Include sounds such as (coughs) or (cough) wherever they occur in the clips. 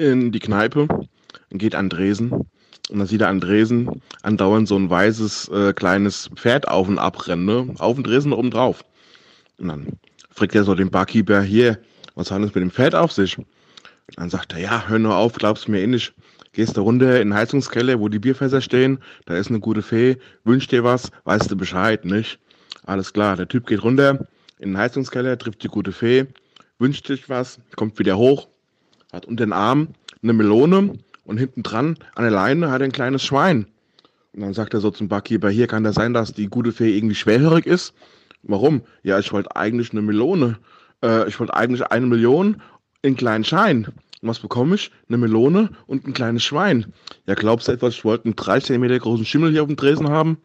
in die Kneipe und geht an Dresen. Und dann sieht er an Dresen andauernd so ein weißes äh, kleines Pferd auf und abrennen, ne? auf dem Dresen oben drauf. Und dann fragt er so den Barkeeper, hier, was hat es mit dem Pferd auf sich? Und dann sagt er, ja, hör nur auf, glaubst mir eh nicht. Gehst du runter in den Heizungskeller, wo die Bierfässer stehen, da ist eine gute Fee, wünscht dir was, weißt du Bescheid, nicht? Alles klar, der Typ geht runter in den Heizungskeller, trifft die gute Fee, wünscht sich was, kommt wieder hoch, hat unter den Arm eine Melone und hinten dran an der Leine hat er ein kleines Schwein. Und dann sagt er so zum Barkeeper, hier kann das sein, dass die gute Fee irgendwie schwerhörig ist. Warum? Ja, ich wollte eigentlich eine Melone. Äh, ich wollte eigentlich eine Million in kleinen Schein. Und was bekomme ich? Eine Melone und ein kleines Schwein. Ja, glaubst du etwas, ich wollte einen 3 cm großen Schimmel hier auf dem Tresen haben?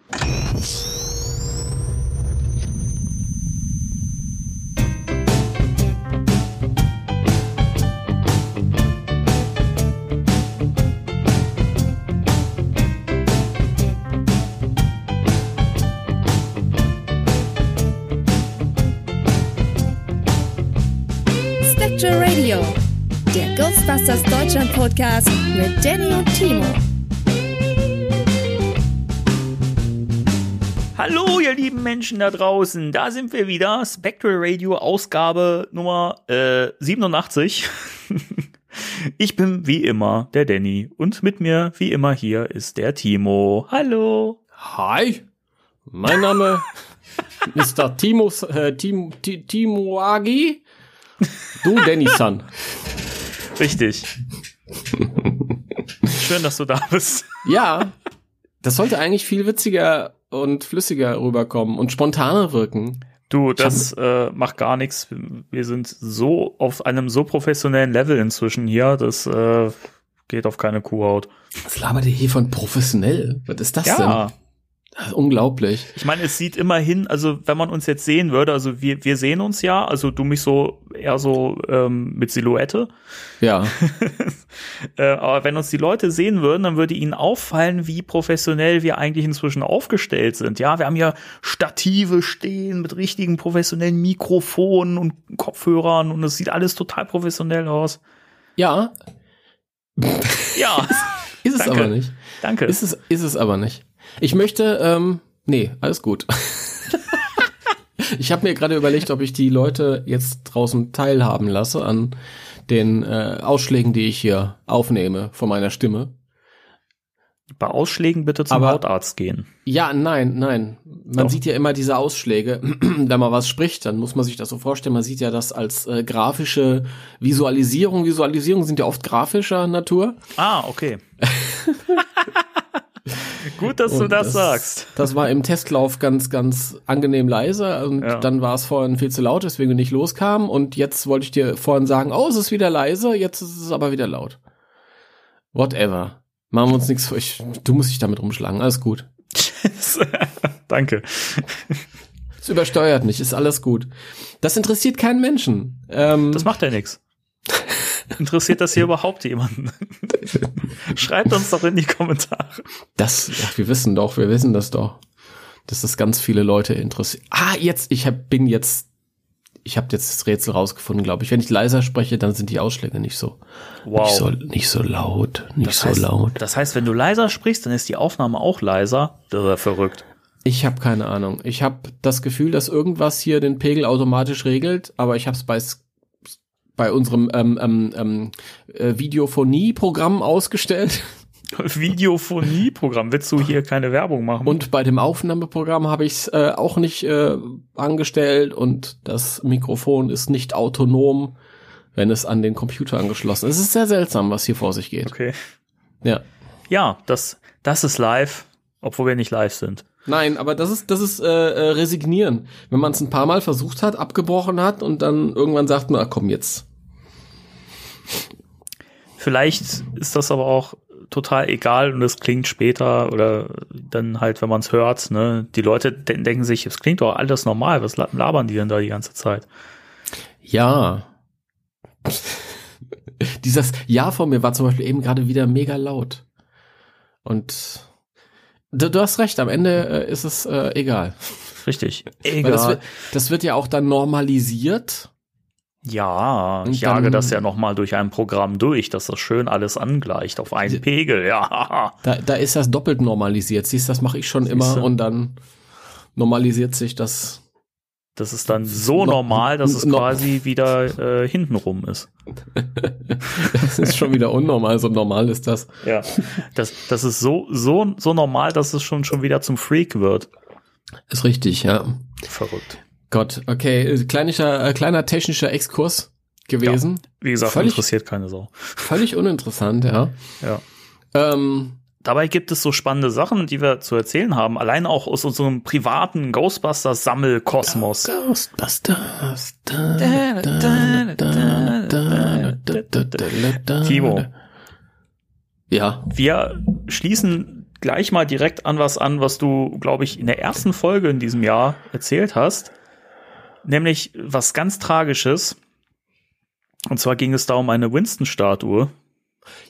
Podcast mit Danny und Timo. Hallo, ihr lieben Menschen da draußen. Da sind wir wieder. Spectral Radio Ausgabe Nummer äh, 87. (laughs) ich bin wie immer der Danny und mit mir wie immer hier ist der Timo. Hallo. Hi, mein Name (laughs) Mr. Timo, äh, Tim, Ti- Timo Agi. Du, Danny-san. Richtig. (laughs) Schön, dass du da bist. Ja, das sollte eigentlich viel witziger und flüssiger rüberkommen und spontaner wirken. Du, das äh, macht gar nichts. Wir sind so auf einem so professionellen Level inzwischen hier, das äh, geht auf keine Kuhhaut. Was labert ihr hier von professionell? Was ist das Ja. denn? (laughs) Unglaublich. Ich meine, es sieht immerhin, also wenn man uns jetzt sehen würde, also wir, wir sehen uns ja, also du mich so eher so ähm, mit Silhouette, Ja, (laughs) äh, aber wenn uns die Leute sehen würden, dann würde ihnen auffallen, wie professionell wir eigentlich inzwischen aufgestellt sind. Ja, wir haben ja Stative stehen mit richtigen professionellen Mikrofonen und Kopfhörern und es sieht alles total professionell aus. ja, Ja, (laughs) ist es Danke. aber nicht. danke. Ist es, ist es aber nicht. Ich möchte, ähm, nee, alles gut. ich habe mir gerade überlegt, ob ich die Leute jetzt draußen teilhaben lasse an den äh, Ausschlägen, die ich hier aufnehme von meiner Stimme. Bei Ausschlägen bitte zum Aber- Hautarzt gehen. Ja, nein, nein. Man Doch. sieht ja immer diese Ausschläge. (clears throat) Wenn man was spricht, dann muss man sich das so vorstellen. Man sieht ja das als äh, grafische Visualisierung. Visualisierungen sind ja oft grafischer Natur. Ah, okay. (laughs) (laughs) Gut, dass du Und das, sagst. Das war im Testlauf ganz, ganz angenehm leise und Ja. dann war es vorhin viel zu laut, weswegen wir nicht loskamen. Und jetzt wollte ich dir vorhin sagen, oh, es ist wieder leise, jetzt ist es aber wieder laut. Whatever. Machen wir uns nichts vor. Ich, du musst dich damit rumschlagen. Alles gut. (laughs) Danke. Es übersteuert nicht, ist alles gut. Das interessiert keinen Menschen. Ähm, Das macht ja nichts. Interessiert das hier (laughs) überhaupt jemanden? (laughs) Schreibt uns doch in die Kommentare. das, ach, wir wissen doch, wir wissen das doch, dass das ganz viele Leute interessiert. Ah, jetzt, ich hab, bin jetzt, ich habe jetzt das Rätsel rausgefunden, glaube ich. Wenn ich leiser spreche, dann sind die Ausschläge nicht so, Wow. nicht so, nicht so laut, nicht das so heißt, laut. Das heißt, wenn du leiser sprichst, dann ist die Aufnahme auch leiser. Das ist ja verrückt. Ich habe keine Ahnung. Ich habe das Gefühl, dass irgendwas hier den Pegel automatisch regelt, aber ich habe es bei bei unserem ähm, ähm, ähm, äh, Videophonie-Programm ausgestellt (laughs) Videophonie-Programm. Willst du hier keine Werbung machen? und bei dem Aufnahmeprogramm habe ich es äh, auch nicht äh, angestellt und das Mikrofon ist nicht autonom, wenn es an den Computer angeschlossen ist. Es ist sehr seltsam, was hier vor sich geht. okay. Ja. Ja, das, das ist live, obwohl wir nicht live sind. Nein, aber das ist, das ist äh, äh, resignieren. Wenn man es ein paar Mal versucht hat, abgebrochen hat und dann irgendwann sagt, na komm jetzt. Vielleicht ist das aber auch total egal und es klingt später oder dann halt, wenn man es hört, ne, die Leute de denken sich, es klingt doch alles normal, was labern die denn da die ganze Zeit? Ja. (laughs) Dieses Ja von mir war zum Beispiel eben gerade wieder mega laut. Und du, du hast recht, am Ende äh, ist es äh, egal. Richtig. (laughs) Weil das, wird, das wird ja auch dann normalisiert. Ja, ich jage das ja noch mal durch ein Programm durch, dass das schön alles angleicht auf einen Pegel. Ja, (laughs) Da, da ist das doppelt normalisiert. Siehst, das mache ich schon immer Siehste. und dann normalisiert sich das. Das ist dann so No- normal, dass es no- quasi wieder äh, hintenrum ist. (laughs) Das ist schon wieder unnormal. So normal ist das. Ja, das, das ist so so so normal, dass es schon schon wieder zum Freak wird. Ist richtig, ja. Verrückt. Gott, okay. äh, Kleiner, äh, kleiner technischer Exkurs gewesen. Wie gesagt, Völlig- interessiert keine Sau. Völlig uninteressant, ja. Ja. Ähm, Dabei gibt es so spannende Sachen, die wir zu erzählen haben, allein auch aus unserem privaten Ghostbusters-Sammelkosmos. Ghostbusters. Timo. Ja, Wir schließen gleich mal direkt an was an, was du, glaube ich, in der ersten Folge in diesem Jahr erzählt hast. Nämlich was ganz Tragisches. Und zwar ging es da um eine Winston-Statue.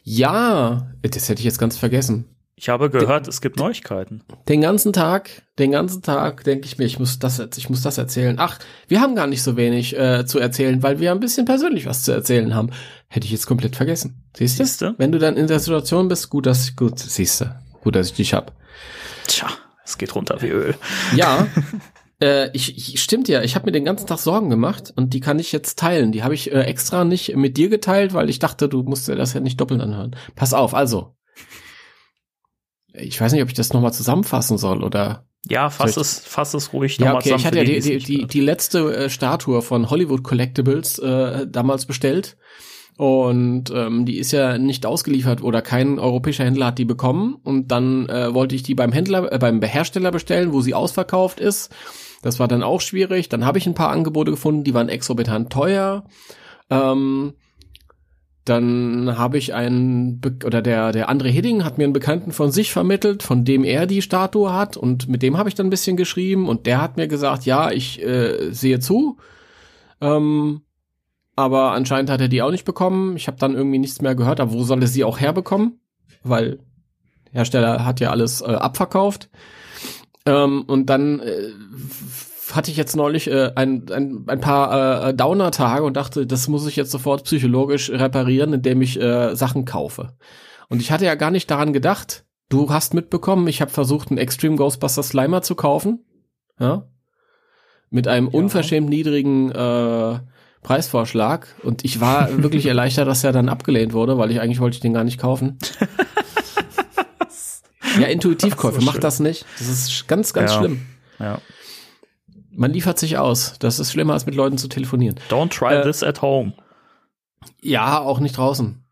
Ja, das hätte ich jetzt ganz vergessen. Ich habe gehört, es gibt Neuigkeiten. Den ganzen Tag, den ganzen Tag denke ich mir, ich muss das, ich muss das erzählen. Ach, wir haben gar nicht so wenig äh, zu erzählen, weil wir ein bisschen persönlich was zu erzählen haben. Hätte ich jetzt komplett vergessen. Siehst du? Wenn du dann in der Situation bist, gut, dass gut, siehst du, gut, dass ich dich hab. Tja, es geht runter wie Öl. Ja, (laughs) äh, ich, ich stimmt ja. Ich habe mir den ganzen Tag Sorgen gemacht und die kann ich jetzt teilen. Die habe ich äh, extra nicht mit dir geteilt, weil ich dachte, du musst dir das ja nicht doppelt anhören. Pass auf, also. Ich weiß nicht, ob ich das nochmal zusammenfassen soll oder. Ja, fass es, fass es ruhig Ja, nochmal okay. Ich zusammen. hatte ja die, die, die, die letzte äh, Statue von Hollywood Collectibles äh, damals bestellt. Und ähm, die ist ja nicht ausgeliefert oder kein europäischer Händler hat die bekommen. Und dann äh, wollte ich die beim Händler, äh, beim Hersteller bestellen, wo sie ausverkauft ist. Das war dann auch schwierig. Dann habe ich ein paar Angebote gefunden, die waren exorbitant teuer. Ähm, dann habe ich einen, Be oder der, der André Hidding hat mir einen Bekannten von sich vermittelt, von dem er die Statue hat und mit dem habe ich dann ein bisschen geschrieben und der hat mir gesagt, ja, ich äh, sehe zu, ähm, aber anscheinend hat er die auch nicht bekommen. Ich habe dann irgendwie nichts mehr gehört, aber wo soll er sie auch herbekommen? Weil Hersteller hat ja alles äh, abverkauft. Ähm, und dann äh, hatte ich jetzt neulich äh, ein, ein, ein paar äh, Downer-Tage und dachte, das muss ich jetzt sofort psychologisch reparieren, indem ich äh, Sachen kaufe. Und ich hatte ja gar nicht daran gedacht. Du hast mitbekommen, ich habe versucht, einen Extreme Ghostbuster Slimer zu kaufen. Ja. Mit einem unverschämt niedrigen äh, Preisvorschlag. Und ich war wirklich (laughs) erleichtert, dass er dann abgelehnt wurde, weil ich eigentlich wollte ich den gar nicht kaufen. (laughs) ja, Intuitivkäufe, so mach schön. das nicht. Das ist ganz, ganz Ja. schlimm. Ja. Man liefert sich aus. Das ist schlimmer, als mit Leuten zu telefonieren. Don't try Äh, this at home. Ja, auch nicht draußen.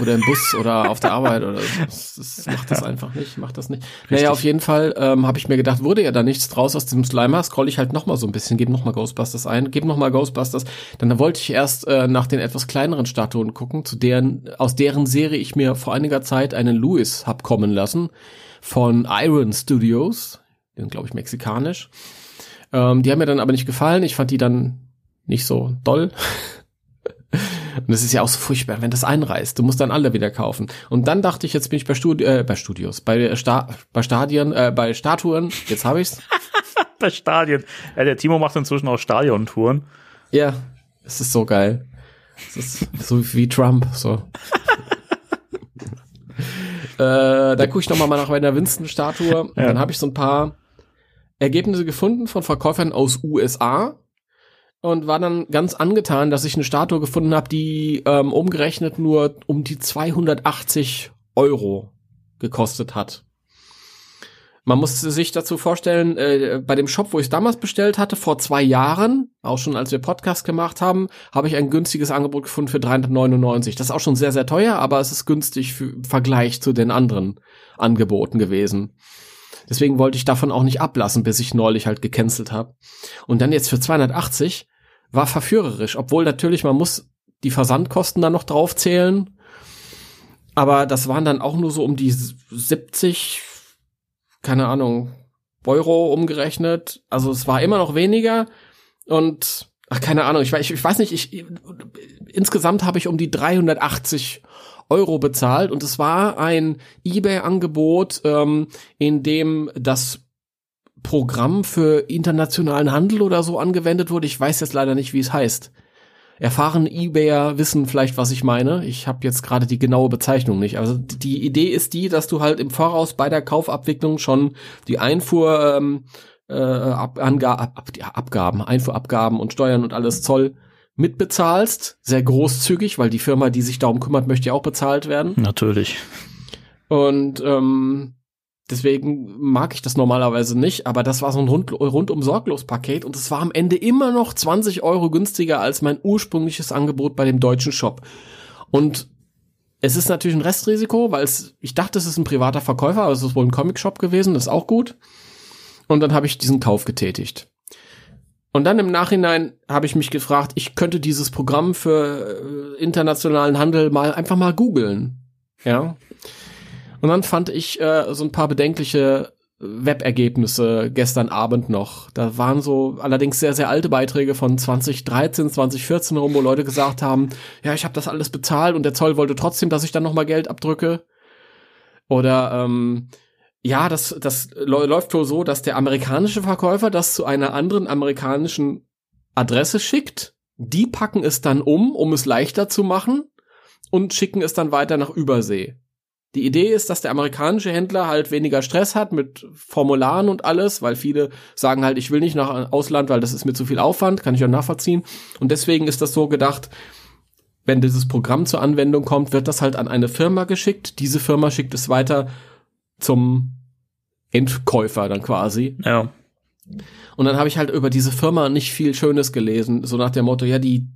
Oder im Bus oder auf der Arbeit oder so. das, das macht das einfach nicht, macht das nicht. Naja, auf jeden Fall ähm, habe ich mir gedacht, wurde ja da nichts draus aus dem Slimer, scroll ich halt noch mal so ein bisschen, gebe noch mal Ghostbusters ein, gebe noch mal Ghostbusters. Dann wollte ich erst äh, nach den etwas kleineren Statuen gucken, zu deren aus deren Serie ich mir vor einiger Zeit einen Louis hab kommen lassen von Iron Studios, sind glaube ich mexikanisch. Ähm, die haben mir dann aber nicht gefallen. Ich fand die dann nicht so doll. (laughs) Und das ist ja auch so furchtbar, wenn das einreißt. Du musst dann alle wieder kaufen. Und dann dachte ich, jetzt bin ich bei, Studi äh, bei Studios, bei, Sta bei Stadien, äh, bei Statuen. Jetzt habe ich's. (laughs) Bei Stadien. Ja, der Timo macht inzwischen auch Stadiontouren. Ja, es ist so geil. Es ist so wie Trump. So. (laughs) äh, da gucke ich noch mal nach meiner Winston-Statue. Und Dann habe ich so ein paar Ergebnisse gefunden von Verkäufern aus USA und war dann ganz angetan, dass ich eine Statue gefunden habe, die ähm, umgerechnet nur um die 280 Euro gekostet hat. Man muss sich dazu vorstellen, äh, bei dem Shop, wo ich damals bestellt hatte, vor zwei Jahren, auch schon als wir Podcast gemacht haben, habe ich ein günstiges Angebot gefunden für 399. Das ist auch schon sehr, sehr teuer, aber es ist günstig für, im Vergleich zu den anderen Angeboten gewesen. Deswegen wollte ich davon auch nicht ablassen, bis ich neulich halt gecancelt habe. Und dann jetzt für 280 war verführerisch, obwohl natürlich man muss die Versandkosten dann noch draufzählen. Aber das waren dann auch nur so um die 70, keine Ahnung, Euro umgerechnet. Also es war immer noch weniger und ach keine Ahnung, ich, ich, ich weiß nicht, ich insgesamt habe ich um die 380 Euro bezahlt und es war ein eBay-Angebot, ähm, in dem das Programm für internationalen Handel oder so angewendet wurde. Ich weiß jetzt leider nicht, wie es heißt. Erfahrene Ebayer wissen vielleicht, was ich meine. Ich habe jetzt gerade die genaue Bezeichnung nicht. Also die Idee ist die, dass du halt im Voraus bei der Kaufabwicklung schon die Einfuhr ähm, äh, Ab Anga Ab Abgaben, Einfuhrabgaben und Steuern und alles Zoll mitbezahlst. Sehr großzügig, weil die Firma, die sich darum kümmert, möchte ja auch bezahlt werden. Natürlich. Und ähm, Deswegen mag ich das normalerweise nicht, aber das war so ein rund, rundum sorglos Paket und es war am Ende immer noch 20 Euro günstiger als mein ursprüngliches Angebot bei dem deutschen Shop. Und es ist natürlich ein Restrisiko, weil es, ich dachte, es ist ein privater Verkäufer, aber es ist wohl ein Comic-Shop gewesen, das ist auch gut. Und dann habe ich diesen Kauf getätigt. Und dann im Nachhinein habe ich mich gefragt, ich könnte dieses Programm für äh, internationalen Handel mal einfach mal googeln. Ja. Und dann fand ich äh, so ein paar bedenkliche Webergebnisse gestern Abend noch. Da waren so allerdings sehr, sehr alte Beiträge von 2013, 2014 rum, wo Leute gesagt haben, ja, ich habe das alles bezahlt und der Zoll wollte trotzdem, dass ich dann nochmal Geld abdrücke. Oder ähm, ja, das, das läuft wohl so, dass der amerikanische Verkäufer das zu einer anderen amerikanischen Adresse schickt. Die packen es dann um, um es leichter zu machen und schicken es dann weiter nach Übersee. Die Idee ist, dass der amerikanische Händler halt weniger Stress hat mit Formularen und alles, weil viele sagen halt, ich will nicht nach Ausland, weil das ist mir zu viel Aufwand, kann ich auch nachvollziehen. Und deswegen ist das so gedacht, wenn dieses Programm zur Anwendung kommt, wird das halt an eine Firma geschickt. Diese Firma schickt es weiter zum Endkäufer dann quasi. Ja. Und dann habe ich halt über diese Firma nicht viel Schönes gelesen, so nach dem Motto, ja, die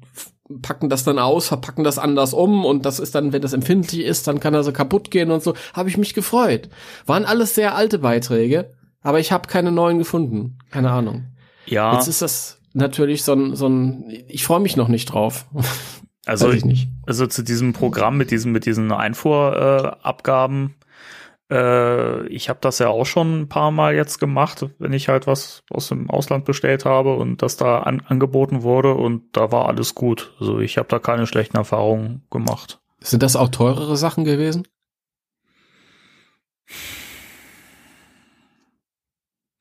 packen das dann aus, verpacken das anders um und das ist dann, wenn das empfindlich ist, dann kann er so kaputt gehen und so. Habe ich mich gefreut. Waren alles sehr alte Beiträge, aber ich habe keine neuen gefunden. Keine Ahnung. Ja. Jetzt ist das natürlich so ein, so ein ich freue mich noch nicht drauf. Also, ich nicht. also zu diesem Programm mit diesen, mit diesen Einfuhrabgaben, äh, äh, ich habe das ja auch schon ein paar Mal jetzt gemacht, wenn ich halt was aus dem Ausland bestellt habe und das da an, angeboten wurde und da war alles gut. Also ich habe da keine schlechten Erfahrungen gemacht. Sind das auch teurere Sachen gewesen?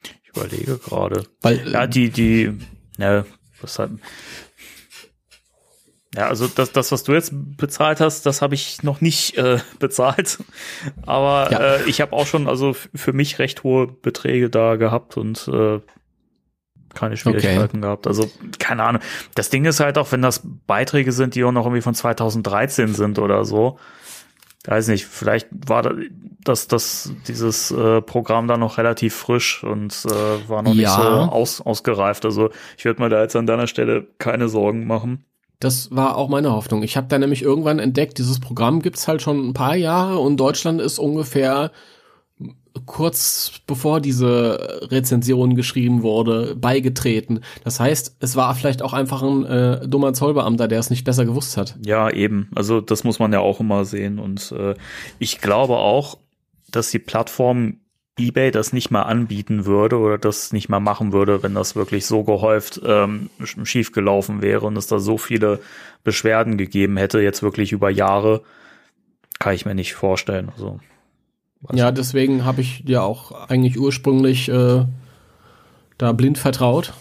Ich überlege gerade. Weil ja, die die ja, was hat ja, also das, das, was du jetzt bezahlt hast, das habe ich noch nicht äh, (laughs) bezahlt. Aber ja. äh, ich habe auch schon also für mich recht hohe Beträge da gehabt und äh, keine Schwierigkeiten okay. gehabt. Also keine Ahnung. Das Ding ist halt auch, wenn das Beiträge sind, die auch noch irgendwie von 2013 sind oder so. Weiß nicht, vielleicht war das, das dieses äh, Programm da noch relativ frisch und äh, war noch ja. nicht so aus, ausgereift. Also ich würde mir da jetzt an deiner Stelle keine Sorgen machen. Das war auch meine Hoffnung. Ich habe da nämlich irgendwann entdeckt, dieses Programm gibt's halt schon ein paar Jahre und Deutschland ist ungefähr kurz bevor diese Rezension geschrieben wurde, beigetreten. Das heißt, es war vielleicht auch einfach ein äh, dummer Zollbeamter, der es nicht besser gewusst hat. Ja, eben. Also das muss man ja auch immer sehen. Und äh, ich glaube auch, dass die Plattform eBay das nicht mal anbieten würde oder das nicht mal machen würde, wenn das wirklich so gehäuft ähm, schief gelaufen wäre und es da so viele Beschwerden gegeben hätte, jetzt wirklich über Jahre, kann ich mir nicht vorstellen. Also, ja, deswegen habe ich ja auch eigentlich ursprünglich äh, da blind vertraut.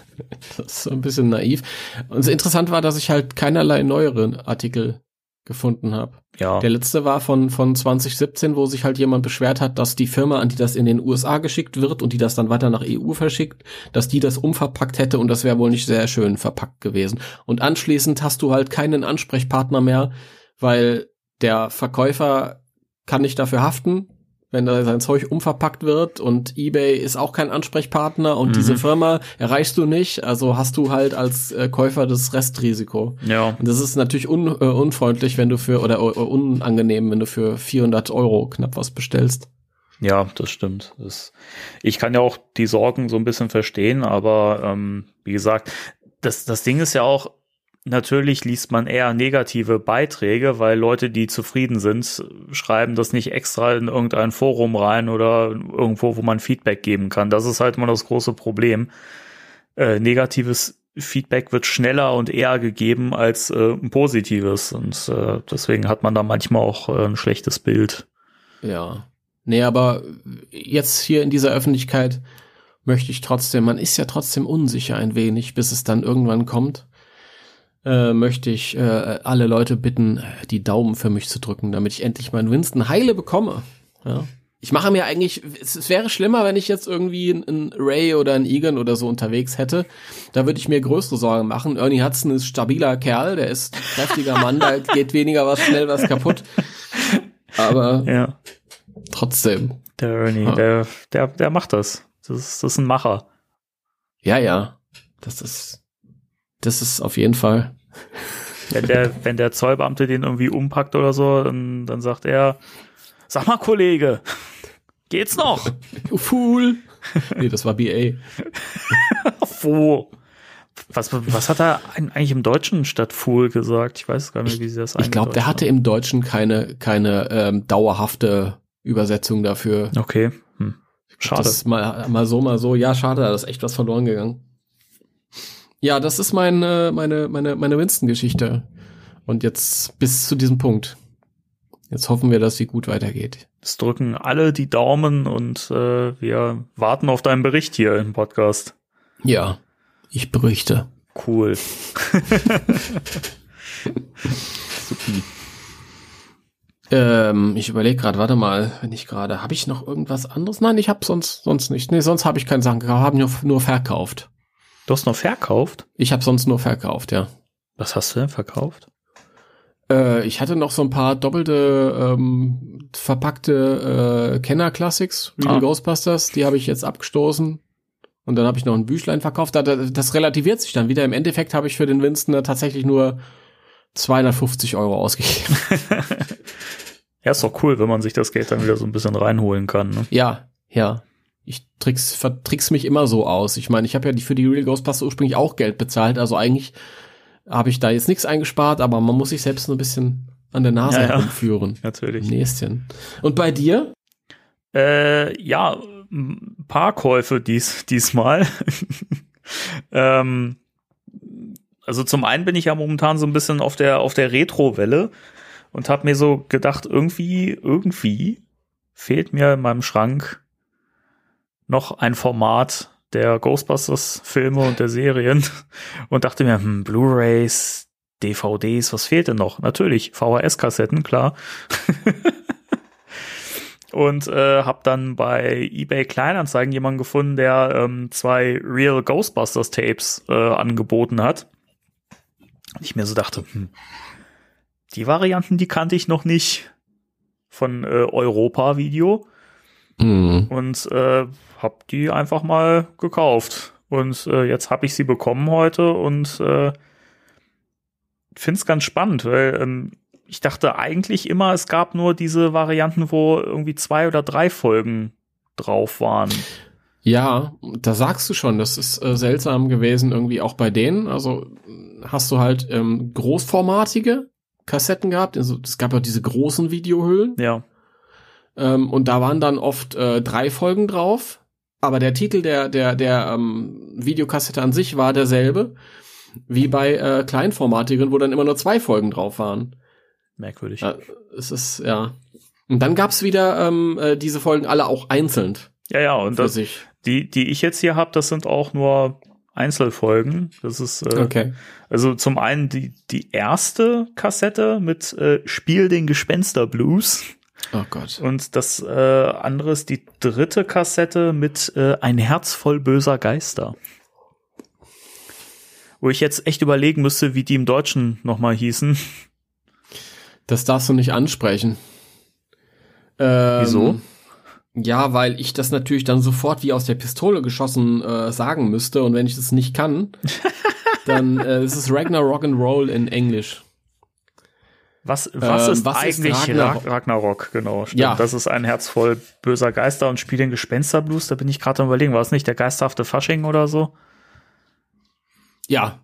(laughs) das ist ein bisschen naiv. Und interessant war, dass ich halt keinerlei neuere Artikel gefunden habe. Ja. Der letzte war von, von 2017, wo sich halt jemand beschwert hat, dass die Firma, an die das in den USA geschickt wird und die das dann weiter nach EU verschickt, dass die das umverpackt hätte und das wäre wohl nicht sehr schön verpackt gewesen. Und anschließend hast du halt keinen Ansprechpartner mehr, weil der Verkäufer kann nicht dafür haften, wenn da sein Zeug umverpackt wird und eBay ist auch kein Ansprechpartner und mhm. diese Firma erreichst du nicht, also hast du halt als äh, Käufer das Restrisiko. Ja. Und das ist natürlich un, äh, unfreundlich, wenn du für, oder uh, unangenehm, wenn du für 400 Euro knapp was bestellst. Ja, das stimmt. Das, ich kann ja auch die Sorgen so ein bisschen verstehen, aber ähm, wie gesagt, das, das Ding ist ja auch, Natürlich liest man eher negative Beiträge, weil Leute, die zufrieden sind, schreiben das nicht extra in irgendein Forum rein oder irgendwo, wo man Feedback geben kann. Das ist halt immer das große Problem. Äh, negatives Feedback wird schneller und eher gegeben als äh, ein positives und äh, deswegen hat man da manchmal auch äh, ein schlechtes Bild. Ja. Nee, aber jetzt hier in dieser Öffentlichkeit möchte ich trotzdem, man ist ja trotzdem unsicher ein wenig, bis es dann irgendwann kommt äh, möchte ich äh, alle Leute bitten, die Daumen für mich zu drücken, damit ich endlich meinen Winston heile bekomme. Ja. Ich mache mir eigentlich, es, es wäre schlimmer, wenn ich jetzt irgendwie einen Ray oder einen Egan oder so unterwegs hätte. Da würde ich mir größere Sorgen machen. Ernie Hudson ist stabiler Kerl, der ist kräftiger Mann, da (laughs) geht weniger was schnell was kaputt. Aber ja. trotzdem. Der Ernie, ja. der, der, der macht das. Das ist, das ist ein Macher. Ja, ja. Das ist, das ist auf jeden Fall. Wenn der, wenn der Zollbeamte den irgendwie umpackt oder so, dann, dann sagt er, sag mal, Kollege, geht's noch? Du (laughs) Fool. Nee, das war BA. Wo? (laughs) Was, was hat er eigentlich im Deutschen statt Fool gesagt? Ich weiß gar nicht, wie sie das Ich glaube, der hatte im Deutschen keine, keine ähm, dauerhafte Übersetzung dafür. Okay. Hm. Schade. Das mal, mal so, mal so. Ja, schade, da ist echt was verloren gegangen. Ja, das ist meine, meine, meine, meine Winston-Geschichte. Und jetzt bis zu diesem Punkt. Jetzt hoffen wir, dass sie gut weitergeht. Es drücken alle die Daumen und äh, wir warten auf deinen Bericht hier im Podcast. Ja, ich berichte. Cool. (laughs) ähm, ich überlege gerade, warte mal, wenn ich gerade, habe ich noch irgendwas anderes? Nein, ich habe sonst sonst nicht. Nee, sonst habe ich keine Sachen gekauft, habe nur, nur verkauft. Du hast noch verkauft? Ich habe sonst nur verkauft, ja. Was hast du denn verkauft? Äh, ich hatte noch so ein paar doppelte ähm, verpackte äh, Kenner Classics, Real ah. Ghostbusters, die habe ich jetzt abgestoßen. Und dann habe ich noch ein Büchlein verkauft. Das relativiert sich dann wieder. Im Endeffekt habe ich für den Winston tatsächlich nur 250 Euro ausgegeben. (laughs) (laughs) ja, ist doch cool, wenn man sich das Geld dann wieder so ein bisschen reinholen kann. Ne? Ja, ja ich tricks, vertricks mich immer so aus. Ich meine, ich habe ja die, für die Real Ghostbusters ursprünglich auch Geld bezahlt, also eigentlich habe ich da jetzt nichts eingespart, aber man muss sich selbst so ein bisschen an der Nase ja, herumführen. Ja, (laughs) natürlich. Näschen. Und bei dir? Äh, ja, ein paar Käufe dies, diesmal. (laughs) ähm, also zum einen bin ich ja momentan so ein bisschen auf der, auf der Retro-Welle und habe mir so gedacht, irgendwie, irgendwie fehlt mir in meinem Schrank noch ein Format der Ghostbusters-Filme und der Serien (laughs) und dachte mir, hm, Blu-rays, DVDs, was fehlt denn noch? Natürlich, VHS-Kassetten, klar. (laughs) und äh, habe dann bei eBay Kleinanzeigen jemanden gefunden, der ähm, zwei Real Ghostbusters Tapes äh, angeboten hat. Und ich mir so dachte, hm, die Varianten, die kannte ich noch nicht von äh, Europa Video. Mhm. Und äh, habe die einfach mal gekauft. Und äh, jetzt habe ich sie bekommen heute und äh, finde es ganz spannend, weil ähm, ich dachte eigentlich immer, es gab nur diese Varianten, wo irgendwie zwei oder drei Folgen drauf waren. Ja, da sagst du schon, das ist äh, seltsam gewesen irgendwie auch bei denen. Also hast du halt ähm, großformatige Kassetten gehabt. Also, es gab ja diese großen Videohüllen. Ja. Ähm, und da waren dann oft äh, drei Folgen drauf. Aber der Titel der, der, der ähm, Videokassette an sich war derselbe wie bei äh, kleinformatigen, wo dann immer nur zwei Folgen drauf waren. Merkwürdig. Ja, es ist, ja. Und dann gab's wieder ähm, äh, diese Folgen alle auch einzeln. Ja, ja, und das, sich. die, die ich jetzt hier habe, das sind auch nur Einzelfolgen. Das ist äh, okay. also zum einen die, die erste Kassette mit äh, Spiel den Gespenster Blues. Oh Gott. Und das äh, andere ist die dritte Kassette mit äh, Ein Herz voll böser Geister. Wo ich jetzt echt überlegen müsste, wie die im Deutschen nochmal hießen. Das darfst du nicht ansprechen. Ähm, Wieso? Ja, weil ich das natürlich dann sofort wie aus der Pistole geschossen äh, sagen müsste und wenn ich das nicht kann, (laughs) dann äh, ist es Ragnarok and Roll in Englisch. Was, was Ähm, ist was ist eigentlich Ragnarok? Ragnarok? Ragnarok, genau. Stimmt. Ja. Das ist ein Herz voll böser Geister und spielt den Gespensterblues. Da bin ich gerade am überlegen, war es nicht der geisterhafte Fasching oder so? Ja,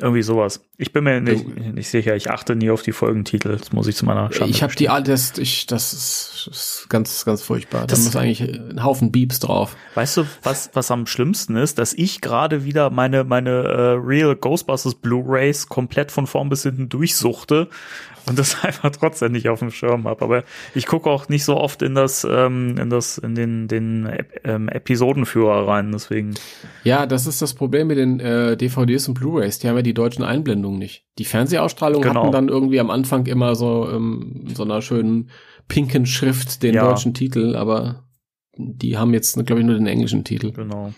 Irgendwie sowas. Ich bin mir nicht, nicht sicher. Ich achte nie auf die Folgentitel. Das muss ich zu meiner Schande ich habe die das, ich, das ist, ist ganz, ganz furchtbar. Das- da muss eigentlich ein Haufen Beeps drauf. Weißt du, was, was am schlimmsten ist? Dass ich gerade wieder meine, meine äh, Real Ghostbusters Blu-Rays komplett von vorn bis hinten durchsuchte und das (laughs) einfach trotzdem nicht auf dem Schirm habe. Aber ich gucke auch nicht so oft in das, ähm, in das, in den, den ähm, Episodenführer rein. Deswegen. Ja, das ist das Problem mit den äh, DVDs und Blu-rays. Die haben ja die deutschen Einblendungen nicht. Die Fernsehausstrahlungen Genau. hatten dann irgendwie am Anfang immer so ähm, so einer schönen pinken Schrift den Ja. deutschen Titel, aber die haben jetzt, glaube ich, nur den englischen Titel. Genau.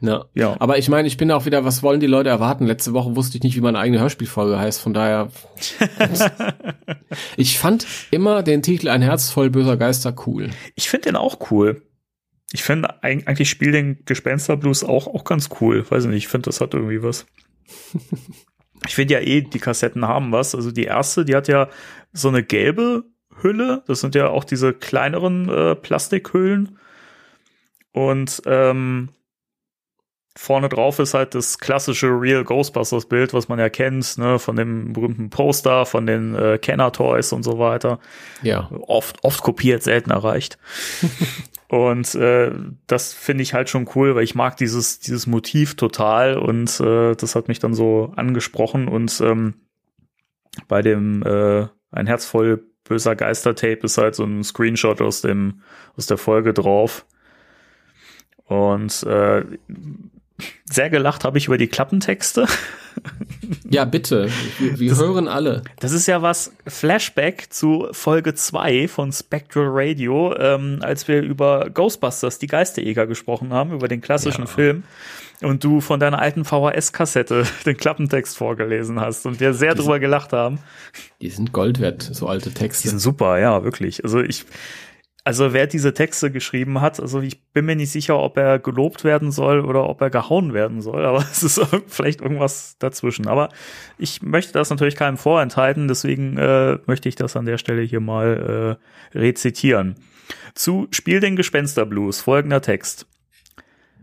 Ja. Ja. Aber ich meine, ich bin auch wieder, was wollen die Leute erwarten? Letzte Woche wusste ich nicht, wie meine eigene Hörspielfolge heißt, von daher. (laughs) ich fand immer den Titel Ein Herz voll böser Geister cool. Ich finde den auch cool. Ich finde eig- eigentlich spielt den Gespensterblues auch, auch ganz cool. Weiß ich nicht, ich finde, das hat irgendwie was. (laughs) ich finde ja eh, die Kassetten haben was. Also die erste, die hat ja so eine gelbe Hülle. Das sind ja auch diese kleineren äh, Plastikhüllen. Und ähm, vorne drauf ist halt das klassische Real Ghostbusters Bild, was man ja kennt, ne, von dem berühmten Poster, von den äh, Kenner Toys und so weiter Ja. oft, oft kopiert, selten erreicht. (laughs) und äh, das finde ich halt schon cool, weil ich mag dieses, dieses Motiv total und äh, das hat mich dann so angesprochen und ähm, bei dem äh, ein Herz voll böser Geister-Tape ist halt so ein Screenshot aus dem, aus der Folge drauf. Und äh, sehr gelacht habe ich über die Klappentexte. Ja, bitte. Wir, wir hören alle. Das ist ja was Flashback zu Folge 2 von Spectral Radio, ähm, als wir über Ghostbusters, die Geisterjäger gesprochen haben, über den klassischen Ja. Film. Und du von deiner alten VHS-Kassette (laughs) den Klappentext vorgelesen hast und wir sehr drüber gelacht haben. Die sind Gold wert, so alte Die Texte. sind super, ja, wirklich. Also ich, also wer diese Texte geschrieben hat, also ich bin mir nicht sicher, ob er gelobt werden soll oder ob er gehauen werden soll, (laughs) aber es ist vielleicht irgendwas dazwischen. Aber ich möchte das natürlich keinem vorenthalten, deswegen äh, möchte ich das an der Stelle hier mal äh, rezitieren. Zu Spiel den Gespensterblues folgender Text.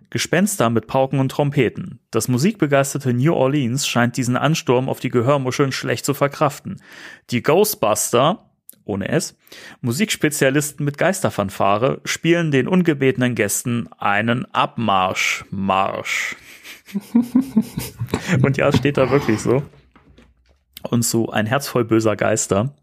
Gespenster mit Pauken und Trompeten. Das musikbegeisterte New Orleans scheint diesen Ansturm auf die Gehörmuscheln schlecht zu verkraften. Die Ghostbuster, ohne S, Musikspezialisten mit Geisterfanfare, spielen den ungebetenen Gästen einen Abmarsch. Marsch. (laughs) und ja, es steht da wirklich so. Und so ein Herz voll böser Geister.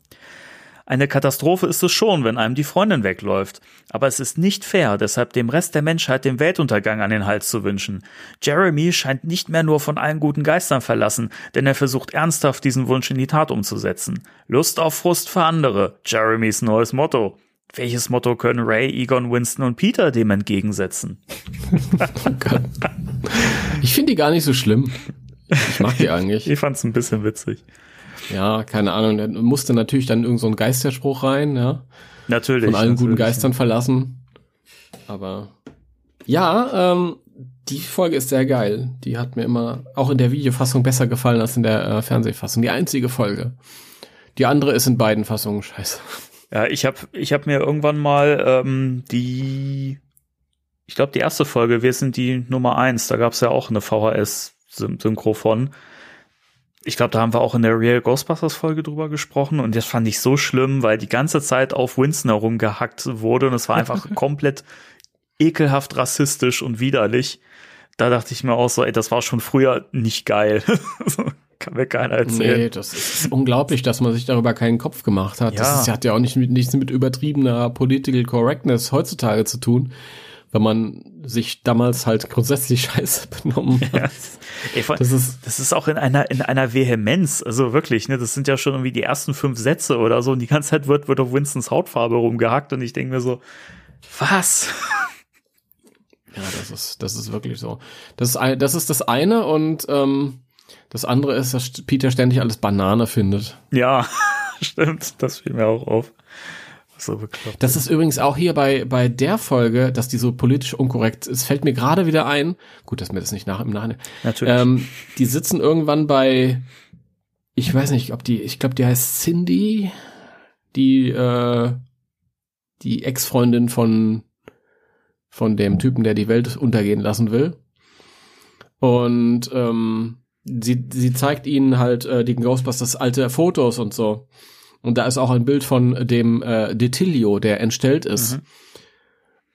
Eine Katastrophe ist es schon, wenn einem die Freundin wegläuft. Aber es ist nicht fair, deshalb dem Rest der Menschheit den Weltuntergang an den Hals zu wünschen. Jeremy scheint nicht mehr nur von allen guten Geistern verlassen, denn er versucht ernsthaft diesen Wunsch in die Tat umzusetzen. Lust auf Frust für andere. Jeremys neues Motto. Welches Motto können Ray, Egon, Winston und Peter dem entgegensetzen? Ich finde die gar nicht so schlimm. Ich mag die (laughs) eigentlich. Ich fand's ein bisschen witzig. Ja, keine Ahnung. Da musste natürlich dann irgend so ein Geisterspruch rein, ja. Natürlich. Von allen guten. Geistern verlassen. Aber ja, ähm, die Folge ist sehr geil. Die hat mir immer auch in der Videofassung besser gefallen als in der äh, Fernsehfassung. Die einzige Folge. Die andere ist in beiden Fassungen scheiße. Ja, ich habe ich hab mir irgendwann mal ähm, die, ich glaube, die erste Folge, wir sind die Nummer eins, da gab's ja auch eine VHS-Synchro von. Ich glaube, da haben wir auch in der Real Ghostbusters Folge drüber gesprochen und das fand ich so schlimm, weil die ganze Zeit auf Winston herumgehackt wurde und es war einfach (laughs) komplett ekelhaft rassistisch und widerlich. Da dachte ich mir auch so, ey, das war schon früher nicht geil. (laughs) Kann mir keiner erzählen. Nee, das ist unglaublich, dass man sich darüber keinen Kopf gemacht hat. Ja. Das ist, hat ja auch nicht mit, nichts mit übertriebener Political Correctness heutzutage zu tun, wenn man sich damals halt grundsätzlich (laughs) scheiße benommen hat. Ja. Ey, vor- Das ist, Das ist auch in einer, in einer Vehemenz, also wirklich, ne, das sind ja schon irgendwie die ersten fünf Sätze oder so und die ganze Zeit wird, wird auf Winstons Hautfarbe rumgehackt und ich denke mir so, was? ja, das ist, das ist wirklich so. Das ist, ein, das ist das eine und ähm, das andere ist, dass Peter ständig alles Banane findet. Ja, (laughs) stimmt, das fiel mir auch auf. So bekloppt. Das ist übrigens auch hier bei, bei der Folge, dass die so politisch unkorrekt ist, fällt mir gerade wieder ein. Gut, dass mir das nicht nach im Nachhinein. Natürlich. Ähm, die sitzen irgendwann bei, ich weiß nicht, ob die, ich glaube, die heißt Cindy, die, äh, die Ex-Freundin von, von dem Typen, der die Welt untergehen lassen will. Und ähm, sie, sie zeigt ihnen halt äh, die Ghostbusters alte Fotos und so. Und da ist auch ein Bild von dem äh, Detilio, der entstellt ist. Mhm.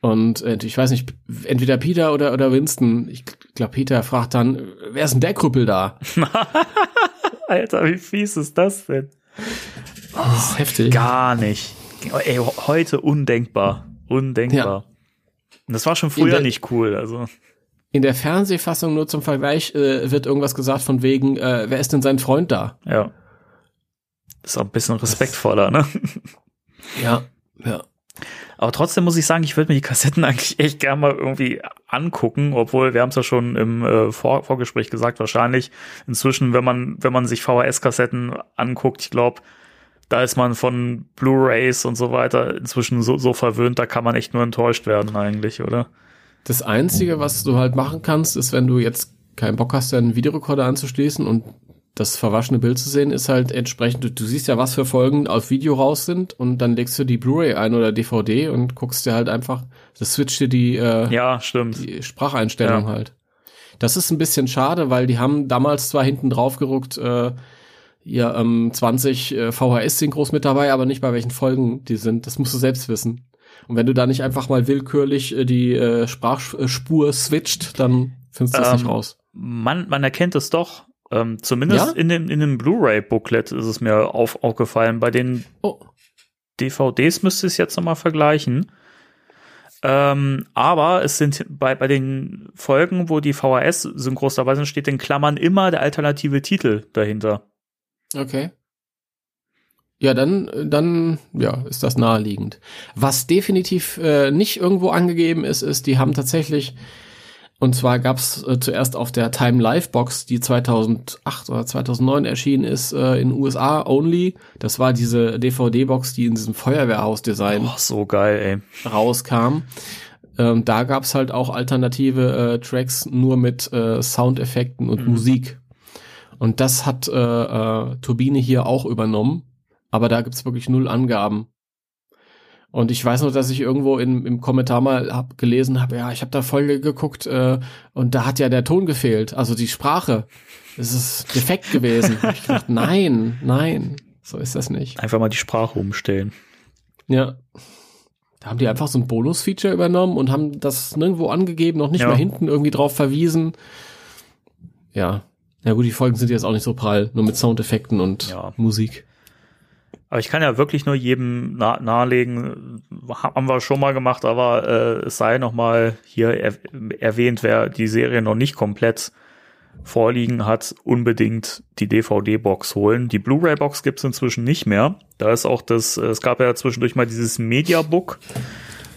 Und äh, ich weiß nicht, entweder Peter oder, oder Winston, ich glaube Peter fragt dann, wer ist denn der Krüppel da? (laughs) Alter, wie fies ist das denn? Das ist heftig. Gar nicht. Ey, heute undenkbar. Undenkbar. Und das war schon früher der- nicht cool. Also, In der Fernsehfassung nur zum Vergleich äh, wird irgendwas gesagt von wegen, äh, wer ist denn sein Freund da? ja. Ist auch ein bisschen respektvoller, ne? (laughs) Ja, ja. Aber trotzdem muss ich sagen, ich würde mir die Kassetten (laughs) eigentlich echt gerne mal irgendwie angucken, obwohl wir haben es ja schon im äh, Vor Vorgespräch gesagt, wahrscheinlich inzwischen, wenn man wenn man sich VHS-Kassetten anguckt, ich glaube, da ist man von Blu-rays und so weiter inzwischen so, so verwöhnt, da kann man echt nur enttäuscht werden eigentlich, oder? Das Einzige, was du halt machen kannst, ist, wenn du jetzt keinen Bock hast, deinen Videorekorder anzuschließen und das verwaschene Bild zu sehen, ist halt entsprechend, du, du siehst ja, was für Folgen auf Video raus sind und dann legst du die Blu-ray ein oder DVD und guckst dir halt einfach, das switcht dir die, äh, Ja, stimmt. die Spracheinstellung Ja. halt. Das ist ein bisschen schade, weil die haben damals zwar hinten drauf geruckt, äh, ja, ähm, 20 äh, VHS-Synchros mit dabei, aber nicht bei welchen Folgen die sind. Das musst du selbst wissen. Und wenn du da nicht einfach mal willkürlich äh, die äh, Sprachspur switcht, dann findest du das Ähm, nicht raus. Man, man erkennt es doch. Ähm, zumindest Ja? in dem, in dem Blu-ray-Booklet ist es mir auf, aufgefallen. Bei den Oh, DVDs müsste ich es jetzt nochmal vergleichen. Ähm, aber es sind bei, bei den Folgen, wo die VHS-Synchros dabei sind, steht in Klammern immer der alternative Titel dahinter. okay. Ja, dann, dann, ja, ist das naheliegend. Was definitiv äh, nicht irgendwo angegeben ist, ist, die haben tatsächlich, und zwar gab's äh, zuerst auf der Time Live Box, die 2008 oder 2009 erschienen ist, äh, in USA only. Das war diese DVD-Box, die in diesem Feuerwehrhaus-Design Oh, so geil, ey. rauskam. Ähm, da gab's halt auch alternative äh, Tracks nur mit äh, Soundeffekten und Mhm. Musik. Und das hat äh, äh, Turbine hier auch übernommen, aber da gibt's wirklich null Angaben. Und ich weiß noch, dass ich irgendwo in, im Kommentar mal hab gelesen habe, ja, ich habe da Folge geguckt äh, und da hat ja der Ton gefehlt, also die Sprache. Es ist defekt gewesen. (laughs) Ich gedacht, nein, nein, so ist das nicht. Einfach mal die Sprache umstellen. Ja. Da haben die einfach so ein Bonus-Feature übernommen und haben das nirgendwo angegeben, noch nicht Ja. mal hinten irgendwie drauf verwiesen. Ja. Ja gut, die Folgen sind jetzt auch nicht so prall, nur mit Soundeffekten und Ja. Musik. Aber ich kann ja wirklich nur jedem nah nahelegen, haben wir schon mal gemacht, aber äh, es sei noch mal hier er erwähnt, wer die Serie noch nicht komplett vorliegen hat, unbedingt die DVD-Box holen. Die Blu-ray-Box gibt's inzwischen nicht mehr. Da ist auch das, äh, es gab ja zwischendurch mal dieses Mediabook,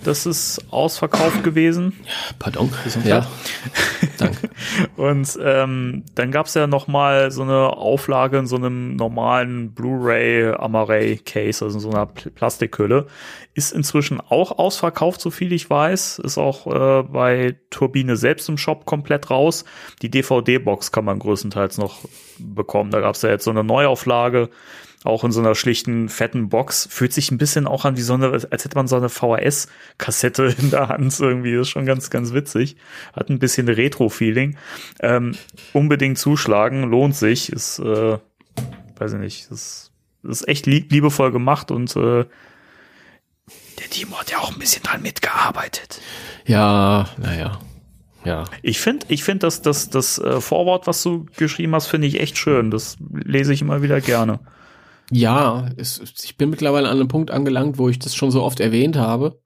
das ist ausverkauft gewesen. Pardon. Ja. Ja. (laughs) Danke. Und ähm, dann gab's ja noch mal so eine Auflage in so einem normalen Blu-ray Amaray Case, also in so einer Pl Plastikhülle. Ist inzwischen auch ausverkauft, so viel ich weiß. Ist auch äh, bei Turbine selbst im Shop komplett raus. Die DVD-Box kann man größtenteils noch bekommen. Da gab's ja jetzt so eine Neuauflage. Auch in so einer schlichten, fetten Box. Fühlt sich ein bisschen auch an wie so eine, als hätte man so eine VHS-Kassette (laughs) in der Hand irgendwie. Das ist schon ganz, ganz witzig. Hat ein bisschen Retro-Feeling. Ähm, unbedingt zuschlagen, lohnt sich. Ist, äh, weiß ich nicht, ist, ist echt lieb, liebevoll gemacht und äh, der Timo hat ja auch ein bisschen dran mitgearbeitet. Ja, naja. Ja. Ich finde, ich finde, dass das, das äh, Vorwort, was du geschrieben hast, finde ich echt schön. Das lese ich immer wieder gerne. Ja, es, ich bin mittlerweile an einem Punkt angelangt, wo ich das schon so oft erwähnt habe,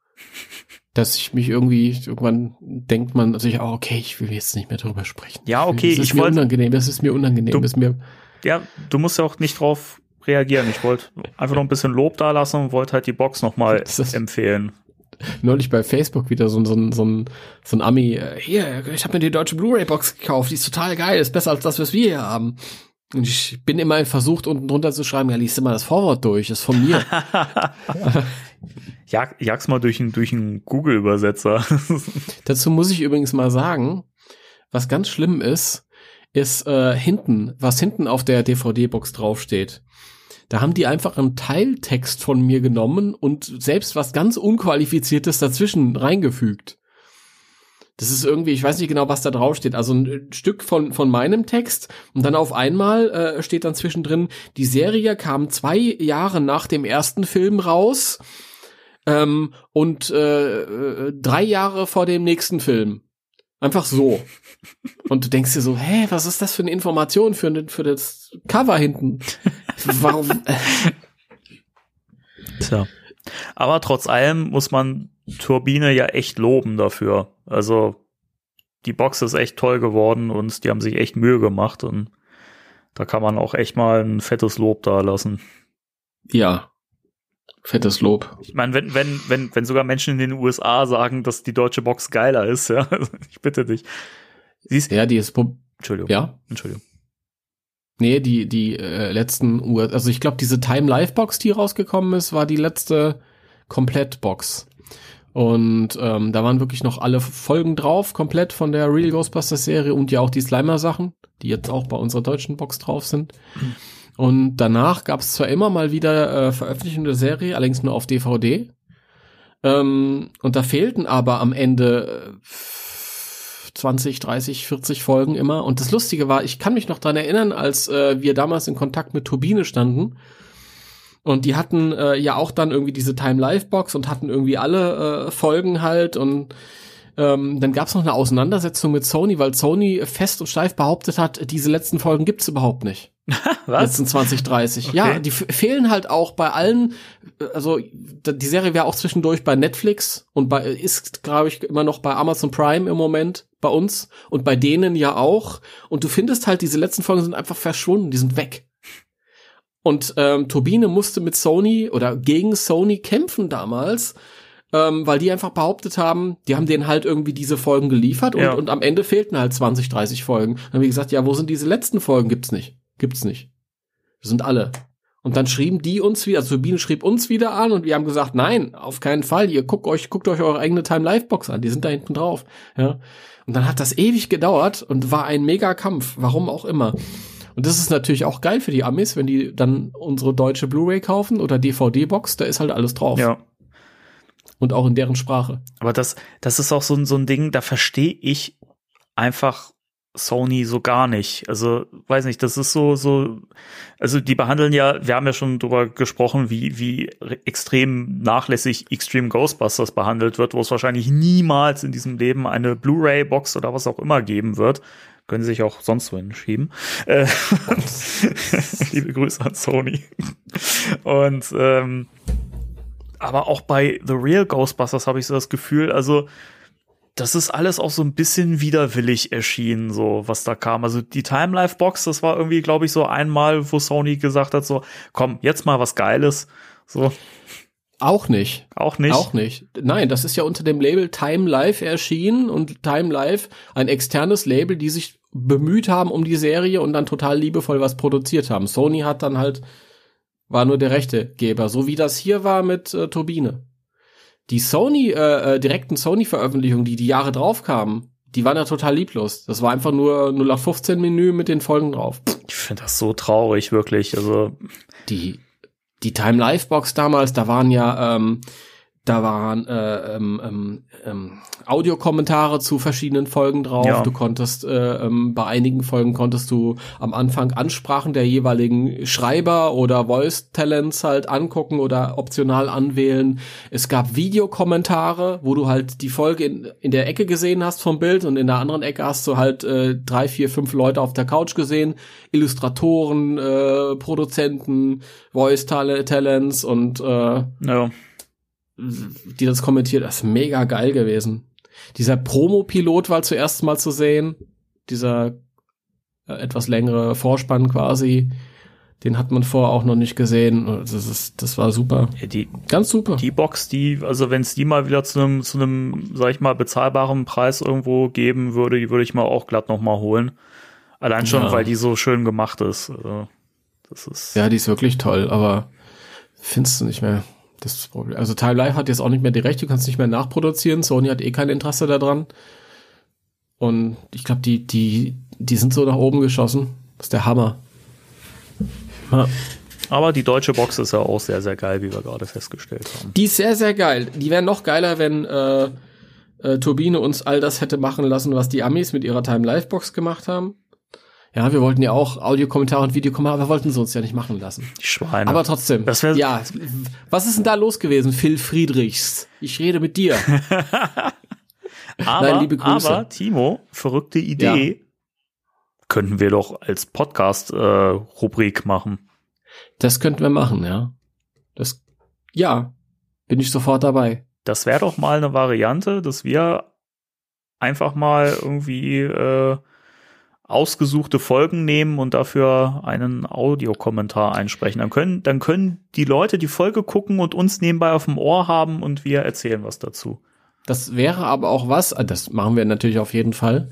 dass ich mich irgendwie, irgendwann denkt man natürlich auch, okay, ich will jetzt nicht mehr drüber sprechen. Ja, okay, das ist ich mir wollte- unangenehm, das ist mir unangenehm, Du- das ist mir, Ja, du musst ja auch nicht drauf reagieren. Ich wollte einfach noch ein bisschen Lob da lassen und wollte halt die Box nochmal empfehlen. neulich bei Facebook wieder so, ein- so, ein- so, ein, so ein Ami, äh, hier, ich habe mir die deutsche Blu-ray-Box gekauft, die ist total geil, ist besser als das, was wir hier haben. Und ich bin immer versucht, unten drunter zu schreiben, ja, liest immer das Vorwort durch, ist von mir. (laughs) Jag, jag's mal durch einen durch einen Google-Übersetzer. (laughs) Dazu muss ich übrigens mal sagen, was ganz schlimm ist, ist äh, hinten, was hinten auf der DVD-Box draufsteht. Da haben die einfach einen Teiltext von mir genommen und selbst was ganz Unqualifiziertes dazwischen reingefügt. Das ist irgendwie, ich weiß nicht genau, was da draufsteht. Also ein Stück von, von meinem Text und dann auf einmal äh, steht dann zwischendrin, die Serie kam zwei Jahre nach dem ersten Film raus ähm, und äh, äh drei Jahre vor dem nächsten Film. Einfach so. Und du denkst dir so, hä, was ist das für eine Information für, für das Cover hinten? Warum? Tja. Aber trotz allem muss man Turbine ja echt loben dafür. Also die Box ist echt toll geworden und die haben sich echt Mühe gemacht und da kann man auch echt mal ein fettes Lob da lassen. Ja. Fettes Lob. Ich meine, wenn, wenn, wenn, wenn sogar Menschen in den USA sagen, dass die deutsche Box geiler ist, ja, (laughs) ich bitte dich. Siehst, ja, die ist. Entschuldigung. Ja. Entschuldigung. Nee, die, die äh, letzten Uhr, also ich glaube, diese Time Live Box, die rausgekommen ist, war die letzte Komplettbox. Und ähm, da waren wirklich noch alle Folgen drauf, komplett von der Real Ghostbusters Serie und ja auch die Slimer-Sachen, die jetzt auch bei unserer deutschen Box drauf sind. Und danach gab es zwar immer mal wieder äh, Veröffentlichungen der Serie, allerdings nur auf DVD. Ähm, und da fehlten aber am Ende äh, 20, 30, 40 Folgen immer. Und das Lustige war, ich kann mich noch dran erinnern, als äh, wir damals in Kontakt mit Turbine standen. Und die hatten äh, ja auch dann irgendwie diese Time Live Box und hatten irgendwie alle äh, Folgen halt und ähm, dann gab es noch eine Auseinandersetzung mit Sony, weil Sony fest und steif behauptet hat, diese letzten Folgen gibt's überhaupt nicht. (laughs) Was? Letzten 2030. Okay. Ja, die fehlen halt auch bei allen, also die Serie wäre auch zwischendurch bei Netflix und bei ist, glaube ich, immer noch bei Amazon Prime im Moment bei uns und bei denen ja auch. Und du findest halt, diese letzten Folgen sind einfach verschwunden, die sind weg. Und ähm, Turbine musste mit Sony oder gegen Sony kämpfen damals, ähm, weil die einfach behauptet haben, die haben denen halt irgendwie diese Folgen geliefert und, ja. und am Ende fehlten halt 20, 30 Folgen. Dann haben wir gesagt, ja, wo sind diese letzten Folgen? Gibt's nicht. Gibt's nicht. Das sind alle. Und dann schrieben die uns wieder, also Turbine schrieb uns wieder an und wir haben gesagt, nein, auf keinen Fall. Ihr guckt euch, guckt euch eure eigene Time Live Box an. Die sind da hinten drauf. Ja. Und dann hat das ewig gedauert und war ein mega Kampf. Warum auch immer. Und das ist natürlich auch geil für die Amis, wenn die dann unsere deutsche Blu-ray kaufen oder DVD-Box, da ist halt alles drauf. Ja. Und auch in deren Sprache. Aber das, das ist auch so, so ein Ding, da verstehe ich einfach Sony so gar nicht. Also, weiß nicht, das ist so, so, also die behandeln ja, wir haben ja schon drüber gesprochen, wie, wie extrem nachlässig Extreme Ghostbusters behandelt wird, wo es wahrscheinlich niemals in diesem Leben eine Blu-ray-Box oder was auch immer geben wird. Können Sie sich auch sonst wohin schieben. Äh, (laughs) liebe Grüße an Sony. Und ähm, aber auch bei The Real Ghostbusters habe ich so das Gefühl, also das ist alles auch so ein bisschen widerwillig erschienen, so was da kam. Also die Time Life Box, das war irgendwie, glaube ich, so einmal, wo Sony gesagt hat, so, komm, jetzt mal was Geiles. So. Auch nicht. Auch nicht. Auch nicht. Nein, das ist ja unter dem Label Time Life erschienen und Time Life, ein externes Label, die sich bemüht haben um die Serie und dann total liebevoll was produziert haben. Sony hat dann halt, war nur der Rechtegeber, so wie das hier war mit äh, Turbine. Die Sony, äh, äh, direkten Sony-Veröffentlichungen, die die Jahre drauf kamen, die waren ja total lieblos. Das war einfach nur 0815 Menü mit den Folgen drauf. Ich finde das so traurig, wirklich. Also die die Time Life Box damals, da waren ja ähm, da waren äh, ähm, ähm, ähm, Audiokommentare zu verschiedenen Folgen drauf. Ja. Du konntest äh, ähm, bei einigen Folgen konntest du am Anfang Ansprachen der jeweiligen Schreiber oder Voice Talents halt angucken oder optional anwählen. Es gab Videokommentare, wo du halt die Folge in, in der Ecke gesehen hast vom Bild und in der anderen Ecke hast du halt äh, drei, vier, fünf Leute auf der Couch gesehen. Illustratoren, äh, Produzenten, Voice Talents und äh, ja die das kommentiert, das ist mega geil gewesen. Dieser Promo-Pilot war zuerst mal zu sehen. Dieser äh, etwas längere Vorspann quasi. Den hat man vorher auch noch nicht gesehen. Das, ist, das war super. Ja, die, Ganz super. Die Box, die, also wenn es die mal wieder zu einem, zu einem, sag ich mal, bezahlbaren Preis irgendwo geben würde, die würde ich mal auch glatt noch mal holen. Allein schon, Ja. weil die so schön gemacht ist. Also, das ist. Ja, die ist wirklich toll, aber findest du nicht mehr. Das ist das Problem. Also Time Life hat jetzt auch nicht mehr die Rechte, du kannst nicht mehr nachproduzieren. Sony hat eh kein Interesse daran. Und ich glaube, die, die, die sind so nach oben geschossen. Das ist der Hammer. Ja. Aber die deutsche Box ist ja auch sehr, sehr geil, wie wir gerade festgestellt haben. Die ist sehr, sehr geil. Die wären noch geiler, wenn äh, äh, Turbine uns all das hätte machen lassen, was die Amis mit ihrer Time Life Box gemacht haben. Ja, wir wollten ja auch Audiokommentare und Videokommentare, aber wollten sie uns ja nicht machen lassen. Die Schweine. Aber trotzdem. Das wär- ja, was ist denn da los gewesen, Phil Friedrichs? Ich rede mit dir. (laughs) aber, Nein, liebe Grüße. aber, Timo, verrückte Idee. Könnten wir doch als Podcast-Rubrik machen. Das könnten wir machen, ja. Das, ja, bin ich sofort dabei. Das wäre doch mal eine Variante, dass wir einfach mal irgendwie äh, ausgesuchte Folgen nehmen und dafür einen Audiokommentar einsprechen. Dann können, dann können die Leute die Folge gucken und uns nebenbei auf dem Ohr haben und wir erzählen was dazu. Das wäre aber auch was, ah, das machen wir natürlich auf jeden Fall.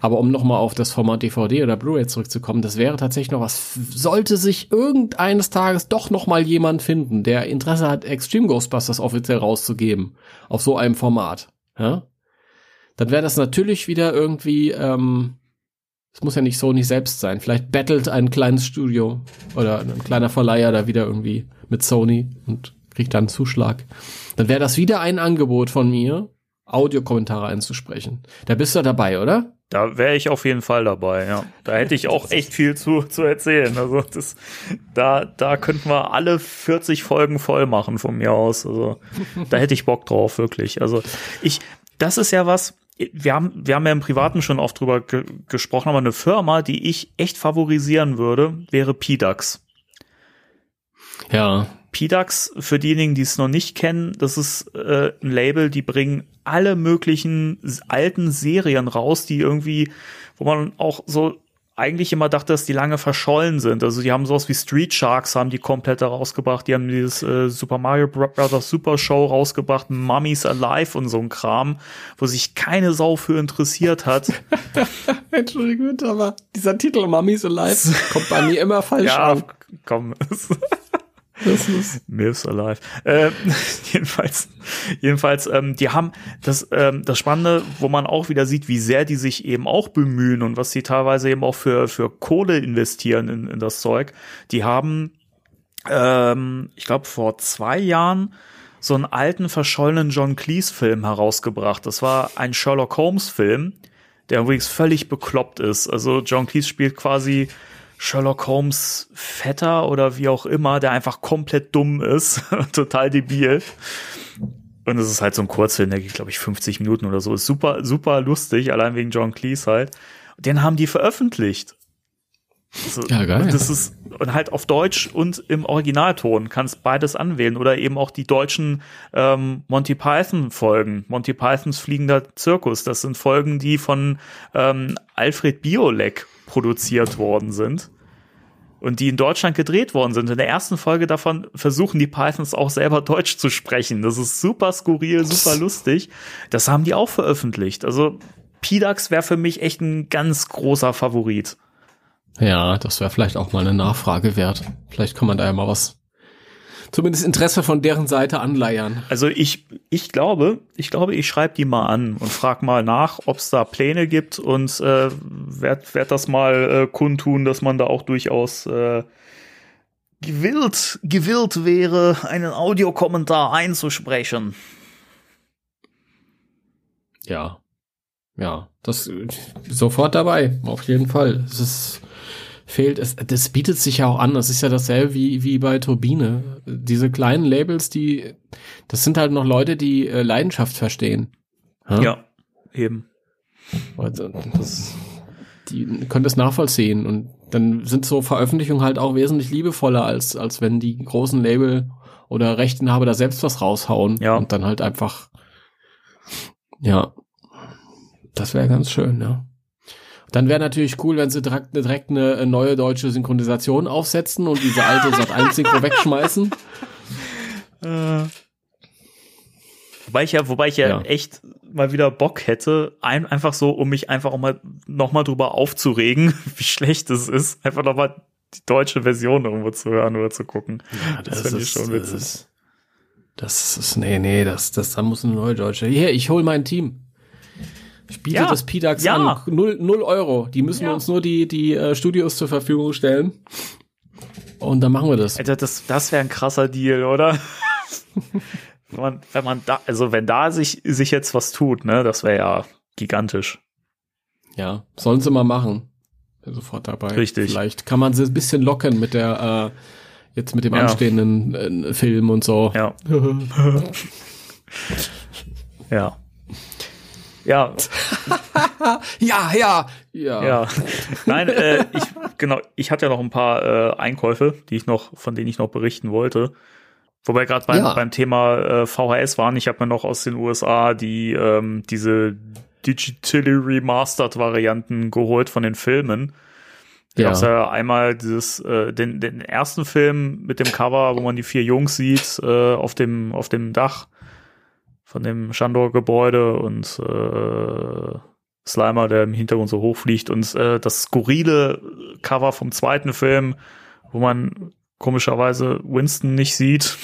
Aber um nochmal auf das Format DVD oder Blu-ray zurückzukommen, das wäre tatsächlich noch was. Sollte sich irgendeines Tages doch noch mal jemand finden, der Interesse hat, Extreme Ghostbusters offiziell rauszugeben, auf so einem Format, ja? Dann wäre das natürlich wieder irgendwie, ähm, es muss ja nicht Sony selbst sein. Vielleicht battelt ein kleines Studio oder ein kleiner Verleiher da wieder irgendwie mit Sony und kriegt dann einen Zuschlag. Dann wäre das wieder ein Angebot von mir, Audiokommentare einzusprechen. Da bist du dabei, oder? Da wäre ich auf jeden Fall dabei, ja. Da hätte ich auch echt viel zu, zu erzählen. Also das, da, da könnten wir alle 40 Folgen voll machen von mir aus. Also da hätte ich Bock drauf, wirklich. Also ich, das ist ja was, wir haben, wir haben ja im Privaten schon oft drüber ge gesprochen, aber eine Firma, die ich echt favorisieren würde, wäre PDAX. Ja. PDAX, für diejenigen, die es noch nicht kennen, das ist äh, ein Label, die bringen alle möglichen alten Serien raus, die irgendwie, wo man auch so eigentlich immer dachte, dass die lange verschollen sind. Also die haben sowas wie Street Sharks, haben die komplett rausgebracht. Die haben dieses äh, Super Mario Bro- Brothers Super Show rausgebracht, Mummies Alive und so ein Kram, wo sich keine Sau für interessiert hat. (laughs) Entschuldigung, aber dieser Titel Mummies Alive kommt bei mir immer falsch ja, an. komm. (laughs) Das ist Milfs Alive. Äh, (laughs) jedenfalls, jedenfalls, ähm, die haben das, ähm, das Spannende, wo man auch wieder sieht, wie sehr die sich eben auch bemühen und was sie teilweise eben auch für, für Kohle investieren in, in das Zeug. Die haben, ähm, ich glaube, vor zwei Jahren so einen alten, verschollenen John Cleese-Film herausgebracht. Das war ein Sherlock Holmes-Film, der übrigens völlig bekloppt ist. Also John Cleese spielt quasi Sherlock Holmes Vetter oder wie auch immer, der einfach komplett dumm ist, (laughs) total debil. Und es ist halt so ein Kurzfilm, der geht, glaube ich, 50 Minuten oder so. Ist super, super lustig, allein wegen John Cleese halt. Den haben die veröffentlicht. Also, Ja, geil. Und das ist, und halt auf Deutsch und im Originalton kannst beides anwählen oder eben auch die deutschen ähm, Monty Python Folgen. Monty Pythons fliegender Zirkus. Das sind Folgen, die von ähm, Alfred Biolek produziert worden sind und die in Deutschland gedreht worden sind. In der ersten Folge davon versuchen die Pythons auch selber Deutsch zu sprechen. Das ist super skurril, super (laughs) lustig. Das haben die auch veröffentlicht. Also PDAX wäre für mich echt ein ganz großer Favorit. Ja, das wäre vielleicht auch mal eine Nachfrage wert. Vielleicht kann man da ja mal was, zumindest Interesse von deren Seite anleiern. Also ich, ich glaube, ich glaube, ich schreibe die mal an und frag mal nach, ob es da Pläne gibt und äh, werd, werd das mal äh, kundtun, dass man da auch durchaus äh, gewillt, gewillt wäre, einen Audiokommentar einzusprechen. Ja. Ja, das sofort dabei, auf jeden Fall. Es ist fehlt es das bietet sich ja auch an, das ist ja dasselbe wie wie bei Turbine. Diese kleinen Labels, die das sind halt noch Leute, die äh, Leidenschaft verstehen. Ja, eben. Also, das, die können das nachvollziehen und dann sind so Veröffentlichungen halt auch wesentlich liebevoller als als wenn die großen Label oder Rechteinhaber da selbst was raushauen Ja. und dann halt einfach ja das wäre ganz schön, ja. Dann wäre natürlich cool, wenn sie direkt, direkt eine neue deutsche Synchronisation aufsetzen und diese alte Sat 1 Synchro wegschmeißen. Wobei ich ja, wobei ich ja, Ja. echt mal wieder Bock hätte, ein, einfach so, um mich einfach auch mal nochmal drüber aufzuregen, (laughs) wie schlecht es ist, einfach nochmal die deutsche Version irgendwo zu hören oder zu gucken. Ja, das, das finde ich schon witzig. Das, das ist, nee, nee, das, das, da muss eine neue Deutsche. Hier, ich hol mein Team. Ich biete ja, das PDAX ja. an. Null, null Euro. Die müssen ja. uns nur die, die äh, Studios zur Verfügung stellen. Und dann machen wir das. Alter, das, das wäre ein krasser Deal, oder? (laughs) wenn man, wenn man da, also wenn da sich, sich jetzt was tut, ne, das wäre ja gigantisch. Ja, sollen sie mal machen. Bin sofort dabei. Richtig. Vielleicht kann man sie ein bisschen locken mit der, äh, jetzt mit dem ja. anstehenden äh, Film und so. Ja. (laughs) ja. Ja. (laughs) ja, ja, ja. Ja. Nein, äh, ich, genau, ich hatte ja noch ein paar äh, Einkäufe, die ich noch, von denen ich noch berichten wollte. Wobei gerade beim, ja. beim Thema äh, VHS waren, ich habe mir noch aus den USA die ähm, diese digitally remastered Varianten geholt von den Filmen. Da ja. ja einmal dieses, äh, den, den ersten Film mit dem Cover, wo man die vier Jungs sieht, äh, auf dem, auf dem Dach von dem Shandor-Gebäude und äh, Slimer, der im Hintergrund so hochfliegt und äh, das skurrile Cover vom zweiten Film, wo man komischerweise Winston nicht sieht.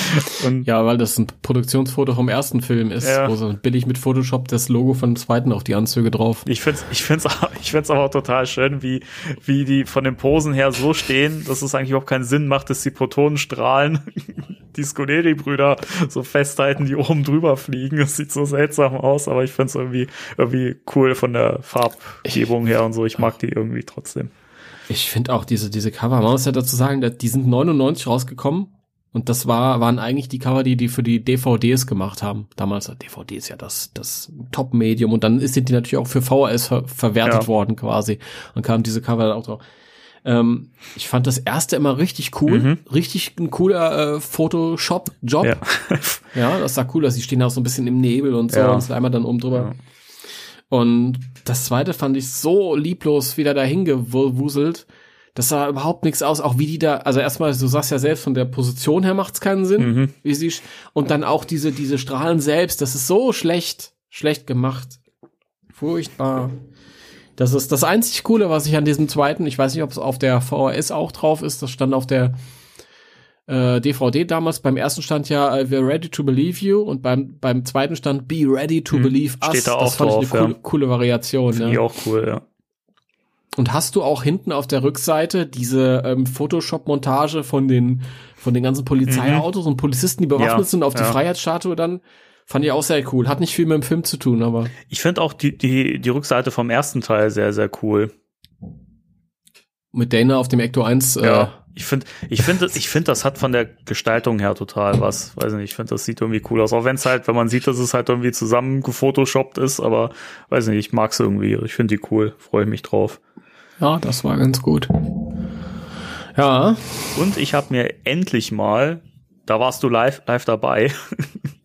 (laughs) Und ja, weil das ein Produktionsfoto vom ersten Film ist, ja. wo so billig mit Photoshop das Logo von dem zweiten auf die Anzüge drauf. Ich find's, ich find's, ich find's aber auch total schön, wie, wie die von den Posen her so stehen, dass es eigentlich überhaupt keinen Sinn macht, dass die Protonenstrahlen (laughs) die Scoleri-Brüder so festhalten, die oben drüber fliegen. Das sieht so seltsam aus, aber ich find's irgendwie, irgendwie cool von der Farbgebung her und so. Ich mag die irgendwie trotzdem. Ich finde auch diese, diese Cover, man muss ja dazu sagen, die sind 99 rausgekommen und das war, waren eigentlich die Cover, die die für die DVDs gemacht haben. Damals, DVD ist ja das, das Top-Medium und dann sind die natürlich auch für VHS ver verwertet ja. worden quasi. Und kamen diese Cover dann auch drauf. Ähm, ich fand das erste immer richtig cool, mhm. richtig ein cooler äh, Photoshop-Job. Ja. (laughs) ja, das sah cool aus. Die stehen auch so ein bisschen im Nebel und so ja. und Slimer dann oben drüber. Und das zweite fand ich so lieblos wieder dahin gewuselt. Das sah überhaupt nichts aus, auch wie die da, also erstmal, du sagst ja selbst, von der Position her macht's keinen Sinn, mhm. wie sie, und dann auch diese, diese Strahlen selbst, das ist so schlecht, schlecht gemacht. Furchtbar. Das ist das einzig Coole, was ich an diesem zweiten, ich weiß nicht, ob es auf der VHS auch drauf ist, das stand auf der äh, DVD damals. Beim ersten stand ja äh, We're ready to believe you und beim, beim zweiten stand Be ready to hm, believe us. Steht da auch das fand drauf, ich eine coole, coole Variation. Finde ja. ich auch cool, ja. Und hast du auch hinten auf der Rückseite diese ähm, Photoshop-Montage von den von den ganzen Polizeiautos mhm. und Polizisten, die bewaffnet ja, sind, auf die ja. Freiheitsstatue dann? Fand ich auch sehr cool. Hat nicht viel mit dem Film zu tun, aber. Ich finde auch die, die, die Rückseite vom ersten Teil sehr, sehr cool. Mit Dana auf dem Ecto 1. Äh, ja. Ich finde, ich finde, ich finde, das hat von der Gestaltung her total was. Weiß nicht, ich finde, das sieht irgendwie cool aus. Auch wenn es halt, wenn man sieht, dass es halt irgendwie zusammen gefotoshoppt ist, aber weiß nicht, ich mag es irgendwie. Ich finde die cool, freue mich drauf. Ja, das war ganz gut. Ja. Und ich habe mir endlich mal, da warst du live, live dabei,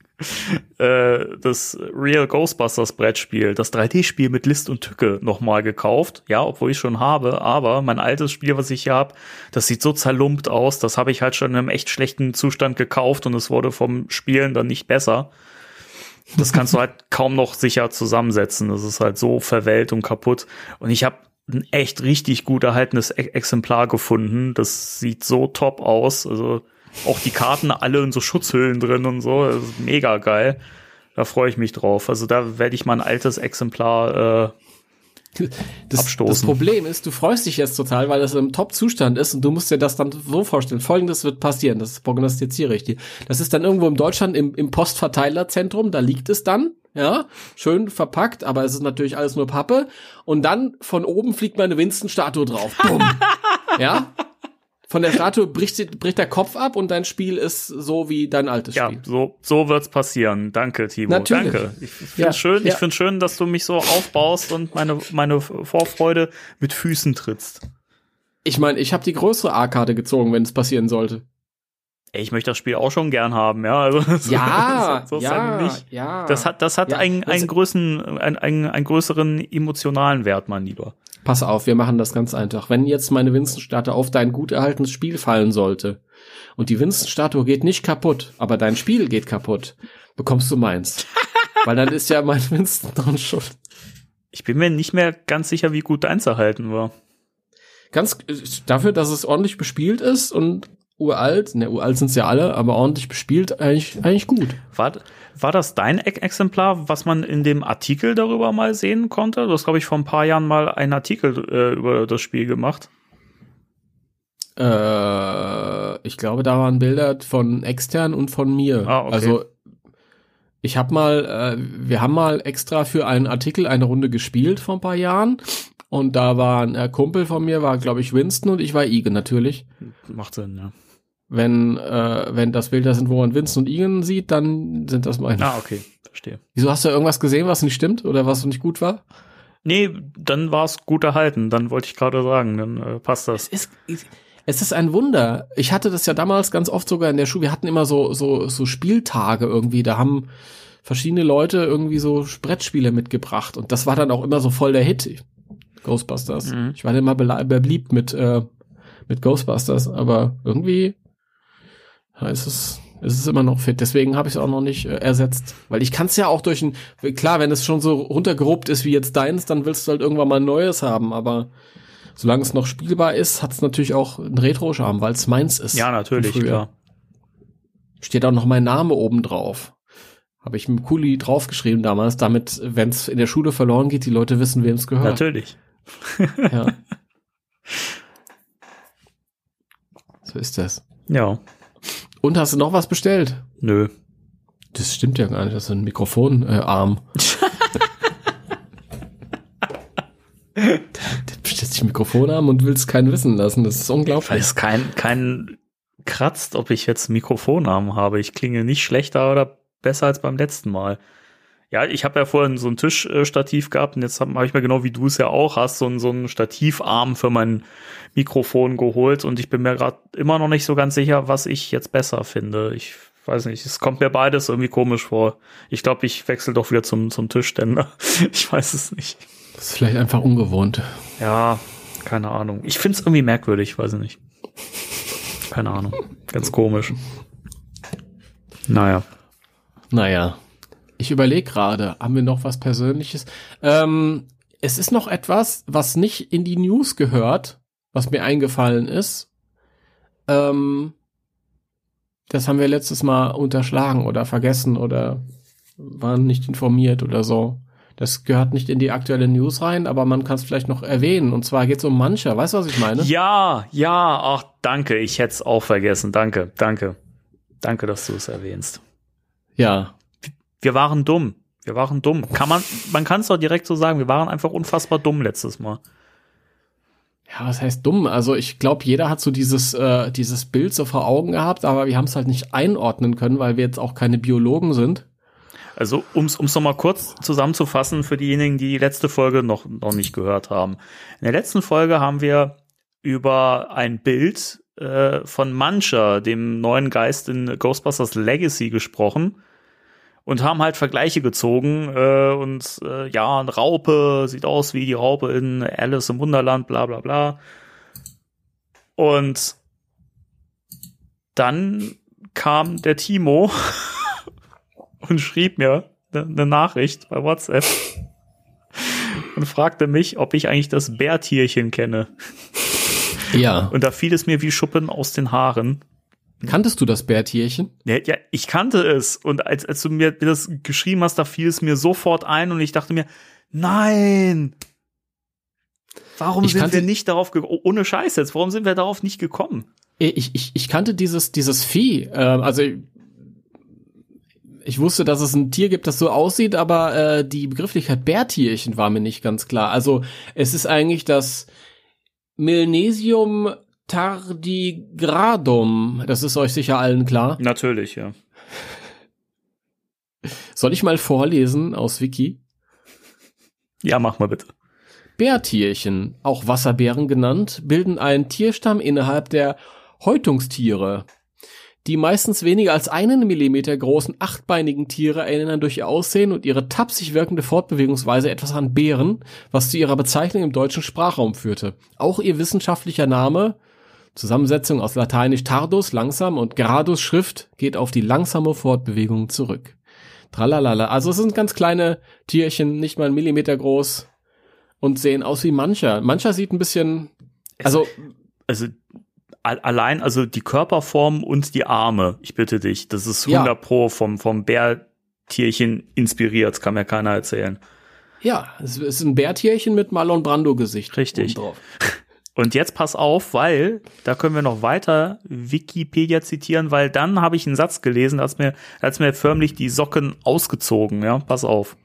(laughs) äh, das Real Ghostbusters Brettspiel, das 3D-Spiel mit List und Tücke nochmal gekauft. Ja, obwohl ich schon habe, aber mein altes Spiel, was ich hier habe, das sieht so zerlumpt aus. Das habe ich halt schon in einem echt schlechten Zustand gekauft und es wurde vom Spielen dann nicht besser. Das kannst du halt (laughs) kaum noch sicher zusammensetzen. Das ist halt so verwelkt und kaputt. Und ich habe ein echt richtig gut erhaltenes e Exemplar gefunden. Das sieht so top aus. Also auch die Karten alle in so Schutzhüllen drin und so. Mega geil. Da freue ich mich drauf. Also da werde ich mal ein altes Exemplar äh, das, abstoßen. Das Problem ist, du freust dich jetzt total, weil das im Top-Zustand ist und du musst dir das dann so vorstellen. Folgendes wird passieren, das prognostiziere ich dir. Das ist dann irgendwo in Deutschland im, im Postverteilerzentrum, da liegt es dann ja, schön verpackt, aber es ist natürlich alles nur Pappe. Und dann von oben fliegt meine Winston-Statue drauf. Bumm. (laughs) ja. Von der Statue bricht, bricht der Kopf ab und dein Spiel ist so wie dein altes ja, Spiel. Ja, so, so wird's passieren. Danke, Timo. Natürlich. Danke. Ich finde ja, schön, ja. ich finde schön, dass du mich so aufbaust und meine, meine Vorfreude mit Füßen trittst. Ich meine, ich habe die größere A-Karte gezogen, wenn es passieren sollte ich möchte das Spiel auch schon gern haben, ja. Also (laughs) ja, so, so ja, nicht. ja. Das hat, das hat ja, einen, einen, größeren, einen, einen, einen größeren emotionalen Wert, mein Lieber. Pass auf, wir machen das ganz einfach. Wenn jetzt meine Winston-Statue auf dein gut erhaltenes Spiel fallen sollte und die Winston-Statue geht nicht kaputt, aber dein Spiel geht kaputt, bekommst du meins. (laughs) Weil dann ist ja mein Winston dran schuld. Ich bin mir nicht mehr ganz sicher, wie gut deins erhalten war. Ganz dafür, dass es ordentlich bespielt ist und uralt, ne, uralt sind ja alle, aber ordentlich bespielt, eigentlich, eigentlich gut. War, war das dein e Exemplar, was man in dem Artikel darüber mal sehen konnte? Du hast, glaube ich, vor ein paar Jahren mal einen Artikel äh, über das Spiel gemacht. Äh, ich glaube, da waren Bilder von extern und von mir. Ah, okay. Also ich habe mal, äh, wir haben mal extra für einen Artikel eine Runde gespielt vor ein paar Jahren. Und da war ein äh, Kumpel von mir, war glaube ich Winston und ich war Igen natürlich. Macht Sinn, ja. Wenn, äh, wenn das Bilder sind, wo man Winston und Igen sieht, dann sind das meine. Ah, okay, verstehe. Wieso hast du irgendwas gesehen, was nicht stimmt oder was nicht gut war? Nee, dann war es gut erhalten. Dann wollte ich gerade sagen, dann äh, passt das. Es ist, es ist ein Wunder. Ich hatte das ja damals ganz oft sogar in der Schule. Wir hatten immer so, so, so Spieltage irgendwie. Da haben verschiedene Leute irgendwie so Brettspiele mitgebracht. Und das war dann auch immer so voll der Hit. Ghostbusters. Mhm. Ich war immer bele- beliebt mit, äh, mit Ghostbusters, aber irgendwie ja, ist es, ist es immer noch fit. Deswegen habe ich es auch noch nicht äh, ersetzt. Weil ich kann es ja auch durch ein, klar, wenn es schon so runtergerobt ist wie jetzt deins, dann willst du halt irgendwann mal ein neues haben, aber solange es noch spielbar ist, hat es natürlich auch einen Retro-Charme, weil es meins ist. Ja, natürlich, klar. Steht auch noch mein Name oben drauf. Habe ich mit dem Kuli draufgeschrieben damals, damit, wenn es in der Schule verloren geht, die Leute wissen, wem es gehört. Natürlich. Ja. (laughs) so ist das. Ja. Und hast du noch was bestellt? Nö. Das stimmt ja gar nicht, das ist ein Mikrofonarm. Äh. (laughs) Der bestellt sich Mikrofonarm und will es keinen wissen lassen. Das ist Weil unglaublich. es kein, kein kratzt, ob ich jetzt Mikrofonarm habe. Ich klinge nicht schlechter oder besser als beim letzten Mal. Ja, ich habe ja vorhin so ein Tischstativ gehabt und jetzt habe hab ich mir genau wie du es ja auch hast, so, ein- so einen Stativarm für mein Mikrofon geholt und ich bin mir gerade immer noch nicht so ganz sicher, was ich jetzt besser finde. Ich weiß nicht, es kommt mir beides irgendwie komisch vor. Ich glaube, ich wechsle doch wieder zum, zum Tischständer. (laughs) Ich weiß es nicht. Das ist vielleicht einfach ungewohnt. Ja, keine Ahnung. Ich find's irgendwie merkwürdig, weiß ich nicht. Keine Ahnung. Ganz komisch. Naja. Naja. Ich überlege gerade, haben wir noch was Persönliches? Ähm, es ist noch etwas, was nicht in die News gehört, was mir eingefallen ist. Ähm, das haben wir letztes Mal unterschlagen oder vergessen oder waren nicht informiert oder so. Das gehört nicht in die aktuelle News rein, aber man kann es vielleicht noch erwähnen. Und zwar geht es um Mancher. Weißt du, was ich meine? Ja, ja, ach, danke. Ich hätte es auch vergessen. Danke, danke. Danke, dass du es erwähnst. Ja. Wir waren dumm. Wir waren dumm. Kann man, man kann es doch direkt so sagen. Wir waren einfach unfassbar dumm letztes Mal. Ja, was heißt dumm? Also ich glaube, jeder hat so dieses, äh, dieses Bild so vor Augen gehabt, aber wir haben es halt nicht einordnen können, weil wir jetzt auch keine Biologen sind. Also, ums ums noch mal kurz zusammenzufassen für diejenigen, die die letzte Folge noch, noch nicht gehört haben. In der letzten Folge haben wir über ein Bild äh, von Mancher, dem neuen Geist in Ghostbusters Legacy, gesprochen und haben halt Vergleiche gezogen äh, und äh, ja, eine Raupe sieht aus wie die Raupe in Alice im Wunderland, bla bla bla. Und dann kam der Timo (laughs) und schrieb mir eine ne Nachricht bei WhatsApp (laughs) und fragte mich, ob ich eigentlich das Bärtierchen kenne. Ja. Und da fiel es mir wie Schuppen aus den Haaren. Kanntest du das Bärtierchen? Ja, ja, ich kannte es. Und als, als du mir das geschrieben hast, da fiel es mir sofort ein und ich dachte mir, nein! Warum Ich sind wir nicht darauf gekommen? Ohne Scheiß jetzt, warum sind wir darauf nicht gekommen? Ich, ich, ich kannte dieses, dieses Vieh. Ähm, also ich, ich wusste, dass es ein Tier gibt, das so aussieht, aber äh, die Begrifflichkeit Bärtierchen war mir nicht ganz klar. Also es ist eigentlich das Milnesium tardigradum. Das ist euch sicher allen klar. Natürlich, ja. Soll ich mal vorlesen aus Wiki? Ja, mach mal bitte. Bärtierchen, auch Wasserbären genannt, bilden einen Tierstamm innerhalb der Häutungstiere. Die meistens weniger als einen Millimeter großen achtbeinigen Tiere erinnern durch ihr Aussehen und ihre tapsig wirkende Fortbewegungsweise etwas an Bären, was zu ihrer Bezeichnung im deutschen Sprachraum führte. Auch ihr wissenschaftlicher Name, Zusammensetzung aus lateinisch tardus, langsam und gradus Schrift, geht auf die langsame Fortbewegung zurück. Tralalala. Also es sind ganz kleine Tierchen, nicht mal einen Millimeter groß und sehen aus wie mancher. Mancher sieht ein bisschen, also Also a- allein, also die Körperform und die Arme, ich bitte dich, das ist 100 Ja. pro vom, vom Bärtierchen inspiriert, kann mir keiner erzählen. ja, es ist ein Bärtierchen mit Marlon Brando Gesicht. Richtig. obendrauf. (laughs) Und jetzt pass auf, weil da können wir noch weiter Wikipedia zitieren, weil dann habe ich einen Satz gelesen, als mir, als mir förmlich die Socken ausgezogen. Ja, pass auf.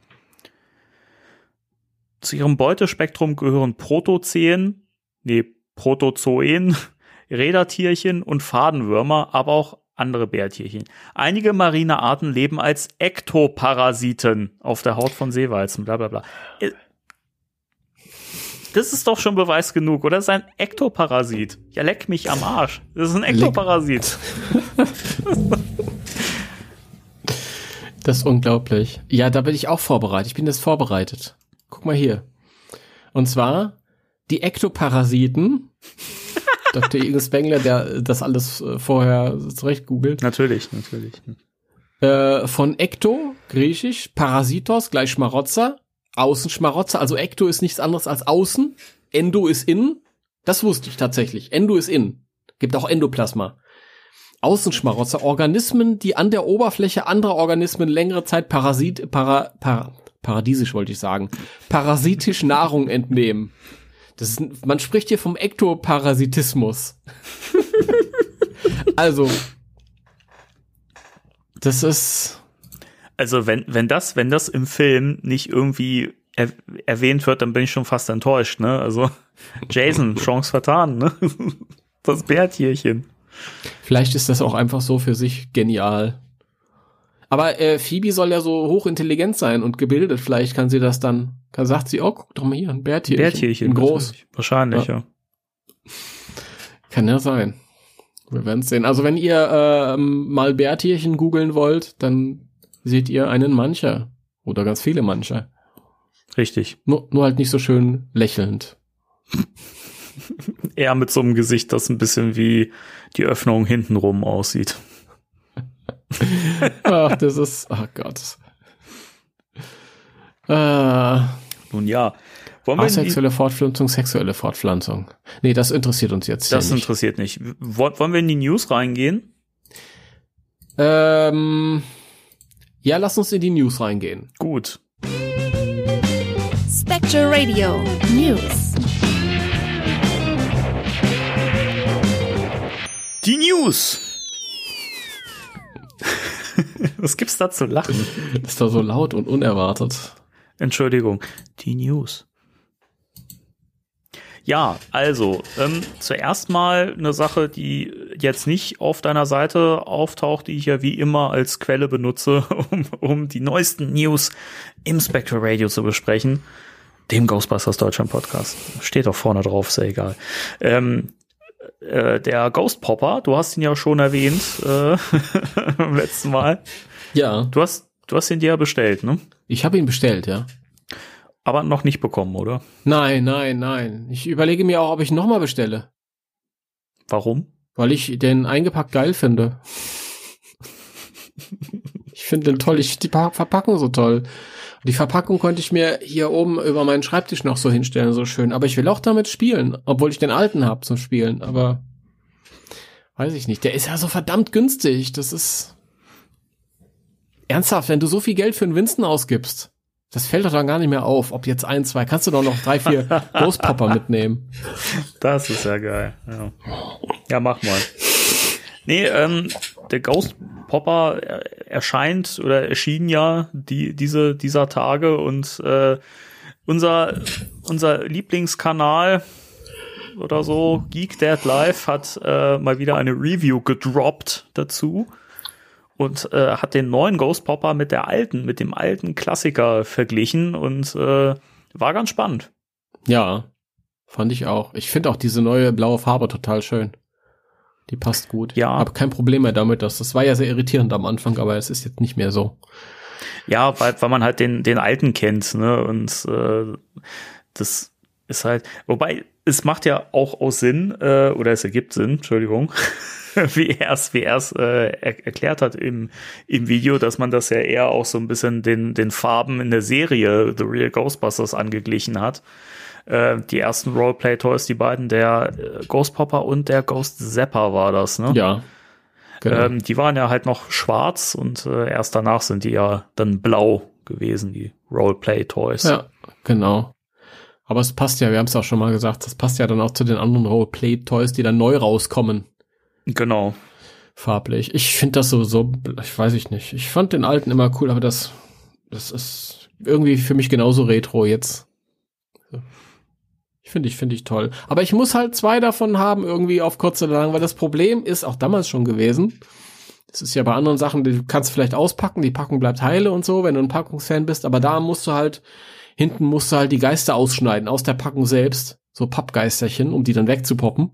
Zu ihrem Beutespektrum gehören Protozeen, nee, Protozoen, (laughs) Rädertierchen und Fadenwürmer, aber auch andere Bärtierchen. Einige marine Arten leben als Ektoparasiten auf der Haut von Seeweizen, bla bla bla. Das ist doch schon Beweis genug, oder? Das ist ein Ektoparasit. Ja, leck mich am Arsch. Das ist ein Ektoparasit. (laughs) Das ist unglaublich. Ja, da bin ich auch vorbereitet. Ich bin jetzt vorbereitet. Guck mal hier. Und zwar die Ektoparasiten. Dr. Igel Spengler, der das alles äh, vorher zurecht googelt. Natürlich, natürlich. Äh, von Ekto, griechisch, Parasitos gleich Schmarotzer, Außenschmarotzer. Also Ekto ist nichts anderes als außen. Endo ist innen. Das wusste ich tatsächlich. Endo ist innen. Gibt auch Endoplasma. Außenschmarotzer, Organismen, die an der Oberfläche anderer Organismen längere Zeit Parasit, para, para, paradiesisch wollte ich sagen, parasitisch Nahrung entnehmen. Das ist, man spricht hier vom Ektoparasitismus. (laughs) also, das ist, Also wenn, wenn das, wenn das im Film nicht irgendwie er, erwähnt wird, dann bin ich schon fast enttäuscht, ne? Also (laughs) Jason, Chance vertan, ne? (laughs) Das Bärtierchen. Vielleicht ist das auch einfach so für sich genial. Aber äh, Phoebe soll ja so hochintelligent sein und gebildet. Vielleicht kann sie das dann, kann, sagt sie, oh, guck doch mal hier, ein Bärtierchen. Bärtierchen. Ein groß. Wahrscheinlich, ja. (laughs) Kann ja sein. Wir werden sehen. Also wenn ihr ähm, mal Bärtierchen googeln wollt, dann seht ihr einen Mancher. Oder ganz viele Mancher. Richtig. Nur, nur halt nicht so schön lächelnd. (laughs) Eher mit so einem Gesicht, das ein bisschen wie die Öffnung hintenrum aussieht. (laughs) Ach, das ist, ach Gott. Äh, Nun ja. Wollen in die, asexuelle Fortpflanzung, sexuelle Fortpflanzung. Nee, das interessiert uns jetzt das nicht. interessiert nicht. Woll- Wollen wir in die News reingehen? Ähm, ja, lass uns in die News reingehen. Gut. Spectre Radio News. Die News. (laughs) Was gibt's da zu lachen? (laughs) Das war so laut und unerwartet. Entschuldigung. Die News. Ja, also, ähm, zuerst mal eine Sache, die jetzt nicht auf deiner Seite auftaucht, die ich ja wie immer als Quelle benutze, (laughs) um, um die neuesten News im Spectral Radio zu besprechen. Dem Ghostbusters Deutschland Podcast. Steht doch vorne drauf, ist ja egal. Ähm, äh, der Ghost Popper, du hast ihn ja schon erwähnt äh, (laughs) beim letzten Mal. Ja, Du hast, du hast ihn dir ja bestellt, ne? ich habe ihn bestellt, ja. Aber noch nicht bekommen, oder? Nein, nein, nein. Ich überlege mir auch, ob ich nochmal bestelle. Warum? Weil ich den eingepackt geil finde. Ich finde den toll. Ich finde die Pa- Verpackung so toll. Die Verpackung konnte ich mir hier oben über meinen Schreibtisch noch so hinstellen, so schön. Aber ich will auch damit spielen, obwohl ich den alten hab zum Spielen. Aber weiß ich nicht. Der ist ja so verdammt günstig. Das ist ernsthaft, wenn du so viel Geld für einen Winston ausgibst. Das fällt doch dann gar nicht mehr auf. Ob jetzt ein, zwei, kannst du doch noch drei, vier (laughs) Ghost Popper mitnehmen. Das ist ja geil. Ja, ja mach mal. Nee, ähm, der Ghost Popper äh, erscheint oder erschien ja die, diese, dieser Tage und äh, unser, unser Lieblingskanal oder so, Geek Dead Live, hat äh, mal wieder eine Review gedroppt dazu und äh, hat den neuen Ghost Popper mit der alten, mit dem alten Klassiker verglichen und äh, war ganz spannend. Ja, fand ich auch. Ich finde auch diese neue blaue Farbe total schön. Die passt gut. Ja. Hab kein Problem mehr damit. Dass, das war ja sehr irritierend am Anfang, aber es ist jetzt nicht mehr so. Ja, weil, weil man halt den, den alten kennt, ne? Und äh, das ist halt, wobei, es macht ja auch aus Sinn, äh, oder es ergibt Sinn, Entschuldigung, (laughs) wie er es wie er's, äh, er erklärt hat im, im Video, dass man das ja eher auch so ein bisschen den, den Farben in der Serie The Real Ghostbusters angeglichen hat. Äh, die ersten Roleplay-Toys, die beiden, der äh, Ghost Popper und der Ghost Zapper war das, ne? Ja. Genau. Ähm, die waren ja halt noch schwarz und äh, erst danach sind die ja dann blau gewesen, die Roleplay-Toys. Ja, genau. Aber es passt ja, wir haben es auch schon mal gesagt, das passt ja dann auch zu den anderen Roleplay-Toys, die dann neu rauskommen. Genau. Farblich. Ich finde das so, so, ich weiß ich nicht. Ich fand den alten immer cool, aber das, das ist irgendwie für mich genauso retro jetzt. Ich finde ich, finde ich toll. Aber ich muss halt zwei davon haben, irgendwie auf kurz oder lang, weil das Problem ist auch damals schon gewesen. Das ist ja bei anderen Sachen, du kannst vielleicht auspacken, die Packung bleibt heile und so, wenn du ein Packungsfan bist, aber da musst du halt, hinten musst du halt die Geister ausschneiden, aus der Packung selbst, so Pappgeisterchen, um die dann wegzupoppen.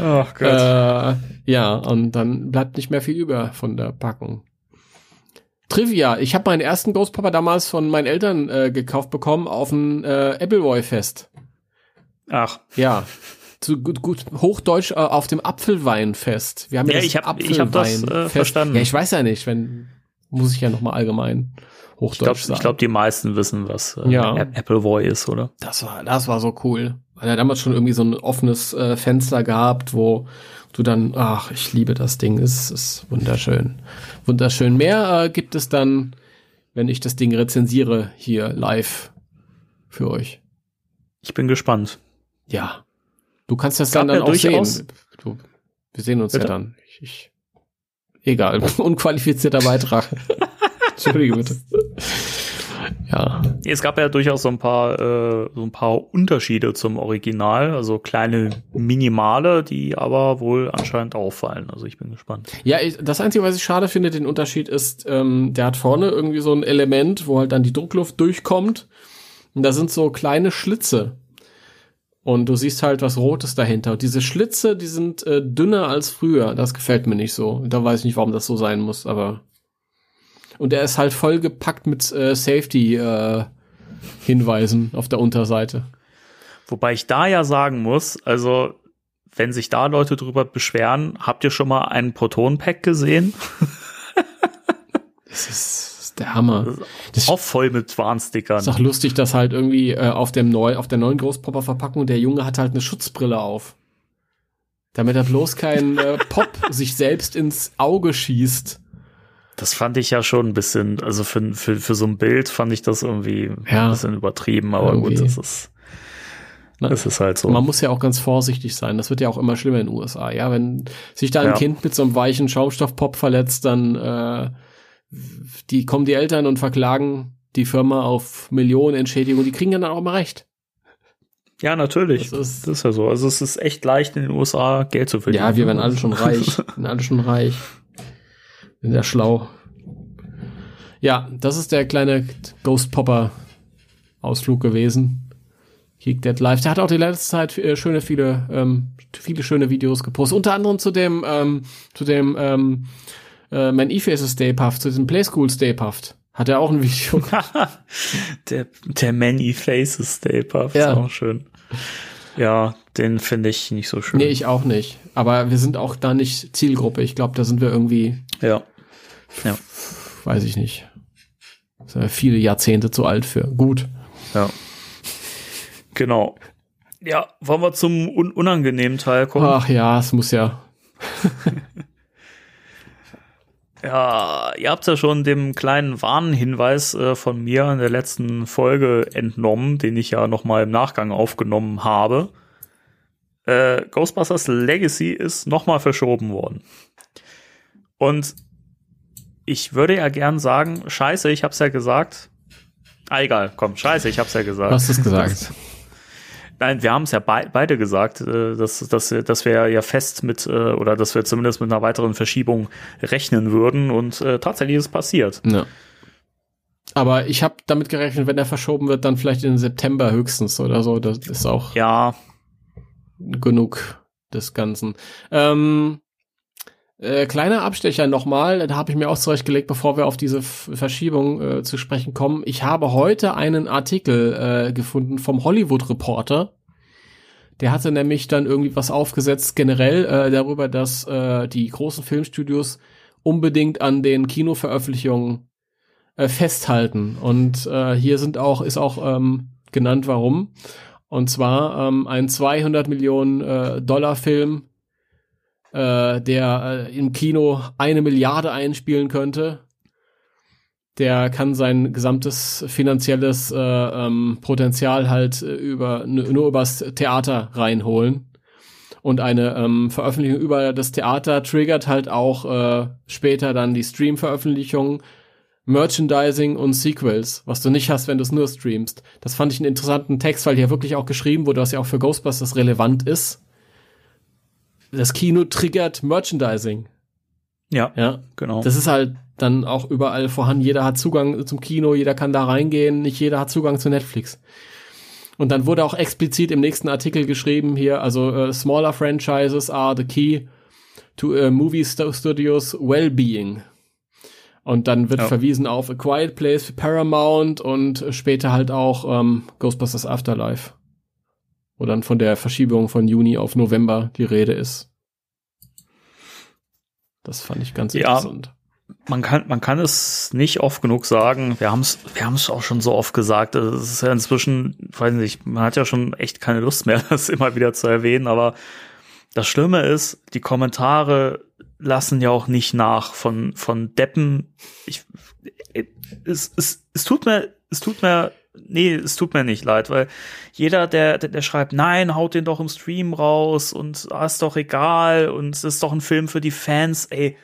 Ach Gott. Äh, ja, und dann bleibt nicht mehr viel über von der Packung. Trivia, ich habe meinen ersten Popper damals von meinen Eltern äh, gekauft bekommen auf ein äh, Appleboy-Fest. Ach. Ja. Zu gut, gut Hochdeutsch äh, auf dem Apfelweinfest. Wir haben Ja, das ich hab- ich hab das, äh, verstanden. Ja, ich weiß ja nicht, wenn muss ich ja noch mal allgemein Hochdeutsch glaube, sagen. ich glaub, die meisten wissen, was äh, Ja. Appleboy ist, oder? Das war, das war so cool. Weil er damals schon irgendwie so ein offenes äh, Fenster gehabt, wo du dann, ach, ich liebe das Ding, es ist wunderschön. Wunderschön. Mehr äh, gibt es dann, wenn ich das Ding rezensiere hier live für euch. Ich bin gespannt. Ja. Du kannst das Gab dann, dann auch durchaus- sehen. Du, wir sehen uns Bitte? ja dann. Ich, ich, egal, (laughs) unqualifizierter Beitrag. (laughs) Entschuldige bitte. Ja. Es gab ja durchaus so ein paar, äh, so ein paar Unterschiede zum Original, also kleine Minimale, die aber wohl anscheinend auffallen. Also ich bin gespannt. Ja, ich, das Einzige, was ich schade finde, den Unterschied ist, ähm, der hat vorne irgendwie so ein Element, wo halt dann die Druckluft durchkommt. Und da sind so kleine Schlitze. Und du siehst halt was Rotes dahinter. Und diese Schlitze, die sind äh, dünner als früher. Das gefällt mir nicht so. Da weiß ich nicht, warum das so sein muss, aber. Und er ist halt vollgepackt mit äh, Safety-Hinweisen auf der Unterseite. Wobei ich da ja sagen muss, also wenn sich da Leute drüber beschweren, habt ihr schon mal einen Proton-Pack gesehen? Das ist, ist der Hammer. Das Auch voll mit Warnstickern. Ist auch lustig, dass halt irgendwie äh, auf dem neu, auf der neuen Großpopper-Verpackung der Junge hat halt eine Schutzbrille auf. Damit er bloß kein äh, Pop (laughs) sich selbst ins Auge schießt. Das fand ich ja schon ein bisschen, also für, für, für so ein Bild fand ich das irgendwie Ja. ein bisschen übertrieben, aber Irgendwie. gut, das ist, das ist halt so. Man muss ja auch ganz vorsichtig sein. Das wird ja auch immer schlimmer in den USA. Ja, wenn sich da ein Ja. Kind mit so einem weichen Schaumstoffpop verletzt, dann äh, die kommen die Eltern und verklagen die Firma auf Millionen Entschädigung. Die kriegen dann auch immer recht. Ja, natürlich. Das ist- das ist ja so. Also es ist echt leicht in den USA Geld zu verdienen. Ja, wir werden alle schon (laughs) reich. Alle schon reich. Sind ja schlau. Ja, das ist der kleine Ghost Popper Ausflug gewesen. Geek Dead Live. Der hat auch die letzte Zeit äh, schöne, viele, ähm, viele schöne Videos gepostet. Unter anderem zu dem, ähm, zu dem, ähm, äh, Man E-Face ist Stay Puft, zu diesem Playskool Stay Puft. Hat er auch ein Video. (laughs) der, der Many Faces Stay Puft Ja. ist auch schön. Ja, den finde ich nicht so schön. nee, ich auch nicht. Aber wir sind auch da nicht Zielgruppe. Ich glaube, da sind wir irgendwie ja. Ja. weiß ich nicht. Sind wir viele Jahrzehnte zu alt für. Gut. Ja. Genau. Ja, wollen wir zum un unangenehmen Teil kommen? Ach ja, es muss ja. (laughs) Ja, ihr habt ja schon dem kleinen Warnhinweis äh, von mir in der letzten Folge entnommen, den ich ja noch mal im Nachgang aufgenommen habe. Äh, Ghostbusters Legacy ist noch mal verschoben worden. Und ich würde ja gern sagen, scheiße, ich hab's ja gesagt. Ah, egal, komm, scheiße, ich hab's ja gesagt. Du hast es gesagt. Nein, wir haben es ja bei, beide gesagt, äh, dass, dass, dass wir ja fest mit, äh, oder dass wir zumindest mit einer weiteren Verschiebung rechnen würden und äh, tatsächlich ist es passiert. ja. Aber ich habe damit gerechnet, wenn er verschoben wird, dann vielleicht in September höchstens oder so. Das ist auch Ja, genug des Ganzen. Ähm, Äh, kleiner Abstecher nochmal, da habe ich mir auch zurechtgelegt, bevor wir auf diese F Verschiebung äh, zu sprechen kommen. Ich habe heute einen Artikel äh, gefunden vom Hollywood Reporter. Der hatte nämlich dann irgendwie was aufgesetzt generell äh, darüber, dass äh, die großen Filmstudios unbedingt an den Kinoveröffentlichungen äh, festhalten. Und äh, hier sind auch ist auch ähm, genannt, warum. Und zwar ähm, ein 200 Millionen äh, Dollar Film äh, der äh, im Kino eine Milliarde einspielen könnte. Der kann sein gesamtes finanzielles äh, ähm, Potenzial halt äh, über nur übers Theater reinholen. Und eine ähm, Veröffentlichung über das Theater triggert halt auch äh, später dann die Stream-Veröffentlichung, Merchandising und Sequels, was du nicht hast, wenn du es nur streamst. Das fand ich einen interessanten Text, weil hier wirklich auch geschrieben wurde, was ja auch für Ghostbusters relevant ist das Kino triggert Merchandising. Ja, ja, genau. Das ist halt dann auch überall vorhanden. Jeder hat Zugang zum Kino, jeder kann da reingehen, nicht jeder hat Zugang zu Netflix. Und dann wurde auch explizit im nächsten Artikel geschrieben hier, also uh, smaller franchises are the key to a movie studios well-being. Und dann wird ja. verwiesen auf A Quiet Place für Paramount und später halt auch ähm, Ghostbusters Afterlife wo dann von der Verschiebung von Juni auf November die Rede ist. Das fand ich ganz ja, interessant. Man kann, man kann es nicht oft genug sagen. Wir haben es, wir haben es auch schon so oft gesagt. Es ist ja inzwischen, weiß nicht, man hat ja schon echt keine Lust mehr, (laughs) das immer wieder zu erwähnen. Aber das Schlimme ist, die Kommentare lassen ja auch nicht nach von, von Deppen. Ich, es, es, es tut mir, es tut mir nee, es tut mir nicht leid, weil jeder, der, der, der schreibt, nein, haut den doch im Stream raus und ah, ist doch egal und es ist doch ein Film für die Fans, ey.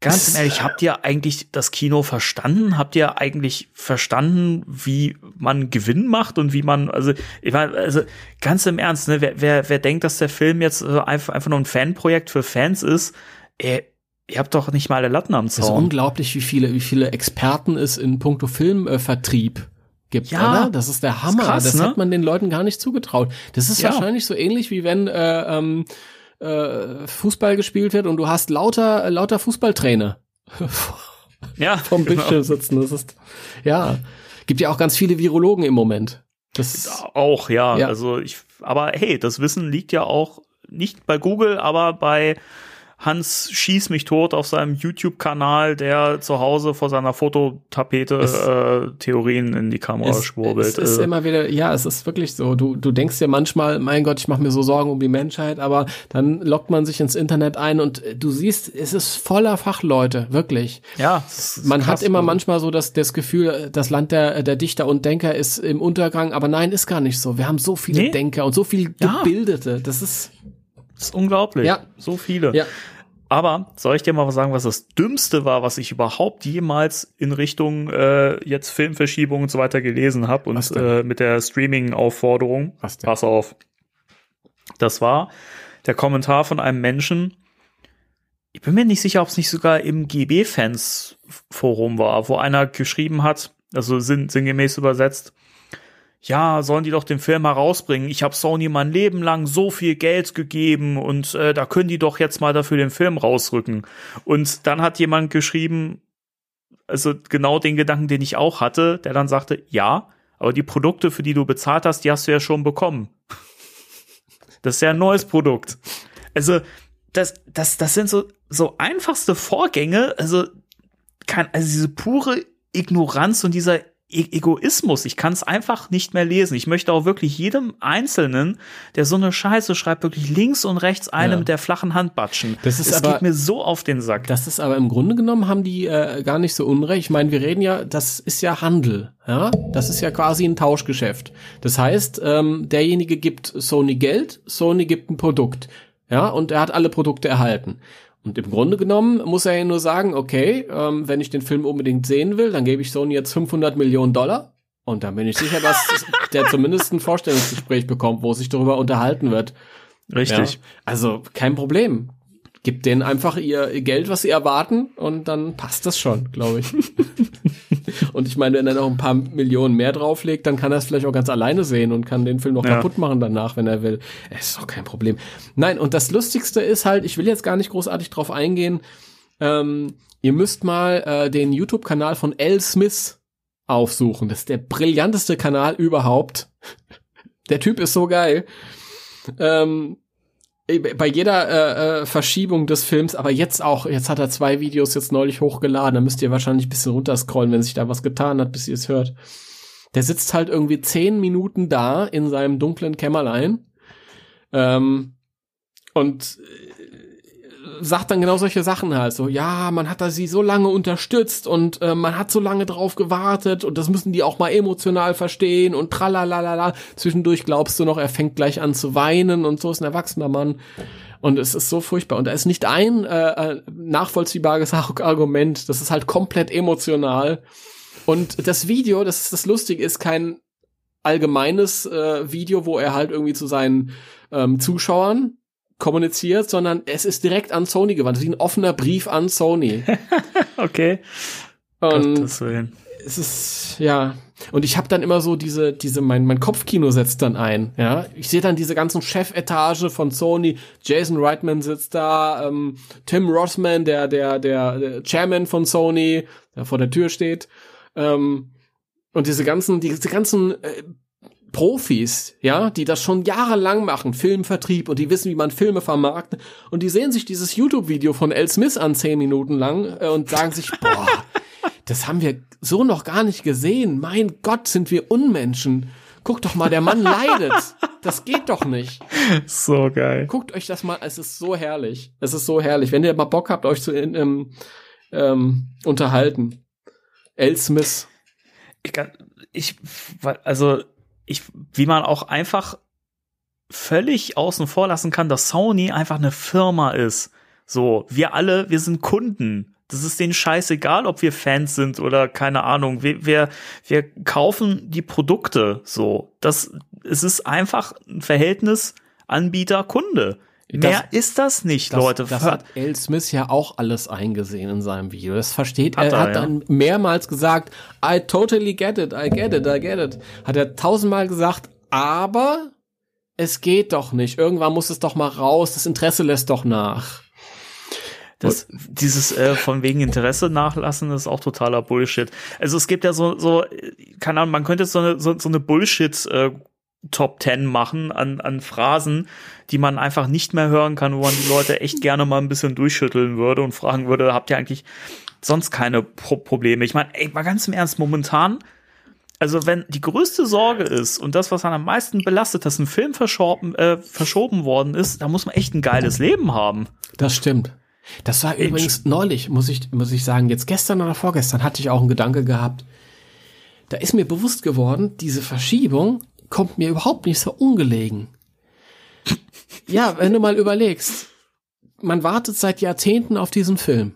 Ganz ehrlich, habt ihr eigentlich das Kino verstanden? Habt ihr eigentlich verstanden, wie man Gewinn macht und wie man, also, ich meine, also ganz im Ernst, ne, wer, wer, wer denkt, dass der Film jetzt äh, einfach, einfach nur ein Fanprojekt für Fans ist, ey, Ihr habt doch nicht mal alle Latten am Zaun. Es ist unglaublich, wie viele, wie viele Experten es in puncto Filmvertrieb gibt, ja, oder? Das ist der Hammer. Ist krass, das ne? hat man den Leuten gar nicht zugetraut. Das ist ja. wahrscheinlich so ähnlich wie wenn äh, ähm, äh, Fußball gespielt wird und du hast lauter äh, lauter Fußballtrainer (laughs) ja, vom genau. Bildschirm sitzen. Das ist ja gibt ja auch ganz viele Virologen im Moment. Das auch ja. ja. Also ich, aber hey, das Wissen liegt ja auch nicht bei Google, aber bei Hans schieß mich tot auf seinem YouTube-Kanal, der zu Hause vor seiner Fototapete äh, Theorien in die Kamera es, schwurbelt. Es ist äh. immer wieder, ja, es ist wirklich so. Du, du denkst dir manchmal, mein Gott, ich mache mir so Sorgen um die Menschheit, aber dann lockt man sich ins Internet ein und du siehst, es ist voller Fachleute, wirklich. Ja. Man krass, hat immer manchmal so das, das Gefühl, das Land der, der Dichter und Denker ist im Untergang, aber nein, ist gar nicht so. Wir haben so viele nee? Denker und so viel Gebildete. Ja. Das ist das ist unglaublich. Ja. So viele. Ja. Aber soll ich dir mal sagen, was das Dümmste war, was ich überhaupt jemals in Richtung äh, jetzt Filmverschiebung und so weiter gelesen habe und äh, mit der Streaming-Aufforderung. Pass auf. Das war der Kommentar von einem Menschen. Ich bin mir nicht sicher, ob es nicht sogar im GB-Fans-Forum war, wo einer geschrieben hat, also sinn, sinngemäß übersetzt, ja, sollen die doch den Film herausbringen. Ich habe Sony mein Leben lang so viel Geld gegeben und äh, da können die doch jetzt mal dafür den Film rausrücken. Und dann hat jemand geschrieben, also genau den Gedanken, den ich auch hatte, der dann sagte, ja, aber die Produkte, für die du bezahlt hast, die hast du ja schon bekommen. Das ist ja ein neues Produkt. Also, das, das, das sind so, so einfachste Vorgänge, also, kann, also diese pure Ignoranz und dieser E Egoismus. Ich kann es einfach nicht mehr lesen. Ich möchte auch wirklich jedem Einzelnen, der so eine Scheiße schreibt, wirklich links und rechts einem ja. mit der flachen Hand batschen. Das ist es aber, geht mir so auf den Sack. Das ist aber im Grunde genommen haben die äh, gar nicht so unrecht. Ich meine, wir reden ja, das ist ja Handel. Ja, das ist ja quasi ein Tauschgeschäft. Das heißt, ähm, derjenige gibt Sony Geld, Sony gibt ein Produkt. Ja, und er hat alle Produkte erhalten. Und im Grunde genommen muss er ja nur sagen, okay, ähm, wenn ich den Film unbedingt sehen will, dann gebe ich Sony jetzt 500 Millionen Dollar. Und dann bin ich sicher, dass (laughs) der zumindest ein Vorstellungsgespräch bekommt, wo sich darüber unterhalten wird. Richtig. Ja, also kein Problem. Gibt denen einfach ihr Geld, was sie erwarten, und dann passt das schon, glaube ich. (laughs) Und ich meine, wenn er noch ein paar Millionen mehr drauflegt, dann kann er es vielleicht auch ganz alleine sehen und kann den Film noch ja. kaputt machen danach, wenn er will. Es ist doch kein Problem. Nein, und das Lustigste ist halt, ich will jetzt gar nicht großartig drauf eingehen, ähm, ihr müsst mal äh, den YouTube-Kanal von L. Smith aufsuchen. Das ist der brillanteste Kanal überhaupt. (laughs) Der Typ ist so geil. Ähm, bei jeder äh, äh, Verschiebung des Films, aber jetzt auch, jetzt hat er zwei Videos jetzt neulich hochgeladen, da müsst ihr wahrscheinlich ein bisschen runterscrollen, wenn sich da was getan hat, bis ihr es hört. Der sitzt halt irgendwie zehn Minuten da in seinem dunklen Kämmerlein ähm, und sagt dann genau solche Sachen halt so, ja, man hat da sie so lange unterstützt und äh, man hat so lange drauf gewartet und das müssen die auch mal emotional verstehen und tralalala. Zwischendurch glaubst du noch, er fängt gleich an zu weinen und so ist ein erwachsener Mann. Und es ist so furchtbar. Und da ist nicht ein äh, äh nachvollziehbares Argument. Das ist halt komplett emotional. Und das Video, das ist das Lustige, ist kein allgemeines äh, Video, wo er halt irgendwie zu seinen ähm, Zuschauern kommuniziert, sondern es ist direkt an Sony gewandt. Es ist ein offener Brief an Sony. (laughs) okay. Und es ist, ja. Und ich habe dann immer so diese, diese, mein, mein Kopfkino setzt dann ein, ja. Ich sehe dann diese ganzen Chefetage von Sony. Jason Reitman sitzt da, ähm, Tim Rossman, der, der, der, der Chairman von Sony, der vor der Tür steht. Ähm, und diese ganzen, diese ganzen äh, Profis, ja, die das schon jahrelang machen, Filmvertrieb und die wissen, wie man Filme vermarktet und die sehen sich dieses YouTube-Video von L. Smith an zehn Minuten lang äh, und sagen sich, (laughs) boah, das haben wir so noch gar nicht gesehen. Mein Gott, sind wir Unmenschen. Guck doch mal, der Mann leidet. Das geht doch nicht. So geil. Guckt euch das mal, es ist so herrlich. Es ist so herrlich. Wenn ihr mal Bock habt, euch zu ähm, ähm, unterhalten. L. Smith. Ich, ich, also ich, wie man auch einfach völlig außen vor lassen kann, dass Sony einfach eine Firma ist. So, wir alle, wir sind Kunden. Das ist denen scheißegal, ob wir Fans sind oder keine Ahnung. Wir, wir, wir kaufen die Produkte so. Das, es ist einfach ein Verhältnis Anbieter-Kunde. Mehr das, ist das nicht, das, Leute. Das hat L. Smith ja auch alles eingesehen in seinem Video. Das versteht hat er. Er hat ja. dann mehrmals gesagt, I totally get it, I get it, I get it. Hat er tausendmal gesagt, aber es geht doch nicht. Irgendwann muss es doch mal raus. Das Interesse lässt doch nach. Das, dieses äh, von wegen Interesse nachlassen ist auch totaler Bullshit. Also es gibt ja so, so keine Ahnung, man könnte so eine, so, so eine Bullshit äh, Top Ten machen an, an Phrasen, die man einfach nicht mehr hören kann, wo man die Leute echt gerne mal ein bisschen durchschütteln würde und fragen würde, habt ihr eigentlich sonst keine Pro Probleme? Ich meine, ey, mal ganz im Ernst, momentan, also wenn die größte Sorge ist und das, was man am meisten belastet, dass ein Film verschoben, äh, verschoben worden ist, da muss man echt ein geiles Leben haben. Das stimmt. Das war übrigens neulich, muss ich, muss ich sagen, jetzt gestern oder vorgestern hatte ich auch einen Gedanke gehabt. Da ist mir bewusst geworden, diese Verschiebung kommt mir überhaupt nicht so ungelegen. Ja, wenn du mal überlegst, man wartet seit Jahrzehnten auf diesen Film.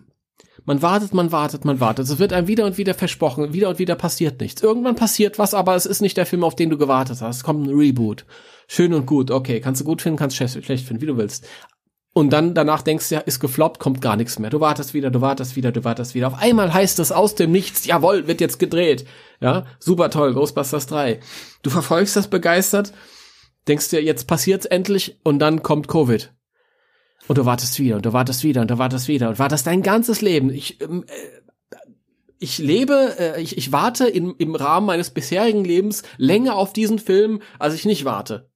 Man wartet, man wartet, man wartet. Es wird einem wieder und wieder versprochen, wieder und wieder passiert nichts. Irgendwann passiert was, aber es ist nicht der Film, auf den du gewartet hast. Es kommt ein Reboot. Schön und gut, okay, kannst du gut finden, kannst du schlecht finden, wie du willst. Und dann danach denkst du ja, ist gefloppt, kommt gar nichts mehr. Du wartest wieder, du wartest wieder, du wartest wieder. Auf einmal heißt es aus dem Nichts, jawohl, wird jetzt gedreht. Ja, super toll, Ghostbusters 3. Du verfolgst das begeistert, denkst dir, jetzt passiert's endlich und dann kommt Covid. Und du wartest wieder und du wartest wieder und du wartest wieder und wartest dein ganzes Leben. Ich, ähm, äh, ich lebe, äh, ich, ich warte in, im Rahmen meines bisherigen Lebens länger auf diesen Film, als ich nicht warte.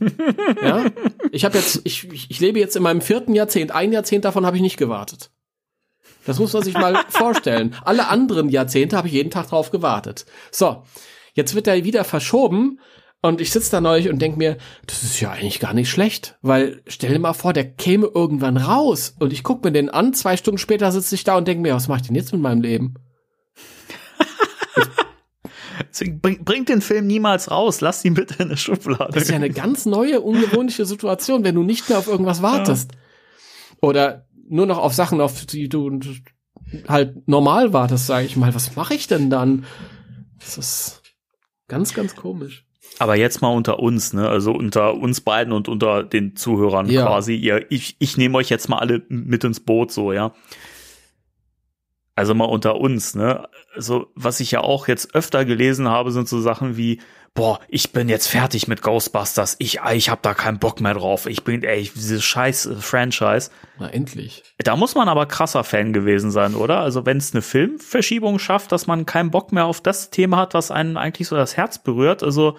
(laughs) ja, ich habe jetzt, ich, ich lebe jetzt in meinem vierten Jahrzehnt. Ein Jahrzehnt davon habe ich nicht gewartet. Das muss man sich mal (laughs) vorstellen. Alle anderen Jahrzehnte habe ich jeden Tag drauf gewartet. So, jetzt wird er wieder verschoben und ich sitze da neulich und denk mir, das ist ja eigentlich gar nicht schlecht, weil stell dir mal vor, der käme irgendwann raus und ich guck mir den an, zwei Stunden später sitze ich da und denk mir, was mache ich denn jetzt mit meinem Leben? (laughs) Deswegen bring, bringt den Film niemals raus, lass ihn bitte in der Schublade. Das ist ja eine ganz neue, ungewöhnliche Situation, wenn du nicht mehr auf irgendwas wartest. Ja. Oder nur noch auf Sachen, auf die du halt normal wartest, sage ich mal. Was mache ich denn dann? Das ist ganz, ganz komisch. Aber jetzt mal unter uns, ne? Also unter uns beiden und unter den Zuhörern ja. quasi. Ihr, ich, ich nehme euch jetzt mal alle mit ins Boot, so, ja. also mal unter uns, ne? Also, was ich ja auch jetzt öfter gelesen habe, sind so Sachen wie, boah, ich bin jetzt fertig mit Ghostbusters, ich, ich hab da keinen Bock mehr drauf, ich bin, ey, dieses scheiß äh, Franchise. Na, endlich. Da muss man aber krasser Fan gewesen sein, oder? Also, wenn es eine Filmverschiebung schafft, dass man keinen Bock mehr auf das Thema hat, was einen eigentlich so das Herz berührt, also,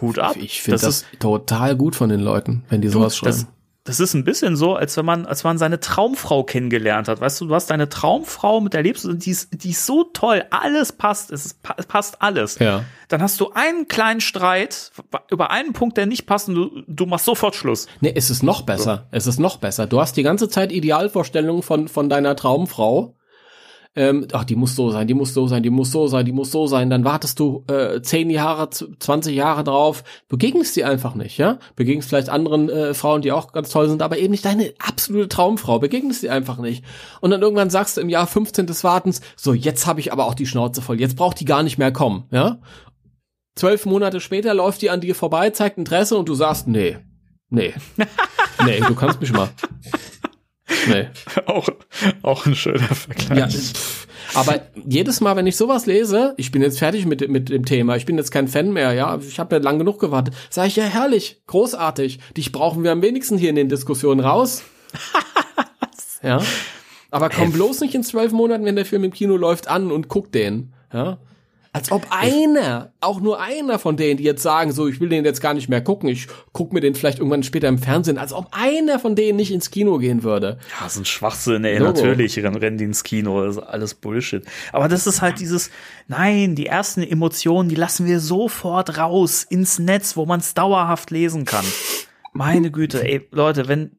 Hut ab. Ich finde das, das total gut von den Leuten, wenn die sowas schreiben. Das, das ist ein bisschen so, als wenn man, als man seine Traumfrau kennengelernt hat. Weißt du, du hast deine Traumfrau, mit der lebst du und die ist, die ist so toll, alles passt, es passt alles. Ja. Dann hast du einen kleinen Streit über einen Punkt, der nicht passt und du, du machst sofort Schluss. Nee, es ist noch besser. So. Es ist noch besser. Du hast die ganze Zeit Idealvorstellungen von, von deiner Traumfrau ähm, ach, die muss so sein, die muss so sein, die muss so sein, die muss so sein, dann wartest du äh, zehn Jahre, 20 Jahre drauf, begegnest sie einfach nicht, ja? Begegnest vielleicht anderen äh, Frauen, die auch ganz toll sind, aber eben nicht deine absolute Traumfrau, begegnest sie einfach nicht. Und dann irgendwann sagst du im Jahr 15 des Wartens, so, jetzt habe ich aber auch die Schnauze voll, jetzt braucht die gar nicht mehr kommen, ja? Zwölf Monate später läuft die an dir vorbei, zeigt Interesse und du sagst, nee, nee, (laughs) nee, du kannst mich mal. Nee. (laughs) auch, auch ein schöner Vergleich. Ja, aber jedes Mal, wenn ich sowas lese, ich bin jetzt fertig mit, mit dem Thema, ich bin jetzt kein Fan mehr, ja, ich habe ja lang genug gewartet, sage ich ja herrlich, großartig, dich brauchen wir am wenigsten hier in den Diskussionen raus. (laughs) ja. Aber komm bloß nicht in zwölf Monaten, wenn der Film im Kino läuft, an und guck den. Ja. Als ob einer, auch nur einer von denen, die jetzt sagen, so, ich will den jetzt gar nicht mehr gucken, ich guck mir den vielleicht irgendwann später im Fernsehen, als ob einer von denen nicht ins Kino gehen würde. Ja, so ein Schwachsinn, ey, Logo. natürlich rennen, rennen die ins Kino, das ist alles Bullshit. Aber das ist halt dieses, nein, die ersten Emotionen, die lassen wir sofort raus ins Netz, wo man es dauerhaft lesen kann. Meine Güte, ey, Leute, wenn,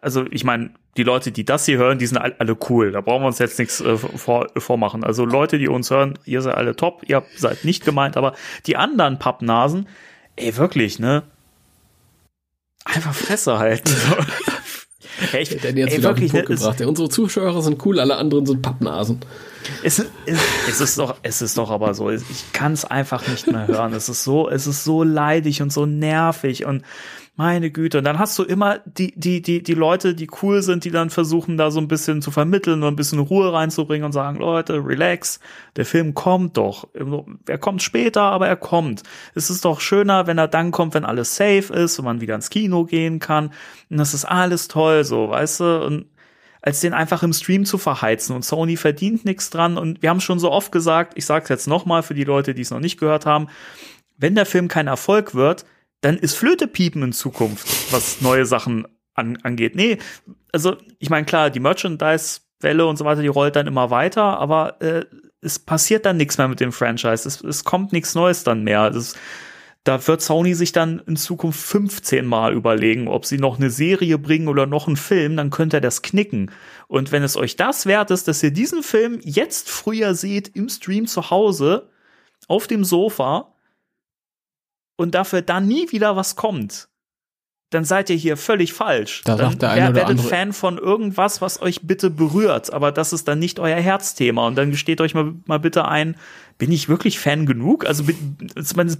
also ich meine, die Leute, die das hier hören, die sind alle cool. Da brauchen wir uns jetzt nichts äh, vor, vormachen. Also Leute, die uns hören, ihr seid alle top, ihr seid nicht gemeint, aber die anderen Pappnasen, ey, wirklich, ne? Einfach Fresse halten. hey, (laughs) ich, Denn jetzt ey, wirklich, ne, gebracht. Ey, unsere Zuschauer sind cool, alle anderen sind Pappnasen. Es, es, es, ist doch, es ist doch aber so. Ich kann es einfach nicht mehr hören. Es ist so, es ist so leidig und so nervig und meine Güte. Und dann hast du immer die, die, die, die Leute, die cool sind, die dann versuchen, da so ein bisschen zu vermitteln und ein bisschen Ruhe reinzubringen und sagen, Leute, relax, der Film kommt doch. Er kommt später, aber er kommt. Es ist doch schöner, wenn er dann kommt, wenn alles safe ist und man wieder ins Kino gehen kann. Und das ist alles toll, so, weißt du? Und als den einfach im Stream zu verheizen. Und Sony verdient nichts dran. Und wir haben schon so oft gesagt, ich sage es jetzt nochmal für die Leute, die es noch nicht gehört haben, wenn der Film kein Erfolg wird, dann ist Flöte piepen in Zukunft, was neue Sachen an, angeht. Nee, also ich meine, klar, die Merchandise-Welle und so weiter, die rollt dann immer weiter, aber äh, es passiert dann nichts mehr mit dem Franchise. Es, es kommt nichts Neues dann mehr. Das, da wird Sony sich dann in Zukunft 15 Mal überlegen, ob sie noch eine Serie bringen oder noch einen Film, dann könnt ihr das knicken. Und wenn es euch das wert ist, dass ihr diesen Film jetzt früher seht im Stream zu Hause, auf dem Sofa, und dafür dann nie wieder was kommt, dann seid ihr hier völlig falsch. Da dann sagt der eine werdet andere Fan von irgendwas, was euch bitte berührt, aber das ist dann nicht euer Herzthema. Und dann gesteht euch mal, mal bitte ein, bin ich wirklich Fan genug? Also bin,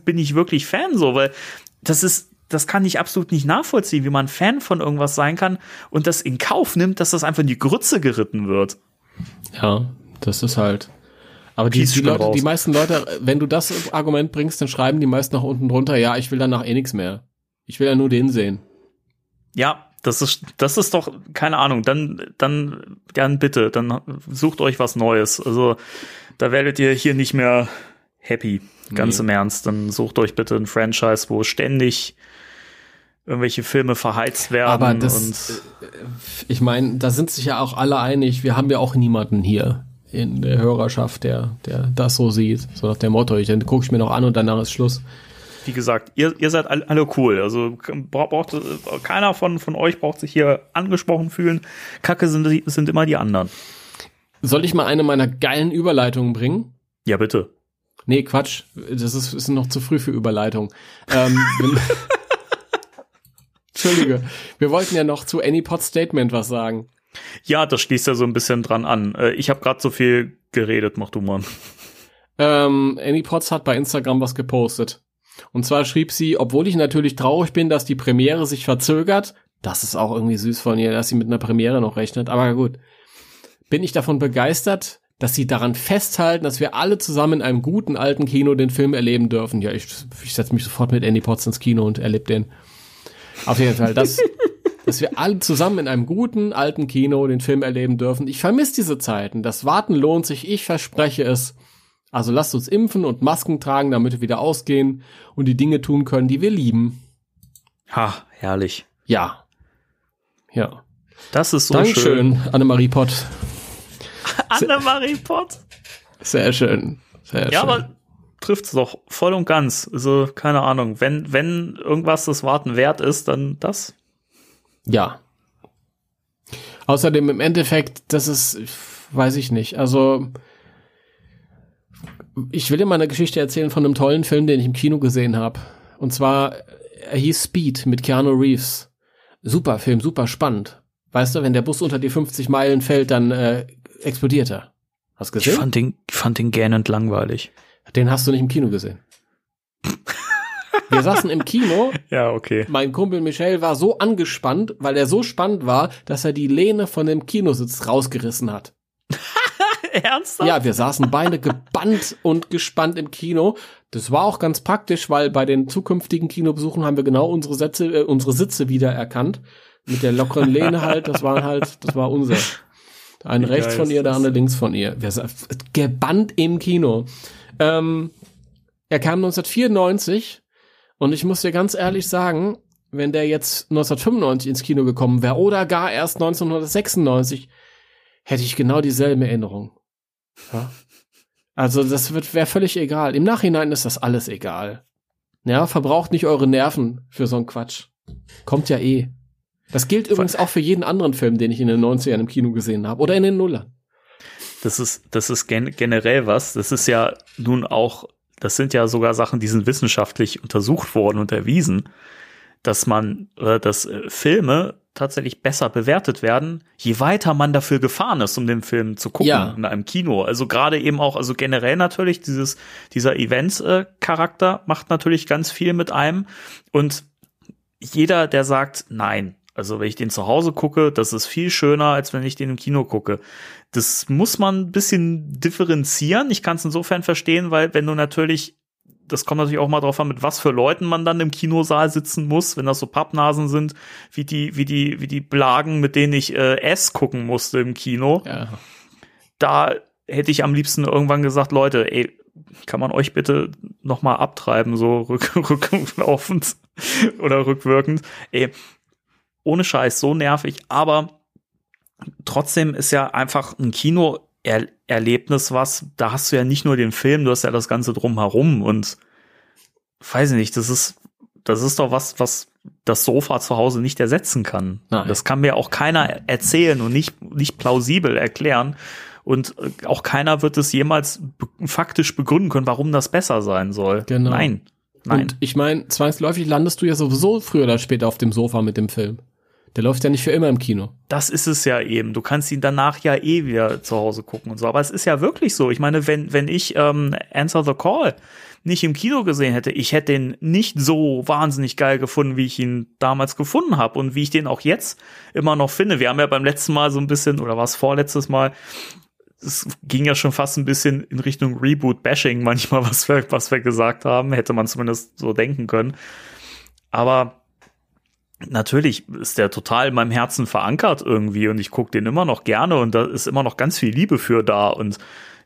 bin ich wirklich Fan so, weil das ist, das kann ich absolut nicht nachvollziehen, wie man Fan von irgendwas sein kann und das in Kauf nimmt, dass das einfach in die Grütze geritten wird. Ja, das ist halt. Aber die, die, Leute, die meisten Leute, wenn du das Argument bringst, dann schreiben die meisten nach unten drunter, ja, ich will danach eh nichts mehr. Ich will ja nur den sehen. Ja, das ist, das ist doch, keine Ahnung, dann, dann, dann bitte, dann sucht euch was Neues. Also, da werdet ihr hier nicht mehr happy, ganz nee. im Ernst. Dann sucht euch bitte ein Franchise, wo ständig irgendwelche Filme verheizt werden. Aber das, äh, ich meine, da sind sich ja auch alle einig, wir haben ja auch niemanden hier, in der Hörerschaft, der, der das so sieht. So nach dem Motto, ich, dann gucke ich mir noch an und danach ist Schluss. Wie gesagt, ihr, ihr seid alle cool. Also braucht, keiner von, von euch braucht sich hier angesprochen fühlen. Kacke sind, sind immer die anderen. Soll ich mal eine meiner geilen Überleitungen bringen? Ja, bitte. Nee, Quatsch. Das ist, ist noch zu früh für Überleitung. Ähm, (laughs) Entschuldige. Wir wollten ja noch zu Anypod Statement was sagen. Ja, das schließt ja so ein bisschen dran an. Äh, ich habe gerade so viel geredet, mach du mal. Ähm, Annie Potts hat bei Instagram was gepostet. Und zwar schrieb sie, obwohl ich natürlich traurig bin, dass die Premiere sich verzögert, das ist auch irgendwie süß von ihr, dass sie mit einer Premiere noch rechnet, aber gut, bin ich davon begeistert, dass sie daran festhalten, dass wir alle zusammen in einem guten alten Kino den Film erleben dürfen. Ja, ich, ich setze mich sofort mit Andy Potts ins Kino und erlebe den. Auf jeden Fall, dass, (laughs) dass wir alle zusammen in einem guten alten Kino den Film erleben dürfen. Ich vermisse diese Zeiten. Das Warten lohnt sich, ich verspreche es. Also lasst uns impfen und Masken tragen, damit wir wieder ausgehen und die Dinge tun können, die wir lieben. Ha, herrlich. Ja. Ja. Das ist so Dankeschön, schön. Annemarie Pott. (laughs) Annemarie Pott. Sehr schön. Sehr Ja, schön. aber trifft's doch voll und ganz. Also, keine Ahnung. Wenn, wenn irgendwas das Warten wert ist, dann das. Ja. Außerdem im Endeffekt, das ist, weiß ich nicht. Also, ich will dir mal eine Geschichte erzählen von einem tollen Film, den ich im Kino gesehen habe. Und zwar, er hieß Speed mit Keanu Reeves. Super Film, super spannend. Weißt du, wenn der Bus unter die 50 Meilen fällt, dann äh, explodiert er. Hast du Ich gesehen? fand den, ich fand den gähnend langweilig. Den hast du nicht im Kino gesehen. Wir saßen im Kino (laughs) Ja, okay. Mein Kumpel Michel war so angespannt, weil er so spannend war, dass er die Lehne von dem Kinositz rausgerissen hat. (laughs) Ernsthaft? Ja, wir saßen beide gebannt und gespannt im Kino. Das war auch ganz praktisch, weil bei den zukünftigen Kinobesuchen haben wir genau unsere Sätze, äh, unsere Sitze wieder erkannt. Mit der lockeren Lehne halt, das war halt, das war unser. Wie rechts von ihr, der andere links von ihr. Wir gebannt im Kino. Ähm, er kam 1994 und ich muss dir ganz ehrlich sagen, wenn der jetzt 1995 ins Kino gekommen wäre oder gar erst 1996, hätte ich genau dieselben Erinnerungen. Ja? Also das wäre völlig egal. Im Nachhinein ist das alles egal. Ja, verbraucht nicht eure Nerven für so einen Quatsch. Kommt ja eh. Das gilt übrigens auch für jeden anderen Film, den ich in den 90ern im Kino gesehen habe oder in den Nullern. Das ist, das ist gen generell was. Das ist ja nun auch, das sind ja sogar Sachen, die sind wissenschaftlich untersucht worden und erwiesen, dass man, äh, dass äh, Filme tatsächlich besser bewertet werden, je weiter man dafür gefahren ist, um den Film zu gucken Ja. in einem Kino. Also gerade eben auch, also generell natürlich dieses, dieser Events-Charakter macht natürlich ganz viel mit einem und jeder, der sagt, nein, also wenn ich den zu Hause gucke, das ist viel schöner, als wenn ich den im Kino gucke. Das muss man ein bisschen differenzieren. Ich kann es insofern verstehen, weil wenn du natürlich, das kommt natürlich auch mal drauf an, mit was für Leuten man dann im Kinosaal sitzen muss, wenn das so Pappnasen sind, wie die, wie die, wie die Blagen, mit denen ich äh, S gucken musste im Kino Ja. da hätte ich am liebsten irgendwann gesagt, Leute, ey, kann man euch bitte noch mal abtreiben, so rück, (laughs) rücklaufend oder rückwirkend. Ey, ohne Scheiß, so nervig, aber trotzdem ist ja einfach ein Kino-Erlebnis was, da hast du ja nicht nur den Film, du hast ja das Ganze drumherum und weiß ich nicht, das ist, das ist doch was, was das Sofa zu Hause nicht ersetzen kann. Nein. Das kann mir auch keiner erzählen und nicht, nicht plausibel erklären. Und äh, auch keiner wird es jemals faktisch begründen können, warum das besser sein soll. Genau. Nein. Nein. Und ich meine, zwangsläufig landest du ja sowieso früher oder später auf dem Sofa mit dem Film. Der läuft ja nicht für immer im Kino. Das ist es ja eben. Du kannst ihn danach ja eh wieder zu Hause gucken und so. Aber es ist ja wirklich so. Ich meine, wenn, wenn ich ähm, Answer the Call nicht im Kino gesehen hätte, ich hätte den nicht so wahnsinnig geil gefunden, wie ich ihn damals gefunden habe und wie ich den auch jetzt immer noch finde. Wir haben ja beim letzten Mal so ein bisschen, oder war es vorletztes Mal, es ging ja schon fast ein bisschen in Richtung Reboot-Bashing manchmal, (laughs) was wir, was wir gesagt haben. Hätte man zumindest so denken können. Aber natürlich ist der total in meinem Herzen verankert irgendwie und ich gucke den immer noch gerne und da ist immer noch ganz viel Liebe für da und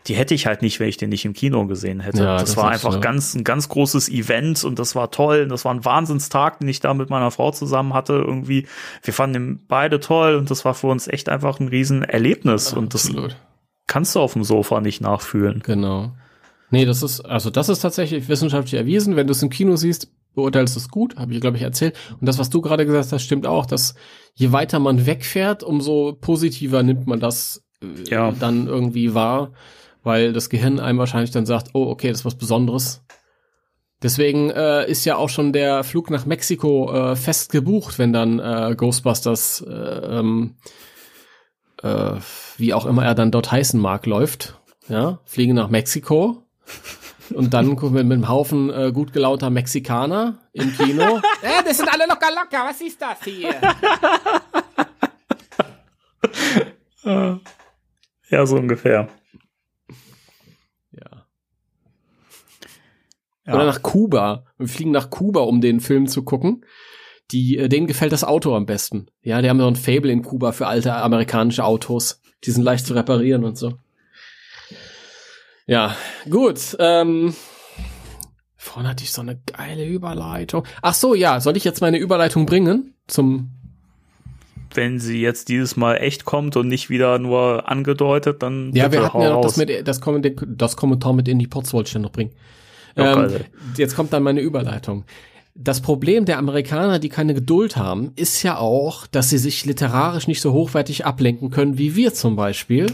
die hätte ich halt nicht, wenn ich den nicht im Kino gesehen hätte. Ja, das, das war einfach ja. ganz ein ganz großes Event und das war toll. Und das war ein Wahnsinnstag, den ich da mit meiner Frau zusammen hatte. Irgendwie, wir fanden ihn beide toll und das war für uns echt einfach ein Riesenerlebnis. und das Absolut. kannst du auf dem Sofa nicht nachfühlen. Genau. Nee, das ist, also das ist tatsächlich wissenschaftlich erwiesen. Wenn du es im Kino siehst, beurteilst es gut, habe ich, glaube ich, erzählt. Und das, was du gerade gesagt hast, stimmt auch, dass je weiter man wegfährt, umso positiver nimmt man das äh, Ja. dann irgendwie wahr, weil das Gehirn einem wahrscheinlich dann sagt, oh, okay, das ist was Besonderes. Deswegen äh, ist ja auch schon der Flug nach Mexiko äh, fest gebucht, wenn dann äh, Ghostbusters, äh, ähm, äh, wie auch immer er dann dort heißen mag, läuft. Ja, fliegen nach Mexiko und dann gucken wir mit einem Haufen äh, gut gelauter Mexikaner im Kino. (laughs) äh, das sind alle locker locker, was ist das hier? (laughs) ja, so ungefähr. Ja. ja. Oder nach Kuba. Wir fliegen nach Kuba, um den Film zu gucken die, äh, denen gefällt das Auto am besten. Ja, die haben so ein Fable in Kuba für alte amerikanische Autos. Die sind leicht zu reparieren und so. Ja, gut. Ähm, vorhin hatte ich so eine geile Überleitung. Ach so, ja, soll ich jetzt meine Überleitung bringen zum Wenn sie jetzt dieses Mal echt kommt und nicht wieder nur angedeutet, dann Ja, wir hatten ja noch das, mit, das, Kommentar, das Kommentar mit Indie Pots wollte ich ja noch bringen. Ähm, jetzt kommt dann meine Überleitung. Das Problem der Amerikaner, die keine Geduld haben, ist ja auch, dass sie sich literarisch nicht so hochwertig ablenken können wie wir zum Beispiel.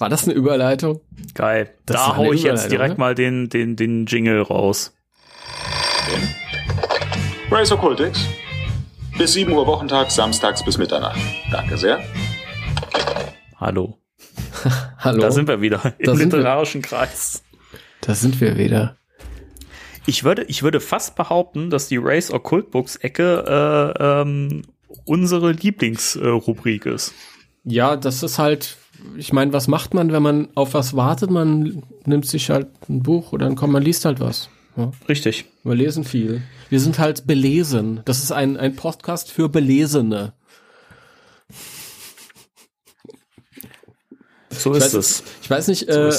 War das eine Überleitung? Geil. Das da hau ich jetzt direkt ne? mal den, den, den Jingle raus. Race Occultix. Bis 7 Uhr Wochentag, samstags bis Mitternacht. Danke sehr. Hallo. (laughs) Hallo, Da sind wir wieder im Da sind wir. literarischen Kreis. da sind wir wieder. Ich würde, ich würde fast behaupten, dass die Race Occult Books Ecke äh, ähm, unsere Lieblingsrubrik ist. Ja, das ist halt, ich meine, was macht man, wenn man auf was wartet? Man nimmt sich halt ein Buch oder dann kommt, man liest halt was. Ja. Richtig. Wir lesen viel. Wir sind halt belesen. Das ist ein, ein Podcast für Belesene. So ist weiß, es. ich weiß nicht, So äh,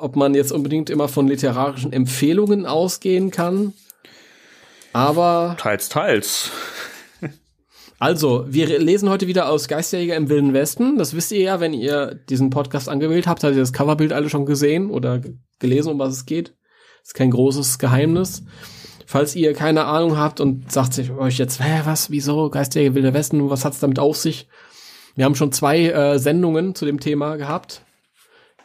ob man jetzt unbedingt immer von literarischen Empfehlungen ausgehen kann. Aber Teils, teils. Also, wir lesen heute wieder aus Geisterjäger im Wilden Westen. Das wisst ihr ja, wenn ihr diesen Podcast angewählt habt, habt ihr das Coverbild alle schon gesehen oder gelesen, um was es geht. Ist kein großes Geheimnis. Falls ihr keine Ahnung habt und sagt sich euch jetzt, hä, was, wieso, Geisterjäger Wilder Westen, was hat's damit auf sich? Wir haben schon zwei äh, Sendungen zu dem Thema gehabt,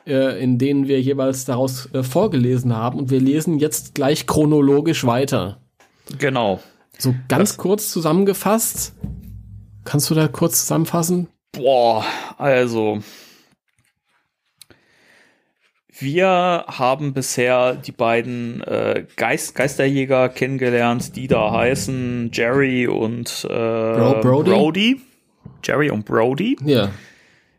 äh, in denen wir jeweils daraus äh, vorgelesen haben und wir lesen jetzt gleich chronologisch weiter. Genau. So ganz kurz zusammengefasst. Kannst du da kurz zusammenfassen? Boah, also. Wir haben bisher die beiden äh, Geist Geisterjäger kennengelernt, die da heißen Jerry und äh, Bro- Brody? Brody. Jerry und Brody, Ja.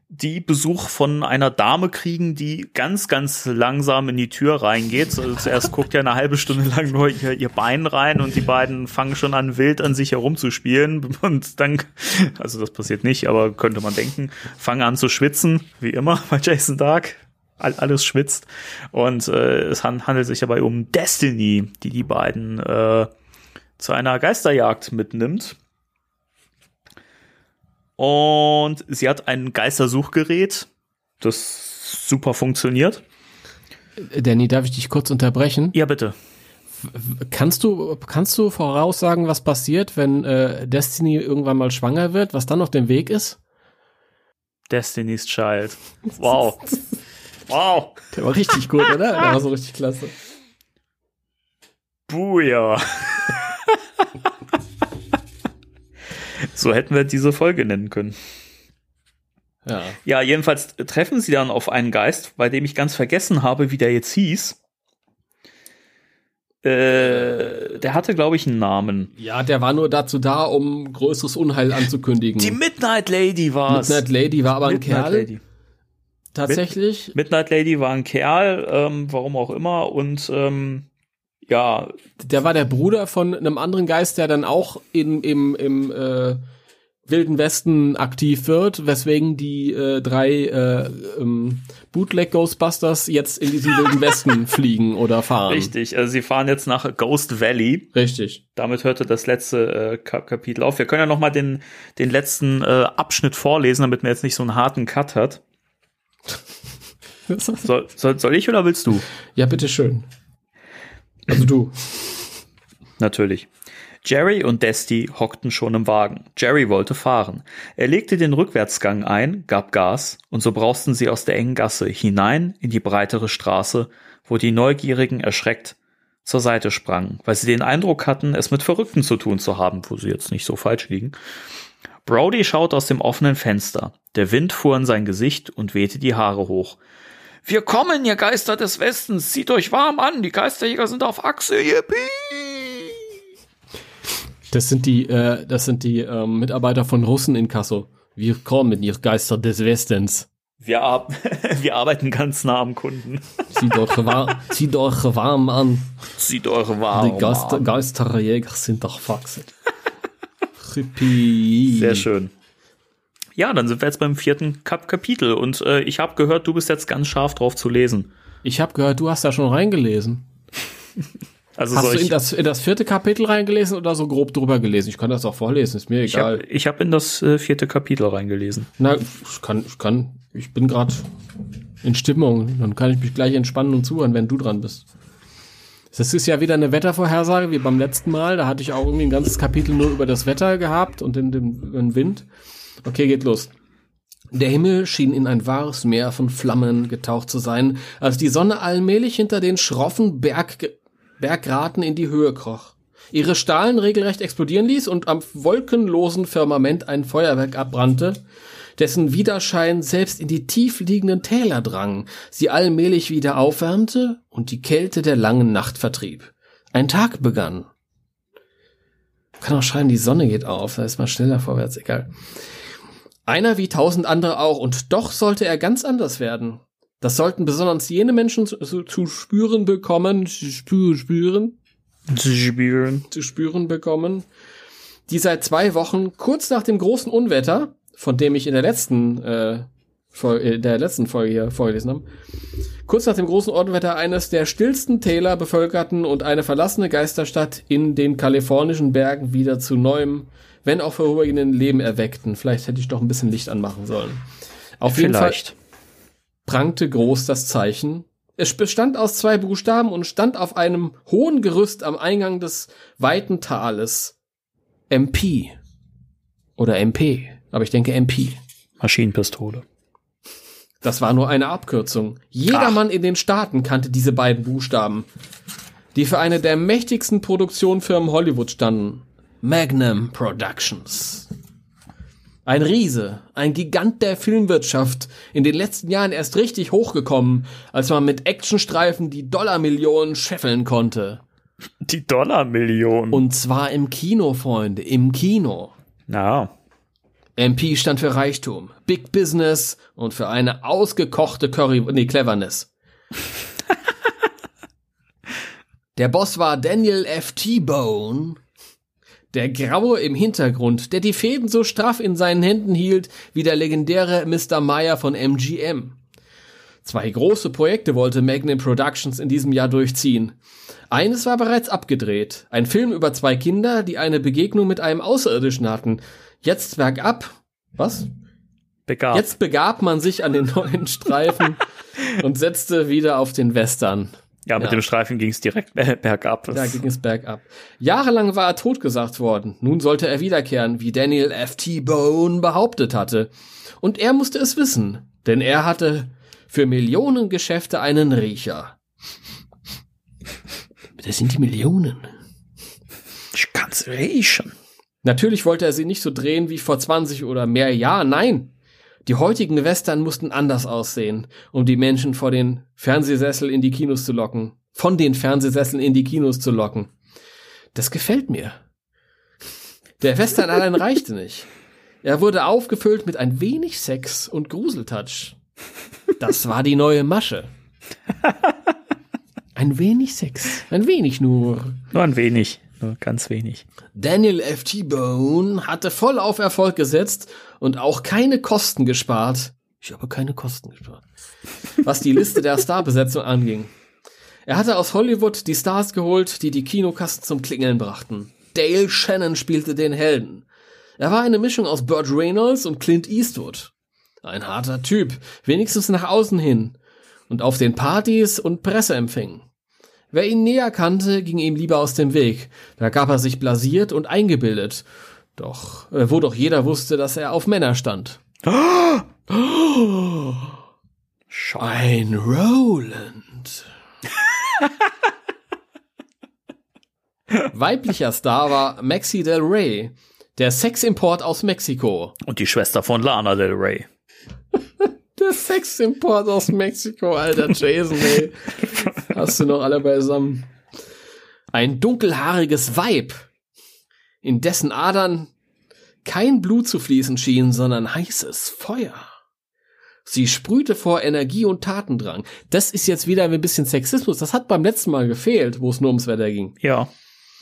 Die Besuch von einer Dame kriegen, die ganz, ganz langsam in die Tür reingeht. Also zuerst guckt ja eine halbe Stunde lang nur ihr, ihr Bein rein und die beiden fangen schon an, wild an sich herumzuspielen. (laughs) Und dann, also das passiert nicht, aber könnte man denken, fangen an zu schwitzen, wie immer (laughs) bei Jason Dark. All, alles schwitzt. Und äh, es han- handelt sich dabei um Destiny, die die beiden äh, zu einer Geisterjagd mitnimmt. Und sie hat ein Geistersuchgerät, das super funktioniert. Danny, darf ich dich kurz unterbrechen? Ja, bitte. Kannst du, kannst du voraussagen, was passiert, wenn äh, Destiny irgendwann mal schwanger wird, was dann auf dem Weg ist? Destiny's Child. Wow. (laughs) wow. Der war richtig gut, oder? Der war so richtig klasse. Buja. (laughs) so hätten wir diese Folge nennen können. Ja. Ja, jedenfalls treffen sie dann auf einen Geist, bei dem ich ganz vergessen habe, wie der jetzt hieß. Äh, der hatte, glaube ich, einen Namen. Ja, der war nur dazu da, um größeres Unheil anzukündigen. Die Midnight Lady war's. Midnight Lady war aber ein Midnight Kerl, Lady. tatsächlich. Midnight Lady war ein Kerl, ähm, warum auch immer, und ähm, ja, Der war der Bruder von einem anderen Geist, der dann auch in, im, im äh, Wilden Westen aktiv wird, weswegen die äh, drei äh, ähm, Bootleg Ghostbusters jetzt in diesen Wilden Westen (laughs) fliegen oder fahren. richtig. Also sie fahren jetzt nach Ghost Valley. Richtig. Damit hörte das letzte äh, Kap Kapitel auf. Wir können ja noch mal den, den letzten äh, Abschnitt vorlesen, damit man jetzt nicht so einen harten Cut hat. (laughs) Soll, soll, soll ich oder willst du? ja, bitteschön. Also du. (laughs) Natürlich. Jerry und Desti hockten schon im Wagen. Jerry wollte fahren. Er legte den Rückwärtsgang ein, gab Gas, und so brausten sie aus der engen Gasse hinein in die breitere Straße, wo die Neugierigen erschreckt zur Seite sprangen, weil sie den Eindruck hatten, es mit Verrückten zu tun zu haben, wo sie jetzt nicht so falsch liegen. Brody schaut aus dem offenen Fenster. Der Wind fuhr in sein Gesicht und wehte die Haare hoch. Wir kommen, ihr Geister des Westens, zieht euch warm an, die Geisterjäger sind auf Achse, yippie! Das sind die, äh, das sind die ähm, Mitarbeiter von Russen in Kasso. Wir kommen, ihr Geister des Westens. Wir, ar (laughs) wir arbeiten ganz nah am Kunden. Zieht (laughs) euch, war zieht euch warm an. Zieht eure warm. Die Geister Geisterjäger sind doch Faxen. (laughs) Hippie. Sehr schön. Ja, dann sind wir jetzt beim vierten Kap Kapitel und äh, ich habe gehört, du bist jetzt ganz scharf drauf zu lesen. Ich habe gehört, du hast da schon reingelesen. (laughs) Also Hast du in das, in das vierte Kapitel reingelesen oder so grob drüber gelesen? Ich kann das auch vorlesen, ist mir ich egal. habe ich hab in das äh, vierte Kapitel reingelesen. Na, ich kann, ich kann, ich bin gerade in Stimmung. Dann kann ich mich gleich entspannen und zuhören, wenn du dran bist. Das ist ja wieder eine Wettervorhersage, wie beim letzten Mal. Da hatte ich auch irgendwie ein ganzes Kapitel nur über das Wetter gehabt und den, den, den Wind. Okay, geht los. Der Himmel schien in ein wahres Meer von Flammen getaucht zu sein, als die Sonne allmählich hinter den schroffen Berg, Berggraten in die Höhe kroch. Ihre Stahlen regelrecht explodieren ließ und am wolkenlosen Firmament ein Feuerwerk abbrannte, dessen Widerschein selbst in die tief liegenden Täler drang, sie allmählich wieder aufwärmte und die Kälte der langen Nacht vertrieb. Ein Tag begann. Kann auch schreien, die Sonne geht auf, da ist mal schneller vorwärts, egal. Einer wie tausend andere auch, und doch sollte er ganz anders werden. Das sollten besonders jene Menschen zu, zu, zu spüren bekommen, spü- spüren, Spüren. zu spüren bekommen, die seit zwei Wochen kurz nach dem großen Unwetter, von dem ich in der letzten, äh, Fol äh, der letzten Folge hier vorgelesen habe, kurz nach dem großen Unwetter eines der stillsten Täler bevölkerten und eine verlassene Geisterstadt in den kalifornischen Bergen wieder zu neuem, wenn auch vorübergehenden Leben erweckten. Vielleicht hätte ich doch ein bisschen Licht anmachen sollen. Auf jeden Fall Vielleicht. prangte groß das Zeichen. Es bestand aus zwei Buchstaben und stand auf einem hohen Gerüst am Eingang des weiten Tales. MP. Oder MP. Aber ich denke MP. Maschinenpistole. Das war nur eine Abkürzung. Jedermann in den Staaten kannte diese beiden Buchstaben, die für eine der mächtigsten Produktionsfirmen Hollywood standen. Magnum Productions. Ein Riese, ein Gigant der Filmwirtschaft, in den letzten Jahren erst richtig hochgekommen, als man mit Actionstreifen die Dollarmillionen scheffeln konnte. Die Dollarmillion. Und zwar im Kino, Freunde, im Kino. ja. MP stand für Reichtum, Big Business und für eine ausgekochte Curry, nee, Cleverness. (laughs) Der Boss war Daniel F. T-Bone, der Graue im Hintergrund, der die Fäden so straff in seinen Händen hielt wie der legendäre Mr. Meyer von MGM. Zwei große Projekte wollte Magnum Productions in diesem Jahr durchziehen. Eines war bereits abgedreht. Ein Film über zwei Kinder, die eine Begegnung mit einem Außerirdischen hatten. Jetzt bergab. Was? Begab. Jetzt begab man sich an den neuen Streifen (laughs) und setzte wieder auf den Western. Ja, mit ja. dem Streifen ging es direkt ber- bergab. Das- Da ging es bergab. Jahrelang war er totgesagt worden. Nun sollte er wiederkehren, wie Daniel F. T. Bone behauptet hatte. Und er musste es wissen, denn er hatte für Millionengeschäfte einen Riecher. (laughs) Das sind die Millionen. ich kann's riechen. Natürlich wollte er sie nicht so drehen wie vor 20 oder mehr Jahren, nein. Die heutigen Western mussten anders aussehen, um die Menschen vor den Fernsehsessel in die Kinos zu locken. Von den Fernsehsesseln in die Kinos zu locken. Das gefällt mir. Der Western allein (laughs) reichte nicht. Er wurde aufgefüllt mit ein wenig Sex und Gruseltouch. Das war die neue Masche. (laughs) Ein wenig Sex. Ein wenig nur. Nur ein wenig. Nur ganz wenig. Daniel F. T-Bone hatte voll auf Erfolg gesetzt und auch keine Kosten gespart. Ich habe keine Kosten gespart. Was die Liste der Starbesetzung anging. Er hatte aus Hollywood die Stars geholt, die die Kinokassen zum Klingeln brachten. Dale Shannon spielte den Helden. Er war eine Mischung aus Burt Reynolds und Clint Eastwood. Ein harter Typ, wenigstens nach außen hin. Und auf den Partys und Presseempfängen. Wer ihn näher kannte, ging ihm lieber aus dem Weg. Da gab er sich blasiert und eingebildet. Doch, äh, wo doch jeder wusste, dass er auf Männer stand. Ein Roland. (laughs) Weiblicher Star war Maxi Del Rey, der Seximport aus Mexiko. Und die Schwester von Lana Del Rey. Der Seximport aus Mexiko, alter Jason, ey. Hast du noch alle beisammen? Ein dunkelhaariges Weib, in dessen Adern kein Blut zu fließen schien, sondern heißes Feuer. Sie sprühte vor Energie und Tatendrang. Das ist jetzt wieder ein bisschen Sexismus. Das hat beim letzten Mal gefehlt, wo es nur ums Wetter ging. Ja.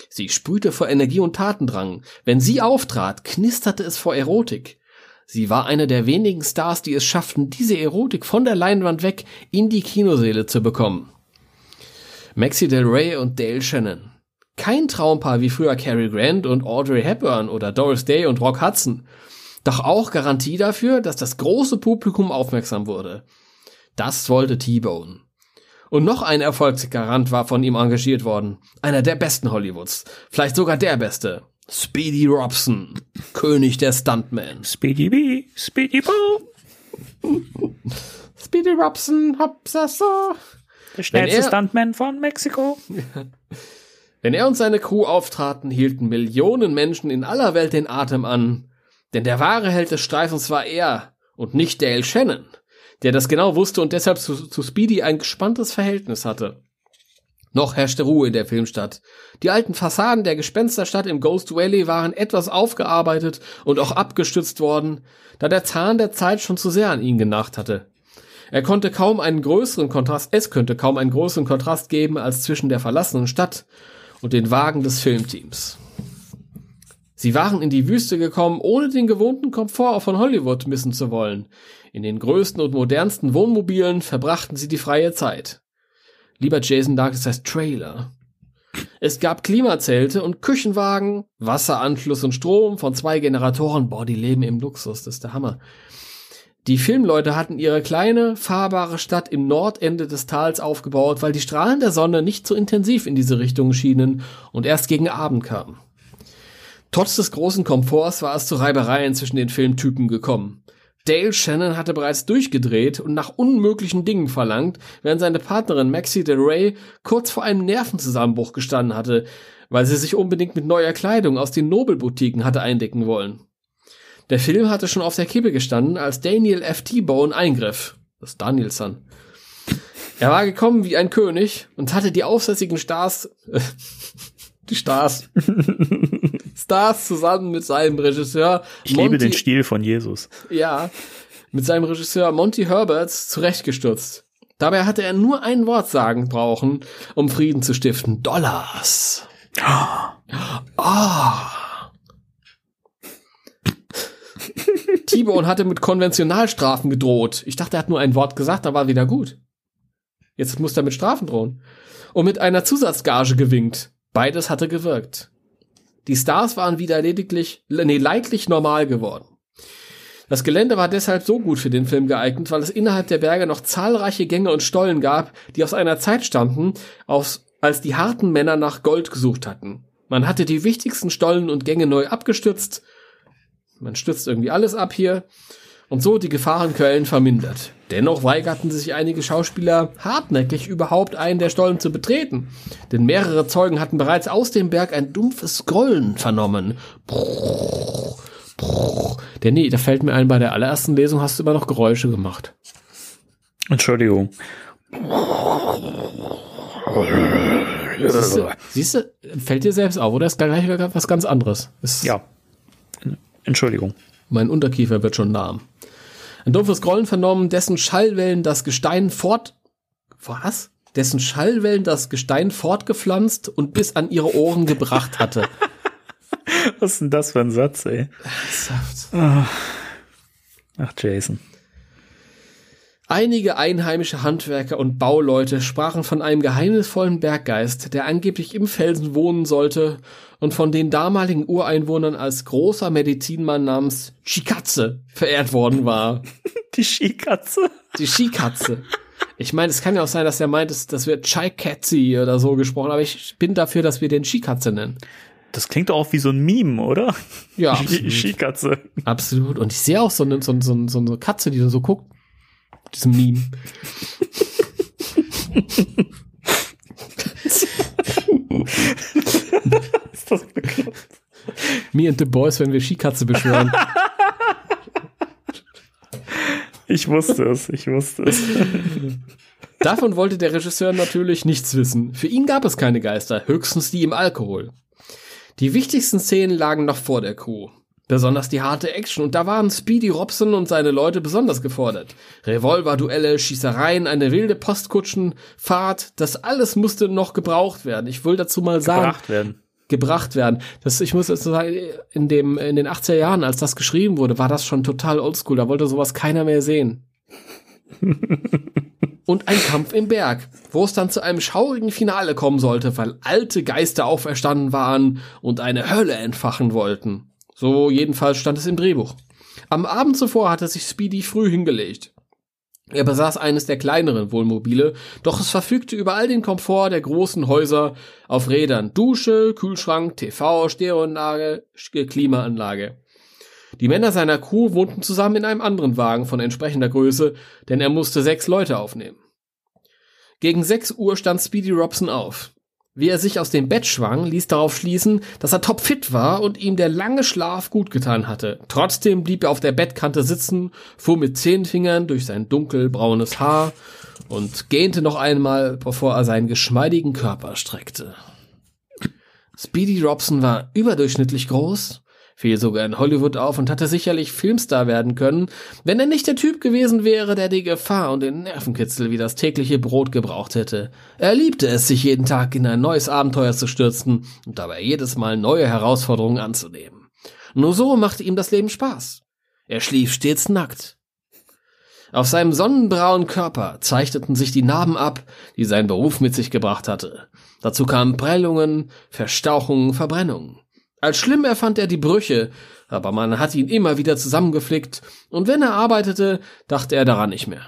Sie sprühte vor Energie und Tatendrang. Wenn sie auftrat, knisterte es vor Erotik. Sie war eine der wenigen Stars, die es schafften, diese Erotik von der Leinwand weg in die Kinoseele zu bekommen. Maxi Del Rey und Dale Shannon. Kein Traumpaar wie früher Cary Grant und Audrey Hepburn oder Doris Day und Rock Hudson. Doch auch Garantie dafür, dass das große Publikum aufmerksam wurde. Das wollte T-Bone. Und noch ein Erfolgsgarant war von ihm engagiert worden. Einer der besten Hollywoods. Vielleicht sogar der beste. Speedy Robson. König der Stuntmen. Speedy B, Speedy Bo. Speedy Robson, so. Der schnellste Wenn er- Stuntman von Mexiko. (laughs) Wenn er und seine Crew auftraten, hielten Millionen Menschen in aller Welt den Atem an. Denn der wahre Held des Streifens war er und nicht Dale Shannon, der das genau wusste und deshalb zu, zu Speedy ein gespanntes Verhältnis hatte. Noch herrschte Ruhe in der Filmstadt. Die alten Fassaden der Gespensterstadt im Ghost Valley waren etwas aufgearbeitet und auch abgestützt worden, da der Zahn der Zeit schon zu sehr an ihn genacht hatte. Er konnte kaum einen größeren Kontrast, es könnte kaum einen größeren Kontrast geben als zwischen der verlassenen Stadt und den Wagen des Filmteams. Sie waren in die Wüste gekommen, ohne den gewohnten Komfort von Hollywood missen zu wollen. In den größten und modernsten Wohnmobilen verbrachten sie die freie Zeit. Lieber Jason Dark das Trailer. Es gab Klimazelte und Küchenwagen, Wasseranschluss und Strom von zwei Generatoren. Boah, die leben im Luxus, das ist der Hammer. Die Filmleute hatten ihre kleine, fahrbare Stadt im Nordende des Tals aufgebaut, weil die Strahlen der Sonne nicht so intensiv in diese Richtung schienen und erst gegen Abend kamen. Trotz des großen Komforts war es zu Reibereien zwischen den Filmtypen gekommen. Dale Shannon hatte bereits durchgedreht und nach unmöglichen Dingen verlangt, während seine Partnerin Maxi Del Rey kurz vor einem Nervenzusammenbruch gestanden hatte, weil sie sich unbedingt mit neuer Kleidung aus den Nobelboutiquen hatte eindecken wollen. Der Film hatte schon auf der Kippe gestanden, als Daniel F. T-Bone eingriff. Das ist Danielson. Er war gekommen wie ein König und hatte die aufsässigen Stars, äh, (laughs) die Stars, (laughs) Stars zusammen mit seinem Regisseur Ich liebe den Stil von Jesus. ja, mit seinem Regisseur Monty Herberts zurechtgestutzt. Dabei hatte er nur ein Wort sagen brauchen, um Frieden zu stiften. Dollars. Ah. T-Bone hatte mit Konventionalstrafen gedroht. Ich dachte, er hat nur ein Wort gesagt, da war wieder gut. Jetzt muss er mit Strafen drohen. Und mit einer Zusatzgage gewinkt. Beides hatte gewirkt. Die Stars waren wieder lediglich, nee, leidlich normal geworden. Das Gelände war deshalb so gut für den Film geeignet, weil es innerhalb der Berge noch zahlreiche Gänge und Stollen gab, die aus einer Zeit stammten, aus, als die harten Männer nach Gold gesucht hatten. Man hatte die wichtigsten Stollen und Gänge neu abgestützt. Man stützt irgendwie alles ab hier und so die Gefahrenquellen vermindert. Dennoch weigerten sich einige Schauspieler hartnäckig überhaupt einen der Stollen zu betreten, denn mehrere Zeugen hatten bereits aus dem Berg ein dumpfes Grollen vernommen. Bruch, bruch. Denn nee, da fällt mir ein, bei der allerersten Lesung hast du immer noch Geräusche gemacht. Entschuldigung. Siehst du, siehst du, fällt dir selbst auf, oder ist gleich wieder was ganz anderes? Ist, Ja. Entschuldigung. Mein Unterkiefer wird schon lahm. Ein dumpfes Grollen vernommen, dessen Schallwellen das Gestein fort... Was? Dessen Schallwellen das Gestein fortgepflanzt und bis an ihre Ohren gebracht hatte. (laughs) Was ist denn das für ein Satz, ey? Ach, Jason. Einige einheimische Handwerker und Bauleute sprachen von einem geheimnisvollen Berggeist, der angeblich im Felsen wohnen sollte und von den damaligen Ureinwohnern als großer Medizinmann namens Chikatze verehrt worden war. (laughs) Die Skikatze. Die Skikatze. Ich meine, es kann ja auch sein, dass er meint, dass- das wird Chikatzi oder so gesprochen, aber ich bin dafür, dass wir den Skikatze nennen. Das klingt auch wie so ein Meme, oder? Ja, (laughs) Die absolut. Skikatze. absolut. Und ich sehe auch so eine, so, so, so eine Katze, die so guckt. Diesem Meme. Ist das bekloppt? Me and the Boys, wenn wir Skikatze beschwören. Ich wusste es, ich wusste es. Davon wollte der Regisseur natürlich nichts wissen. Für ihn gab es keine Geister, höchstens die im Alkohol. Die wichtigsten Szenen lagen noch vor der Crew. Besonders die harte Action. Und da waren Speedy Robson und seine Leute besonders gefordert. Revolverduelle, Schießereien, eine wilde Postkutschenfahrt, das alles musste noch gebraucht werden. Ich will dazu mal sagen. Gebracht werden. Gebracht werden. Das, ich muss jetzt sagen, in dem, in den 80er Jahren, als das geschrieben wurde, war das schon total oldschool. Da wollte sowas keiner mehr sehen. (laughs) und ein Kampf im Berg, wo es dann zu einem schaurigen Finale kommen sollte, weil alte Geister auferstanden waren und eine Hölle entfachen wollten. So jedenfalls stand es im Drehbuch. Am Abend zuvor hatte sich Speedy früh hingelegt. Er besaß eines der kleineren Wohnmobile, doch es verfügte über all den Komfort der großen Häuser auf Rädern. Dusche, Kühlschrank, TV, Stereoanlage, Klimaanlage. Die Männer seiner Crew wohnten zusammen in einem anderen Wagen von entsprechender Größe, denn er musste sechs Leute aufnehmen. Gegen sechs Uhr stand Speedy Robson auf. Wie er sich aus dem Bett schwang, ließ darauf schließen, dass er topfit war und ihm der lange Schlaf gut getan hatte. Trotzdem blieb er auf der Bettkante sitzen, fuhr mit zehn Fingern durch sein dunkelbraunes Haar und gähnte noch einmal, bevor er seinen geschmeidigen Körper streckte. Speedy Robson war überdurchschnittlich groß, fiel sogar in Hollywood auf und hatte sicherlich Filmstar werden können, wenn er nicht der Typ gewesen wäre, der die Gefahr und den Nervenkitzel wie das tägliche Brot gebraucht hätte. Er liebte es, sich jeden Tag in ein neues Abenteuer zu stürzen und dabei jedes Mal neue Herausforderungen anzunehmen. Nur so machte ihm das Leben Spaß. Er schlief stets nackt. Auf seinem sonnenbraunen Körper zeichneten sich die Narben ab, die sein Beruf mit sich gebracht hatte. Dazu kamen Prellungen, Verstauchungen, Verbrennungen. Als schlimm erfand er die Brüche, aber man hat ihn immer wieder zusammengeflickt, und wenn er arbeitete, dachte er daran nicht mehr.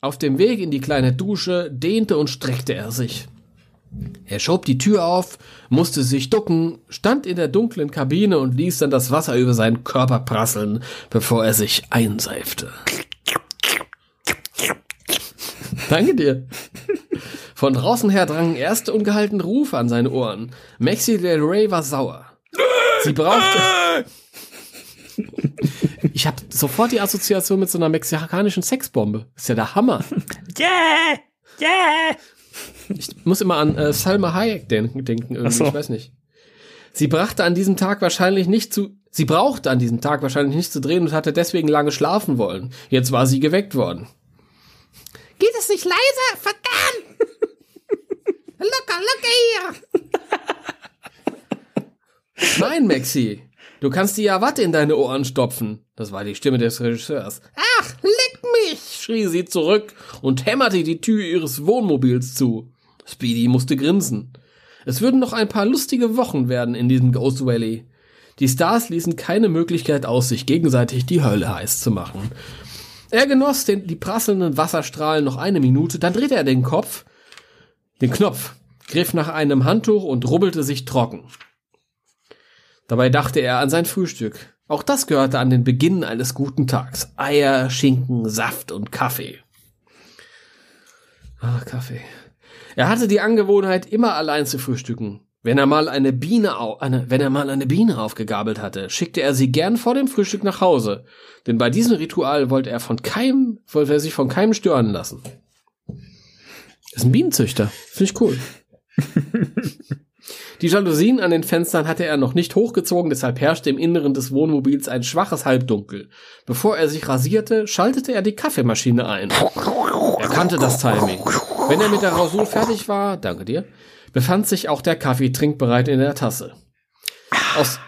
Auf dem Weg in die kleine Dusche dehnte und streckte er sich. Er schob die Tür auf, musste sich ducken, stand in der dunklen Kabine und ließ dann das Wasser über seinen Körper prasseln, bevor er sich einseifte. Danke dir. Von draußen her drangen erste ungehaltene Rufe an seine Ohren. Maxi Del Rey war sauer. Sie brauchte. Ich habe sofort die Assoziation mit so einer mexikanischen Sexbombe. Ist ja der Hammer. Yeah! Yeah! Ich muss immer an äh, Salma Hayek denken, denken irgendwie, so. ich weiß nicht. Sie brachte an diesem Tag wahrscheinlich nicht zu, sie brauchte an diesem Tag wahrscheinlich nicht zu drehen und hatte deswegen lange schlafen wollen. Jetzt war sie geweckt worden. Geht es nicht leiser? Verdammt! (laughs) locker, locker hier! Nein, Maxi. Du kannst dir ja Watte in deine Ohren stopfen. Das war die Stimme des Regisseurs. Ach, leck mich! schrie sie zurück und hämmerte die Tür ihres Wohnmobils zu. Speedy musste grinsen. Es würden noch ein paar lustige Wochen werden in diesem Ghost Valley. Die Stars ließen keine Möglichkeit aus, sich gegenseitig die Hölle heiß zu machen. Er genoss den, die prasselnden Wasserstrahlen noch eine Minute, dann drehte er den Kopf, den Knopf, griff nach einem Handtuch und rubbelte sich trocken. Dabei dachte er an sein Frühstück. Auch das gehörte an den Beginn eines guten Tags. Eier, Schinken, Saft und Kaffee. Ah, Kaffee. Er hatte die Angewohnheit, immer allein zu frühstücken. Wenn er mal eine Biene, au eine, wenn er mal eine Biene aufgegabelt hatte, schickte er sie gern vor dem Frühstück nach Hause. Denn bei diesem Ritual wollte er von keinem, wollte er sich von keinem stören lassen. Ist ein Bienenzüchter. Finde ich cool. (laughs) Die Jalousien an den Fenstern hatte er noch nicht hochgezogen, deshalb herrschte im Inneren des Wohnmobils ein schwaches Halbdunkel. Bevor er sich rasierte, schaltete er die Kaffeemaschine ein. Er kannte das Timing. Wenn er mit der Rasur fertig war, danke dir, befand sich auch der Kaffee trinkbereit in der Tasse. Aus,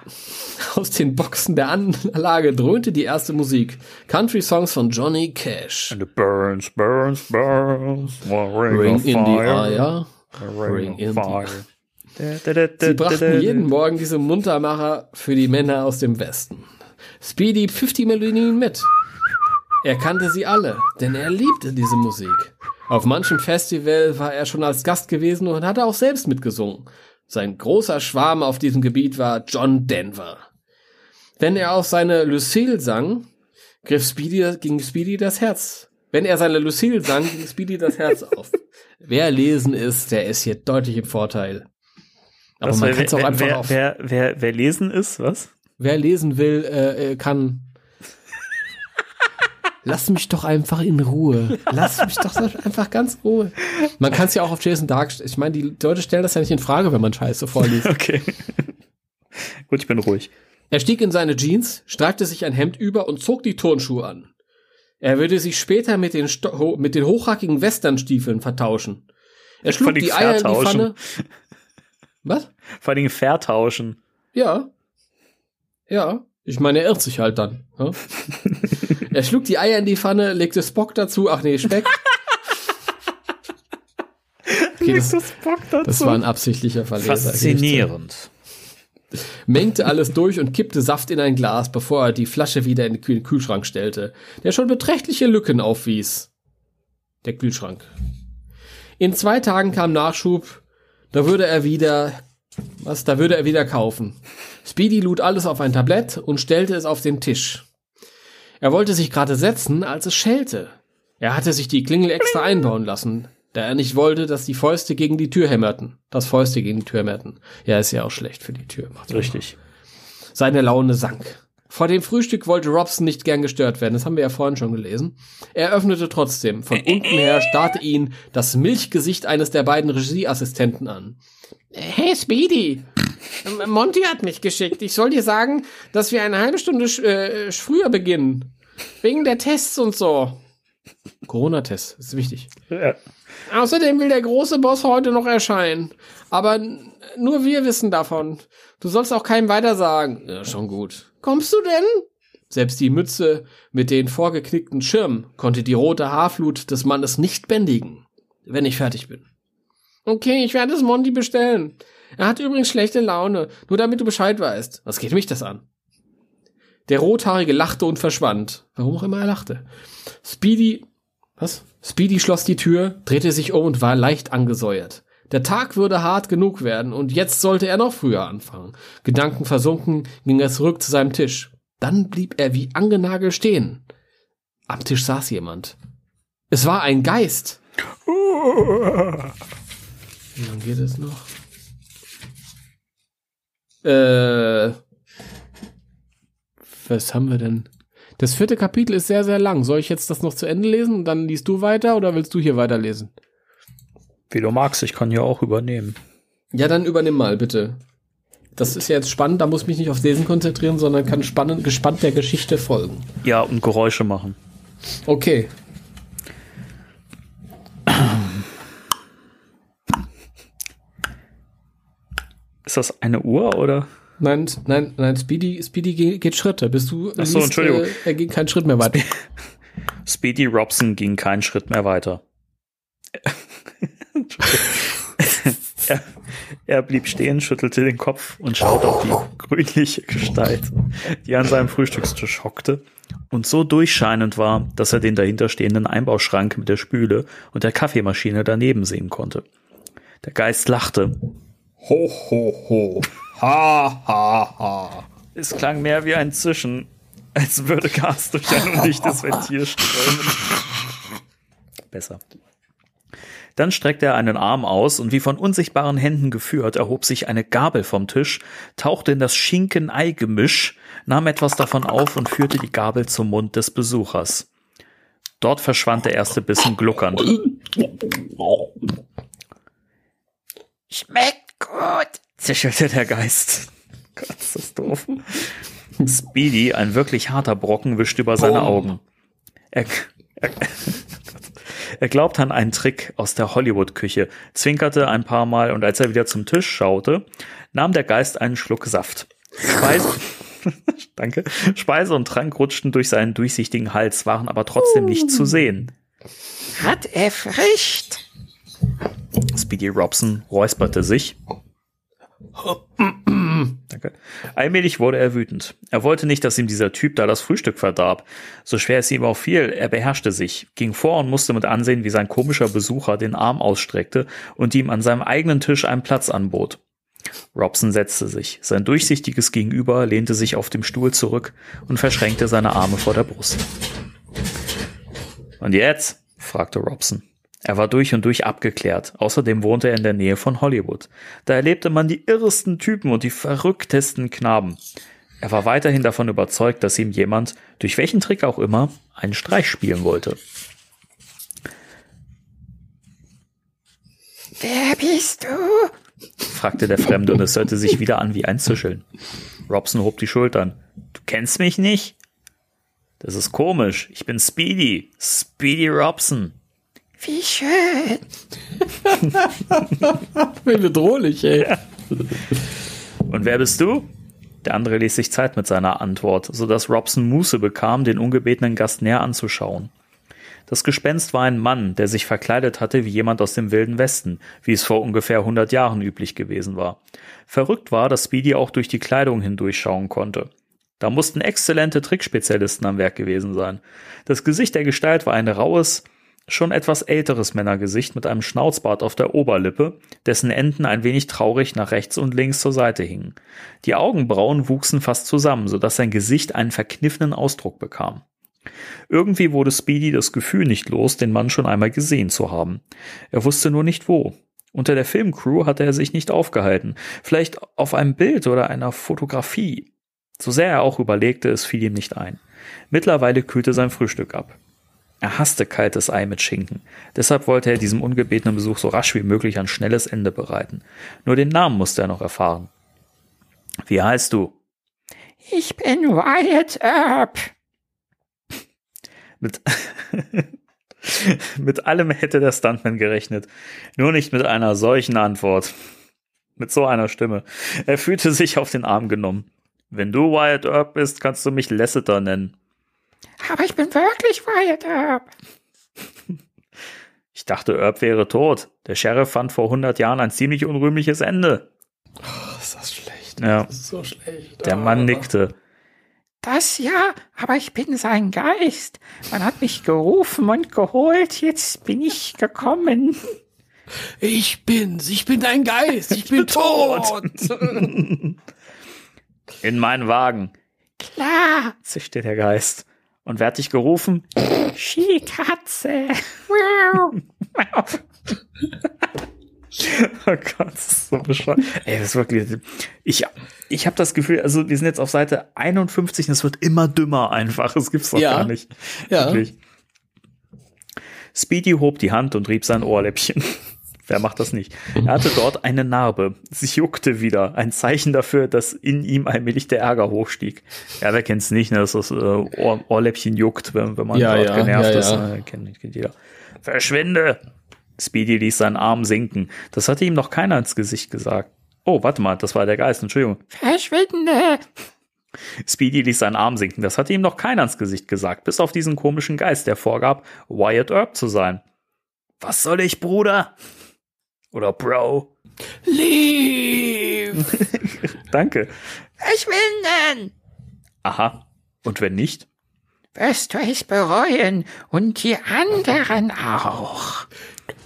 aus den Boxen der Anlage dröhnte die erste Musik. Country Songs von Johnny Cash. And it burns, burns, burns. Ring, Ring in the fire. Ring Ring in fire. Sie brachten jeden Morgen diese Muntermacher für die Männer aus dem Westen. Speedy pfiff die Melodien mit. Er kannte sie alle, denn er liebte diese Musik. Auf manchem Festival war er schon als Gast gewesen und hatte auch selbst mitgesungen. Sein großer Schwarm auf diesem Gebiet war John Denver. Wenn er auf seine Lucille sang, griff Speedy, ging Speedy das Herz. Wenn er seine Lucille sang, ging Speedy das Herz auf. (laughs) Wer lesen ist, der ist hier deutlich im Vorteil. Aber Was, man wer, kann es auch wer, einfach wer, auf. wer, wer, wer lesen ist, was? Wer lesen will, äh, äh, kann. Lass mich doch einfach in Ruhe. Lass mich doch einfach ganz Ruhe. Man kann es ja auch auf Jason Dark. Ich meine, die Leute stellen das ja nicht in Frage, wenn man Scheiße vorliest. (laughs) Okay. Gut, ich bin ruhig. Er stieg in seine Jeans, streifte sich ein Hemd über und zog die Turnschuhe an. Er würde sich später mit den, Sto mit den hochhackigen Westernstiefeln vertauschen. Er schlug die Eier in die. Pfanne. Was? Vor allen Dingen vertauschen. Ja. Ja. Ich meine, er irrt sich halt dann. Ja? (laughs) er schlug die Eier in die Pfanne, legte Spock dazu. Ach nee, Speck. Okay, das, das war ein absichtlicher Verleser. Faszinierend. Mengte alles durch und kippte Saft in ein Glas, bevor er die Flasche wieder in den Kühl- Kühlschrank stellte, der schon beträchtliche Lücken aufwies. Der Kühlschrank. In zwei Tagen kam Nachschub, da würde er wieder, was, da würde er wieder kaufen. Speedy lud alles auf ein Tablett und stellte es auf den Tisch. Er wollte sich gerade setzen, als es schellte. Er hatte sich die Klingel extra einbauen lassen, da er nicht wollte, dass die Fäuste gegen die Tür hämmerten. Das Fäuste gegen die Tür hämmerten. Ja, ist ja auch schlecht für die Tür. Macht Richtig. seine Laune sank. Vor dem Frühstück wollte Robson nicht gern gestört werden, das haben wir ja vorhin schon gelesen. Er öffnete trotzdem. Von unten her starrte ihn das Milchgesicht eines der beiden Regieassistenten an. Hey Speedy, Monty hat mich geschickt. Ich soll dir sagen, dass wir eine halbe Stunde sch- äh, früher beginnen. Wegen der Tests und so. Corona-Tests, ist wichtig. Ja. Außerdem will der große Boss heute noch erscheinen. Aber nur wir wissen davon. Du sollst auch keinem weiter sagen. Ja, schon gut. Kommst du denn? Selbst die Mütze mit den vorgeknickten Schirmen konnte die rote Haarflut des Mannes nicht bändigen. Wenn ich fertig bin. Okay, ich werde es Monty bestellen. Er hat übrigens schlechte Laune, nur damit du Bescheid weißt. Was geht mich das an? Der Rothaarige lachte und verschwand. Warum auch immer er lachte. Speedy, was? Speedy schloss die Tür, drehte sich um und war leicht angesäuert. Der Tag würde hart genug werden und jetzt sollte er noch früher anfangen. Gedanken versunken ging er zurück zu seinem Tisch. Dann blieb er wie angenagelt stehen. Am Tisch saß jemand. Es war ein Geist. (laughs) Wie lange geht es noch? Äh, was haben wir denn? Das vierte Kapitel ist sehr, sehr lang. Soll ich jetzt das noch zu Ende lesen und dann liest du weiter oder willst du hier weiterlesen? Wie du magst, ich kann ja auch übernehmen. Ja, dann übernimm mal, bitte. Das ist ja jetzt spannend, da muss ich mich nicht aufs Lesen konzentrieren, sondern kann spannend, gespannt der Geschichte folgen. Ja, und Geräusche machen. Okay. Ist das eine Uhr oder? Nein, nein, nein, Speedy, Speedy ge- geht Schritte. Bist du Ach so, Entschuldigung. Äh, er geht keinen Schritt mehr weiter. (laughs) Speedy Robson ging keinen Schritt mehr weiter. (laughs) er, er blieb stehen, schüttelte den Kopf und schaute auf die grünliche Gestalt, die an seinem Frühstückstisch hockte und so durchscheinend war, dass er den dahinterstehenden Einbauschrank mit der Spüle und der Kaffeemaschine daneben sehen konnte. Der Geist lachte. Ho, ho, ho. Ha, ha, ha. Es klang mehr wie ein Zischen, als würde Gas durch ein undichtes Ventil strömen. Besser. Dann streckte er einen Arm aus und wie von unsichtbaren Händen geführt, erhob sich eine Gabel vom Tisch, tauchte in das Schinken-Ei-Gemisch, nahm etwas davon auf und führte die Gabel zum Mund des Besuchers. Dort verschwand der erste Bissen gluckernd. Schmeckt gut, zischelte der Geist. Gott, ist das doof. Speedy, ein wirklich harter Brocken, wischt über seine Augen. Er, er, er glaubt an einen Trick aus der Hollywood-Küche, zwinkerte ein paar Mal und als er wieder zum Tisch schaute, nahm der Geist einen Schluck Saft. Speise, (laughs) danke. Speise und Trank rutschten durch seinen durchsichtigen Hals, waren aber trotzdem nicht zu sehen. Hat erfrischt. Speedy Robson räusperte sich. Danke. Allmählich wurde er wütend. Er wollte nicht, dass ihm dieser Typ da das Frühstück verdarb. So schwer es ihm auch fiel, er beherrschte sich, ging vor und musste mit ansehen, wie sein komischer Besucher den Arm ausstreckte und ihm an seinem eigenen Tisch einen Platz anbot. Robson setzte sich. Sein durchsichtiges Gegenüber lehnte sich auf dem Stuhl zurück und verschränkte seine Arme vor der Brust. Und jetzt? fragte Robson. Er war durch und durch abgeklärt. Außerdem wohnte er in der Nähe von Hollywood. Da erlebte man die irresten Typen und die verrücktesten Knaben. Er war weiterhin davon überzeugt, dass ihm jemand, durch welchen Trick auch immer, einen Streich spielen wollte. Wer bist du? fragte der Fremde und es hörte sich wieder an wie ein Zischeln. Robson hob die Schultern. Du kennst mich nicht? Das ist komisch. Ich bin Speedy. Speedy Robson. Wie schön. (laughs) Wie bedrohlich, ey. Und wer bist du? Der andere ließ sich Zeit mit seiner Antwort, sodass Robson Muße bekam, den ungebetenen Gast näher anzuschauen. Das Gespenst war ein Mann, der sich verkleidet hatte wie jemand aus dem Wilden Westen, wie es vor ungefähr 100 Jahren üblich gewesen war. Verrückt war, dass Speedy auch durch die Kleidung hindurchschauen konnte. Da mussten exzellente Trickspezialisten am Werk gewesen sein. Das Gesicht der Gestalt war ein raues, schon etwas älteres Männergesicht mit einem Schnauzbart auf der Oberlippe, dessen Enden ein wenig traurig nach rechts und links zur Seite hingen. Die Augenbrauen wuchsen fast zusammen, sodass sein Gesicht einen verkniffenen Ausdruck bekam. Irgendwie wurde Speedy das Gefühl nicht los, den Mann schon einmal gesehen zu haben. Er wusste nur nicht wo. Unter der Filmcrew hatte er sich nicht aufgehalten. Vielleicht auf einem Bild oder einer Fotografie. So sehr er auch überlegte, es fiel ihm nicht ein. Mittlerweile kühlte sein Frühstück ab. Er hasste kaltes Ei mit Schinken. Deshalb wollte er diesem ungebetenen Besuch so rasch wie möglich ein schnelles Ende bereiten. Nur den Namen musste er noch erfahren. Wie heißt du? Ich bin Wyatt Earp. Mit, (laughs) mit allem hätte der Stuntman gerechnet. Nur nicht mit einer solchen Antwort. Mit so einer Stimme. Er fühlte sich auf den Arm genommen. Wenn du Wyatt Earp bist, kannst du mich Lasseter nennen. Aber ich bin wirklich Wyatt Earp. Ich dachte, Earp wäre tot. Der Sheriff fand vor 100 Jahren ein ziemlich unrühmliches Ende. Oh, ist das schlecht. Ja. Das ist so schlecht. Der Mann nickte. Das ja, aber ich bin sein Geist. Man hat mich gerufen und geholt. Jetzt bin ich gekommen. Ich bin's. Ich bin dein Geist. Ich bin (laughs) tot. In meinen Wagen, Klar. zischte der Geist. Und wer hat dich gerufen? (laughs) Skikatze. (laughs) Oh Gott, das ist so bescheuert. Ey, das ist wirklich. Ich, ich habe das Gefühl, also wir sind jetzt auf Seite 51 und es wird immer dümmer einfach. Das gibt's doch Ja. gar nicht. Ja. Wirklich. Speedy hob die Hand und rieb sein Ohrläppchen. Wer macht das nicht? Er hatte dort eine Narbe. Sie juckte wieder. Ein Zeichen dafür, dass in ihm allmählich der Ärger hochstieg. Ja, wer kennt's nicht, ne, dass das äh, Ohr, Ohrläppchen juckt, wenn, wenn man Ja, dort ja, genervt ja, ist. ja. Ne? Kennt, kennt jeder. Verschwinde! Speedy ließ seinen Arm sinken. Das hatte ihm noch keiner ins Gesicht gesagt. Oh, warte mal, das war der Geist, Entschuldigung. Verschwinde. Speedy ließ seinen Arm sinken. Das hatte ihm noch keiner ins Gesicht gesagt, bis auf diesen komischen Geist, der vorgab, Wyatt Earp zu sein. Was soll ich, Bruder? Oder Bro? Leave. (laughs) Danke. Verschwinden. Aha. Und wenn nicht? Wirst du es bereuen und die anderen auch.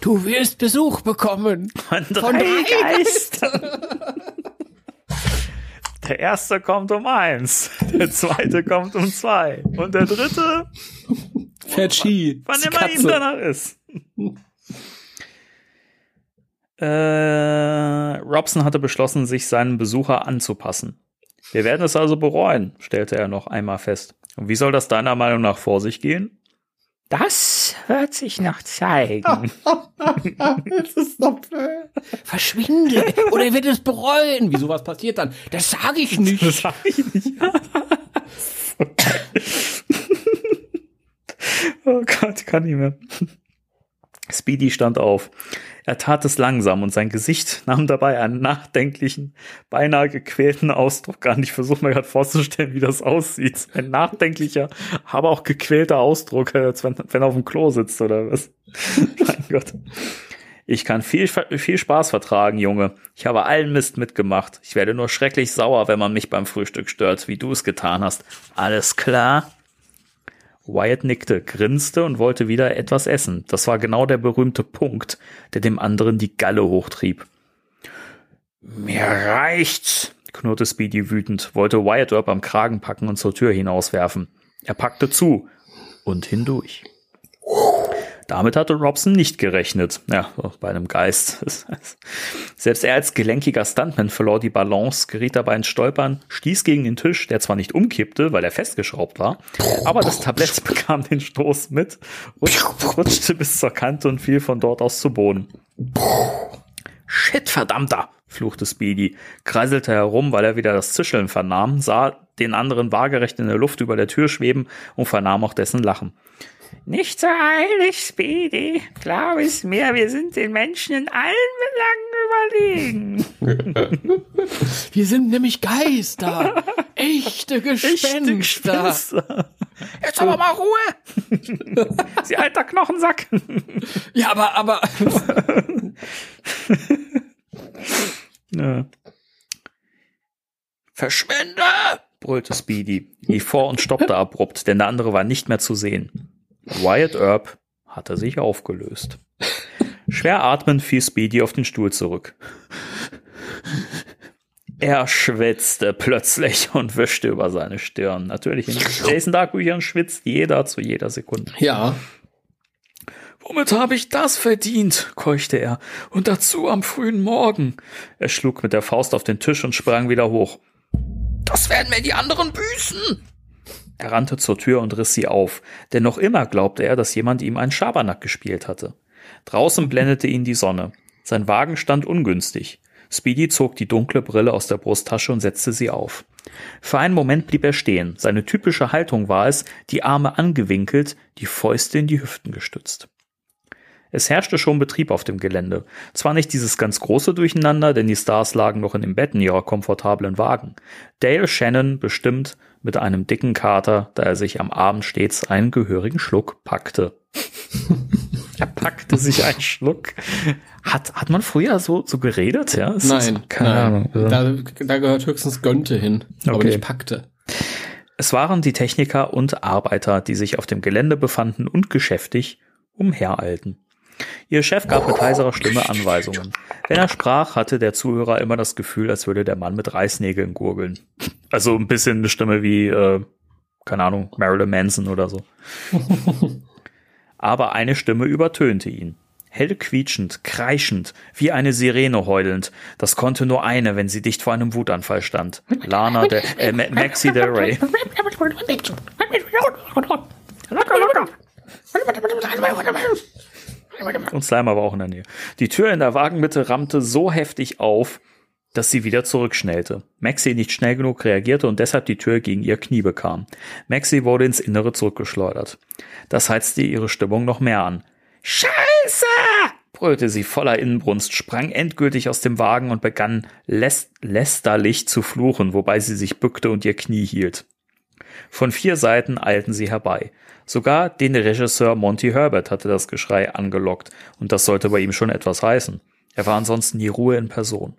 Du wirst Besuch bekommen. Von Von drei Geistern. (laughs) Der erste kommt um eins, der zweite kommt um zwei und der dritte, Ski. wann immer ihm Katze. danach ist. Äh, Robson hatte beschlossen, sich seinem Besucher anzupassen. Wir werden es also bereuen, stellte er noch einmal fest. Und wie soll das deiner Meinung nach vor sich gehen? Das wird sich noch zeigen. (laughs) Das ist doch Verschwinde. Oder er wird es bereuen. Wieso was passiert dann? Das sage ich nicht. Das sag ich nicht. (laughs) oh Gott, ich kann nicht mehr. Speedy stand auf. Er tat es langsam und sein Gesicht (laughs) nahm dabei einen nachdenklichen, beinahe gequälten Ausdruck an. Ich versuche mir gerade vorzustellen, wie das aussieht. Ein nachdenklicher, aber auch gequälter Ausdruck, als wenn, wenn er auf dem Klo sitzt oder was. (laughs) mein Gott. Ich kann viel, viel Spaß vertragen, Junge. Ich habe allen Mist mitgemacht. Ich werde nur schrecklich sauer, wenn man mich beim Frühstück stört, wie du es getan hast. Alles klar? Wyatt nickte, grinste und wollte wieder etwas essen. Das war genau der berühmte Punkt, der dem anderen die Galle hochtrieb. Mir reicht's, knurrte Speedy wütend, wollte Wyatt Earp am Kragen packen und zur Tür hinauswerfen. Er packte zu und hindurch. Damit hatte Robson nicht gerechnet. Ja, bei einem Geist. (laughs) Selbst er als gelenkiger Stuntman verlor die Balance, geriet dabei ins Stolpern, stieß gegen den Tisch, der zwar nicht umkippte, weil er festgeschraubt war, aber das Tablett (laughs) bekam den Stoß mit, rutsch- rutschte bis zur Kante und fiel von dort aus zu Boden. Shit, verdammter! fluchte Speedy, kreiselte herum, weil er wieder das Zischeln vernahm, sah den anderen waagerecht in der Luft über der Tür schweben und vernahm auch dessen Lachen. Nicht so eilig, Speedy. Glaub es mir, wir sind den Menschen in allen Belangen überlegen. (laughs) Wir sind nämlich Geister. Echte Gespenster. Jetzt aber mal Ruhe. (laughs) Sie alter Knochensack. Ja, aber, aber. (laughs) Ja. Verschwinde! brüllte Speedy, lief vor und stoppte abrupt, denn der andere war nicht mehr zu sehen. Wyatt Earp hatte sich aufgelöst. Schwer atmend fiel Speedy auf den Stuhl zurück. Er schwitzte plötzlich und wischte über seine Stirn. Natürlich in Jason Dark Büchern schwitzt jeder zu jeder Sekunde. Ja. Womit habe ich das verdient? keuchte er. Und dazu am frühen Morgen. Er schlug mit der Faust auf den Tisch und sprang wieder hoch. Das werden mir die anderen büßen. Er rannte zur Tür und riss sie auf, denn noch immer glaubte er, dass jemand ihm einen Schabernack gespielt hatte. Draußen blendete ihn die Sonne. Sein Wagen stand ungünstig. Speedy zog die dunkle Brille aus der Brusttasche und setzte sie auf. Für einen Moment blieb er stehen. Seine typische Haltung war es, die Arme angewinkelt, die Fäuste in die Hüften gestützt. Es herrschte schon Betrieb auf dem Gelände. Zwar nicht dieses ganz große Durcheinander, denn die Stars lagen noch in den Betten ihrer komfortablen Wagen. Dale Shannon bestimmt mit einem dicken Kater, da er sich am Abend stets einen gehörigen Schluck packte. (laughs) er packte sich einen Schluck. Hat, hat man früher so, so geredet, ja? Es Nein, keine. Ahnung. Da, da gehört höchstens Gönnte hin, aber Okay. nicht packte. Es waren die Techniker und Arbeiter, die sich auf dem Gelände befanden und geschäftig umhereilten. Ihr Chef gab mit heiserer Stimme Anweisungen. Wenn er sprach, hatte der Zuhörer immer das Gefühl, als würde der Mann mit Reißnägeln gurgeln. Also ein bisschen eine Stimme wie, äh, keine Ahnung, Marilyn Manson oder so. (laughs) Aber eine Stimme übertönte ihn. Hell quietschend, kreischend, wie eine Sirene heulend. Das konnte nur eine, wenn sie dicht vor einem Wutanfall stand. Lana, der, äh, Ma- Maxi Del Rey. Und Slimer war auch in der Nähe. Die Tür in der Wagenmitte rammte so heftig auf, dass sie wieder zurückschnellte. Maxi nicht schnell genug reagierte und deshalb die Tür gegen ihr Knie bekam. Maxi wurde ins Innere zurückgeschleudert. Das heizte ihre Stimmung noch mehr an. Scheiße! brüllte sie voller Inbrunst, sprang endgültig aus dem Wagen und begann läst lästerlich zu fluchen, wobei sie sich bückte und ihr Knie hielt. Von vier Seiten eilten sie herbei. Sogar den Regisseur Monty Herbert hatte das Geschrei angelockt, und das sollte bei ihm schon etwas heißen. Er war ansonsten die Ruhe in Person.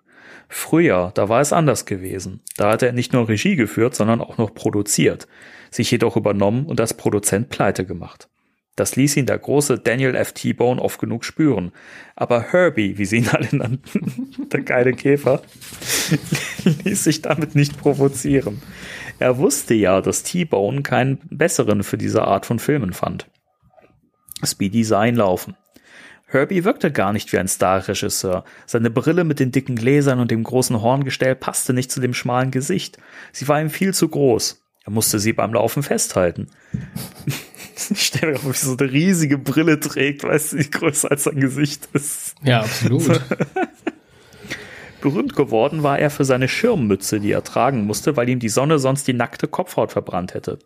Früher, da war es anders gewesen. Da hatte er nicht nur Regie geführt, sondern auch noch produziert, sich jedoch übernommen und als Produzent pleite gemacht. Das ließ ihn der große Daniel F. T-Bone oft genug spüren. Aber Herbie, wie sie ihn alle nannten, (laughs) der geile Käfer, (laughs) ließ sich damit nicht provozieren. Er wusste ja, dass T-Bone keinen besseren für diese Art von Filmen fand. Speedy sah ihn laufen. Herbie wirkte gar nicht wie ein Starregisseur. Seine Brille mit den dicken Gläsern und dem großen Horngestell passte nicht zu dem schmalen Gesicht. Sie war ihm viel zu groß. Er musste sie beim Laufen festhalten. (laughs) Ich stelle mir vor, wie so eine riesige Brille trägt, weißt du, die größer als sein Gesicht ist. Ja, absolut. (laughs) Berühmt geworden war er für seine Schirmmütze, die er tragen musste, weil ihm die Sonne sonst die nackte Kopfhaut verbrannt hätte.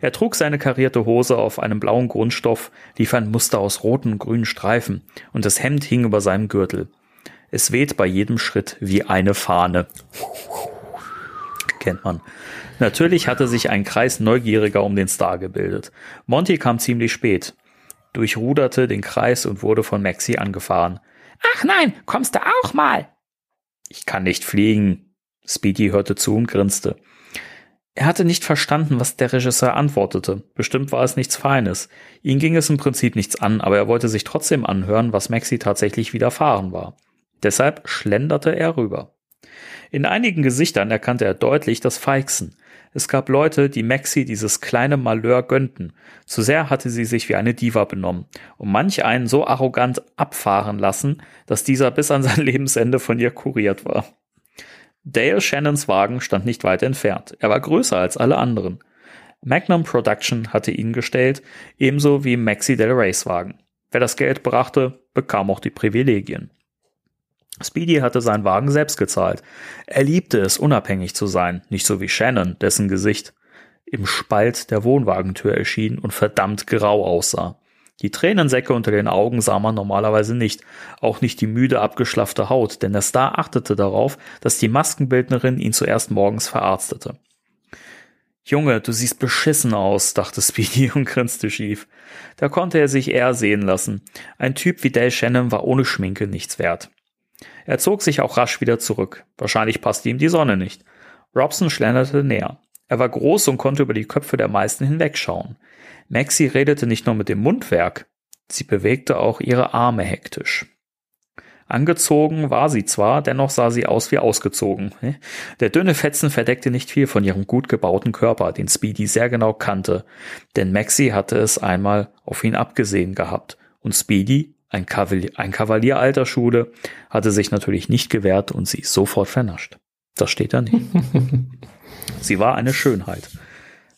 Er trug seine karierte Hose auf einem blauen Grundstoff, lief ein Muster aus roten und grünen Streifen, und das Hemd hing über seinem Gürtel. Es weht bei jedem Schritt wie eine Fahne. Kennt man. Natürlich hatte sich ein Kreis Neugieriger um den Star gebildet. Monty kam ziemlich spät, durchruderte den Kreis und wurde von Maxi angefahren. Ach nein, kommst du auch mal? Ich kann nicht fliegen. Speedy hörte zu und grinste. Er hatte nicht verstanden, was der Regisseur antwortete. Bestimmt war es nichts Feines. Ihn ging es im Prinzip nichts an, aber er wollte sich trotzdem anhören, was Maxi tatsächlich widerfahren war. Deshalb schlenderte er rüber. In einigen Gesichtern erkannte er deutlich das Feixen. Es gab Leute, die Maxi dieses kleine Malheur gönnten. Zu sehr hatte sie sich wie eine Diva benommen und manch einen so arrogant abfahren lassen, dass dieser bis an sein (laughs) Lebensende von ihr kuriert war. Dale Shannons Wagen stand nicht weit entfernt. Er war größer als alle anderen. Magnum Production hatte ihn gestellt, ebenso wie Maxi Del Reys Wagen. Wer das Geld brachte, bekam auch die Privilegien. Speedy hatte seinen Wagen selbst gezahlt. Er liebte es, unabhängig zu sein, nicht so wie Shannon, dessen Gesicht im Spalt der Wohnwagentür erschien und verdammt grau aussah. Die Tränensäcke unter den Augen sah man normalerweise nicht, auch nicht die müde abgeschlaffte Haut, denn der Star achtete darauf, dass die Maskenbildnerin ihn zuerst morgens verarztete. Junge, du siehst beschissen aus, dachte Speedy (laughs) und grinste schief. Da konnte er sich eher sehen lassen. Ein Typ wie Dale Shannon war ohne Schminke nichts wert. Er zog sich auch rasch wieder zurück. Wahrscheinlich passte ihm die Sonne nicht. Robson schlenderte näher. Er war groß und konnte über die Köpfe der meisten hinwegschauen. Maxie redete nicht nur mit dem Mundwerk, sie bewegte auch ihre Arme hektisch. Angezogen war sie zwar, dennoch sah sie aus wie ausgezogen. Der dünne Fetzen verdeckte nicht viel von ihrem gut gebauten Körper, den Speedy sehr genau kannte, denn Maxie hatte es einmal auf ihn abgesehen gehabt. Und Speedy, ein Kavalier, ein Kavalier alter Schule, hatte sich natürlich nicht gewehrt und sie sofort vernascht. Das steht da nicht. (laughs) sie war eine Schönheit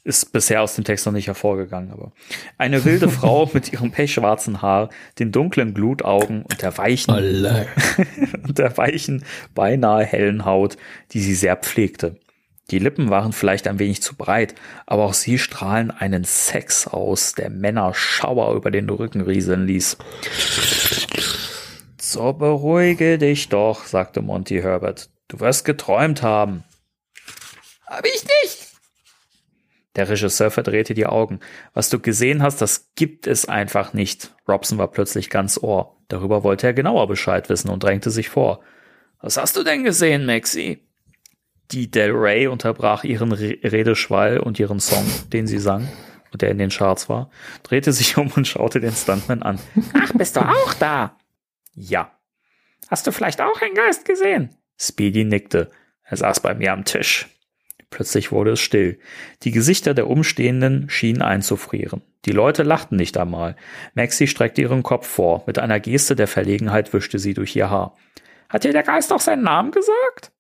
ist bisher aus dem Text noch nicht hervorgegangen, aber eine wilde (laughs) Frau mit ihrem pechschwarzen Haar, den dunklen Glutaugen und der weichen, (laughs) und der weichen, beinahe hellen Haut, die sie sehr pflegte. Die Lippen waren vielleicht ein wenig zu breit, aber auch sie strahlen einen Sex aus, der Männer Schauer über den Rücken rieseln ließ. So beruhige dich doch, sagte Monty Herbert. Du wirst geträumt haben. Hab ich nicht, der Regisseur verdrehte die Augen. Was du gesehen hast, das gibt es einfach nicht. Robson war plötzlich ganz ohr. Darüber wollte er genauer Bescheid wissen und drängte sich vor. Was hast du denn gesehen, Maxie? Die Del Rey unterbrach ihren Re Redeschwall und ihren Song, den sie sang und der in den Charts war, drehte sich um und schaute den Stuntman an. Ach, bist du auch da? Ja. Hast du vielleicht auch einen Geist gesehen? Speedy nickte. Er saß bei mir am Tisch. Plötzlich wurde es still. Die Gesichter der Umstehenden schienen einzufrieren. Die Leute lachten nicht einmal. Maxie streckte ihren Kopf vor. Mit einer Geste der Verlegenheit wischte sie durch ihr Haar. Hat dir der Geist auch seinen Namen gesagt?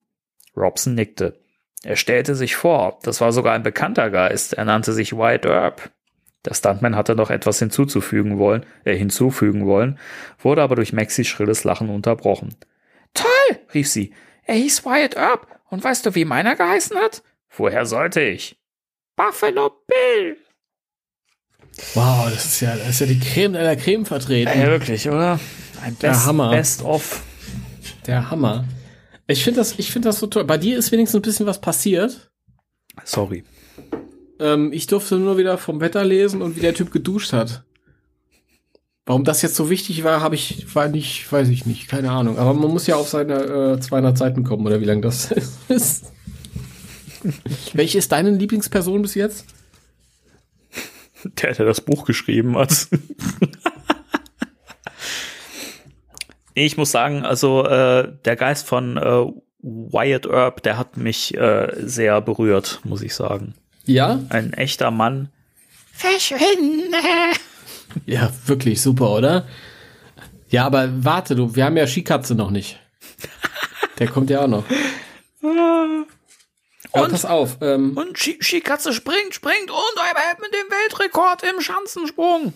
Robson nickte. Er stellte sich vor. Das war sogar ein bekannter Geist. Er nannte sich White Earp. Der Stuntman hatte noch etwas hinzuzufügen wollen, äh, hinzufügen wollen, wurde aber durch Maxis schrilles Lachen unterbrochen. Toll, rief sie. Er hieß Wyatt Earp. Und weißt du, wie meiner geheißen hat? Woher sollte ich? Buffalo Bill. Wow, das ist ja, das ist ja die Creme der Creme vertreten. Ja, wirklich, oder? Ein Best, Der Hammer. Best of. Der Hammer. Ich finde das, ich finde das so toll. Bei dir ist wenigstens ein bisschen was passiert. Sorry. Ähm, ich durfte nur wieder vom Wetter lesen und wie der Typ geduscht hat. Warum das jetzt so wichtig war, habe ich, war nicht, weiß ich nicht, keine Ahnung. Aber man muss ja auf seine äh, 200 Seiten kommen oder wie lang das (laughs) ist. (laughs) Welche ist deine Lieblingsperson bis jetzt? Der, der das Buch geschrieben hat. (laughs) ich muss sagen, also äh, der Geist von äh, Wyatt Earp, der hat mich äh, sehr berührt, muss ich sagen. Ja? Ein echter Mann. Verschwinde! (laughs) Ja, wirklich super, oder? Ja, aber warte, du, wir haben ja Skikatze noch nicht. Der kommt ja auch noch. Aber und, pass auf. Ähm, und Skikatze springt, springt und er hält mit dem Weltrekord im Schanzensprung.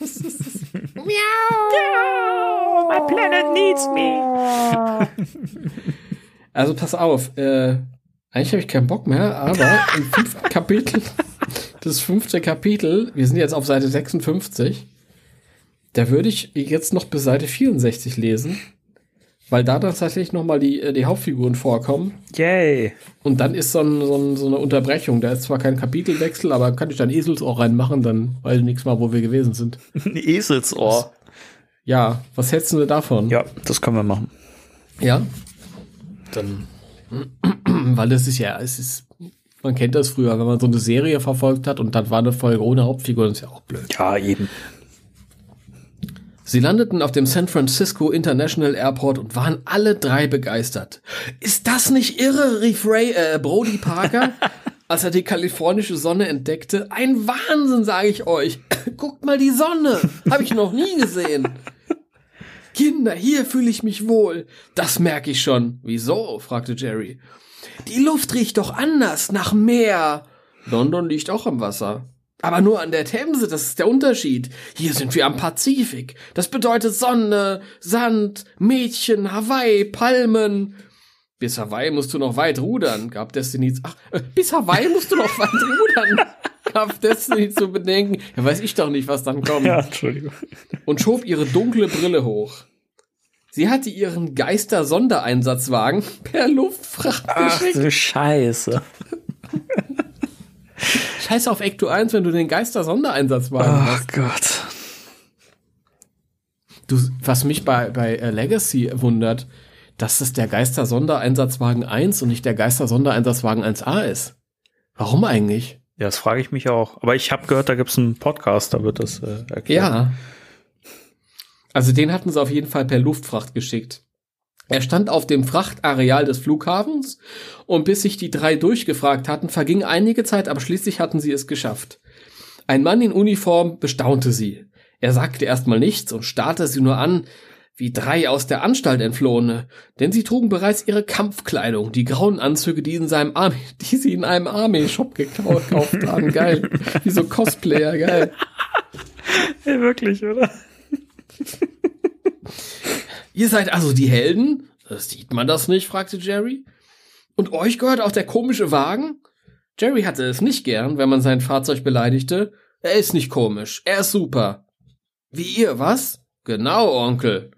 (laughs) Miau! My planet needs me. (laughs) Also pass auf. Äh, eigentlich habe ich keinen Bock mehr, aber im (laughs) fünften Kapitel, das fünfte Kapitel, wir sind jetzt auf Seite 56, da würde ich jetzt noch bis Seite 64 lesen. Weil da tatsächlich nochmal die, äh, die Hauptfiguren vorkommen. Yay. Und dann ist so, ein, so, ein, so, eine Unterbrechung. Da ist zwar kein Kapitelwechsel, aber kann ich dann Eselsohr reinmachen, dann weiß ich nichts mal, wo wir gewesen sind. (laughs) Ein Eselsohr. Ja, was hältst du davon? Ja, das können wir machen. Ja. Dann. (clears throat) Weil das ist ja, es ist, man kennt das früher, wenn man so eine Serie verfolgt hat und dann war eine Folge ohne Hauptfigur, das ist ja auch blöd. Ja, eben. Sie landeten auf dem San Francisco International Airport und waren alle drei begeistert. Ist das nicht irre, rief Ray, äh, Brody Parker, (laughs) als er die kalifornische Sonne entdeckte. Ein Wahnsinn, sage ich euch. (coughs) Guckt mal die Sonne. Habe ich noch nie gesehen. Kinder, hier fühle ich mich wohl. Das merke ich schon. Wieso? fragte Jerry. Die Luft riecht doch anders, nach Meer. London liegt auch am Wasser. Aber nur an der Themse, das ist der Unterschied. Hier sind wir am Pazifik. Das bedeutet Sonne, Sand, Mädchen, Hawaii, Palmen. Bis Hawaii musst du noch weit rudern, gab Destiny. Ach, äh, bis Hawaii musst du noch weit (laughs) rudern, gab Destiny zu bedenken. Ja, weiß ich doch nicht, was dann kommt. Ja, Entschuldigung. Und schob ihre dunkle Brille hoch. Sie hatte ihren Geister-Sondereinsatzwagen per Luftfracht Ach geschickt. du Scheiße. (laughs) Scheiß auf Ecto 1, wenn du den Geister-Sondereinsatzwagen hast. Ach Gott. Du, was mich bei, bei äh, Legacy wundert, dass es der Geister-Sondereinsatzwagen 1 und nicht der Geister-Sondereinsatzwagen 1A ist. Warum eigentlich? Ja, das frage ich mich auch. Aber ich habe gehört, da gibt's einen Podcast, da wird das äh, erklärt. Ja. Also den hatten sie auf jeden Fall per Luftfracht geschickt. Er stand auf dem Frachtareal des Flughafens und bis sich die drei durchgefragt hatten, verging einige Zeit, aber schließlich hatten sie es geschafft. Ein Mann in Uniform bestaunte sie. Er sagte erstmal nichts und starrte sie nur an, wie drei aus der Anstalt entflohene, denn sie trugen bereits ihre Kampfkleidung, die grauen Anzüge, die, in seinem Army, (laughs) die sie in einem Army-Shop gekauft haben. Geil. Wie so Cosplayer, geil. (laughs) Ja, wirklich, oder? Ihr seid also die Helden? Sieht man das nicht? fragte Jerry. Und euch gehört auch der komische Wagen? Jerry hatte es nicht gern, wenn man sein Fahrzeug beleidigte. Er ist nicht komisch, er ist super. Wie ihr, was? Genau, Onkel.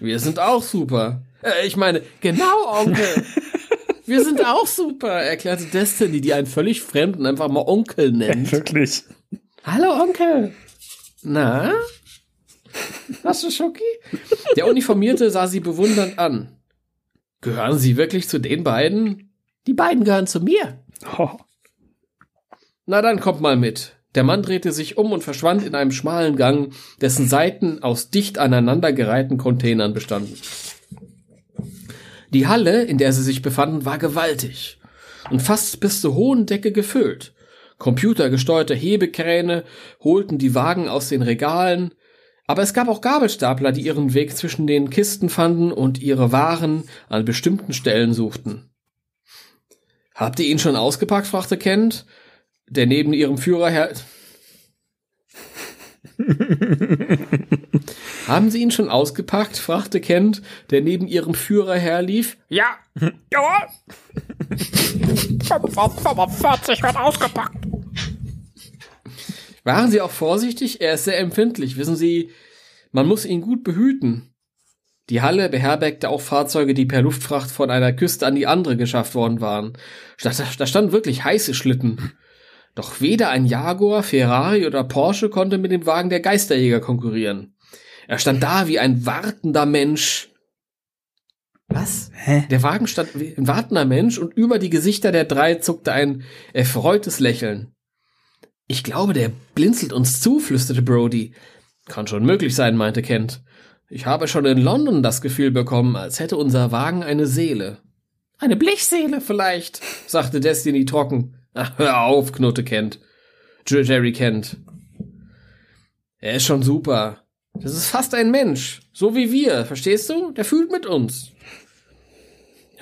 Wir sind auch super. Äh, ich meine, genau, Onkel. (laughs) Wir sind auch super, erklärte Destiny, die einen völlig Fremden einfach mal Onkel nennt. Wirklich. Hallo, Onkel. Na? Hast du Schoki? Der Uniformierte sah sie bewundernd an. Gehören Sie wirklich zu den beiden? Die beiden gehören zu mir. Oh. Na dann kommt mal mit. Der Mann drehte sich um und verschwand in einem schmalen Gang, dessen Seiten aus dicht aneinandergereihten Containern bestanden. Die Halle, in der sie sich befanden, war gewaltig und fast bis zur hohen Decke gefüllt. Computergesteuerte Hebekräne holten die Wagen aus den Regalen, aber es gab auch Gabelstapler, die ihren Weg zwischen den Kisten fanden und ihre Waren an bestimmten Stellen suchten. Habt ihr ihn schon ausgepackt? fragte Kent, der neben ihrem Führer her. (laughs) Haben Sie ihn schon ausgepackt? fragte Kent, der neben ihrem Führer herlief. Ja. Jawohl. (laughs) 45 wird ausgepackt. Waren Sie auch vorsichtig? Er ist sehr empfindlich. Wissen Sie, man muss ihn gut behüten. Die Halle beherbergte auch Fahrzeuge, die per Luftfracht von einer Küste an die andere geschafft worden waren. Da, da standen wirklich heiße Schlitten. Doch weder ein Jaguar, Ferrari oder Porsche konnte mit dem Wagen der Geisterjäger konkurrieren. Er stand da wie ein wartender Mensch. Was? Hä? Der Wagen stand wie ein wartender Mensch und über die Gesichter der drei zuckte ein erfreutes Lächeln. Ich glaube, der blinzelt uns zu, flüsterte Brody. Kann schon möglich sein, meinte Kent. Ich habe schon in London das Gefühl bekommen, als hätte unser Wagen eine Seele. Eine Blechseele vielleicht, sagte Destiny trocken. Ach, hör auf, knurrte Kent. Jerry Kent. Er ist schon super. Das ist fast ein Mensch. So wie wir, verstehst du? Der fühlt mit uns.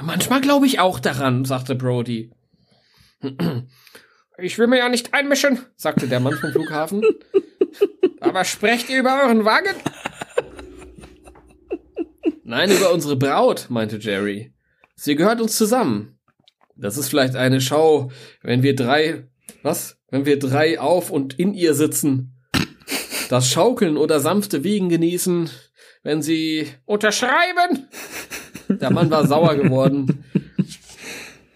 Manchmal glaube ich auch daran, sagte Brody. Ich will mir ja nicht einmischen, sagte der Mann vom Flughafen. Aber sprecht ihr über euren Wagen? Nein, über unsere Braut, meinte Jerry. Sie gehört uns zusammen. Das ist vielleicht eine Schau, wenn wir drei, was? Wenn wir drei auf und in ihr sitzen. Das Schaukeln oder sanfte Wiegen genießen, wenn sie unterschreiben. Der Mann war sauer geworden,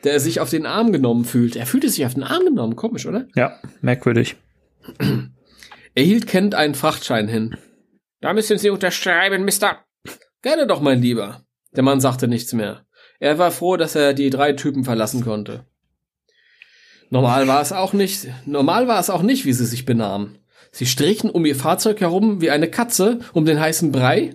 der sich auf den Arm genommen fühlt. Er fühlte sich auf den Arm genommen, komisch, oder? Ja, merkwürdig. Er hielt Kent einen Frachtschein hin. Da müssen Sie unterschreiben, Mister. Gerne doch, mein Lieber. Der Mann sagte nichts mehr. Er war froh, dass er die drei Typen verlassen konnte. Normal war es auch nicht, normal war es auch nicht, wie sie sich benahmen. Sie strichen um ihr Fahrzeug herum wie eine Katze um den heißen Brei.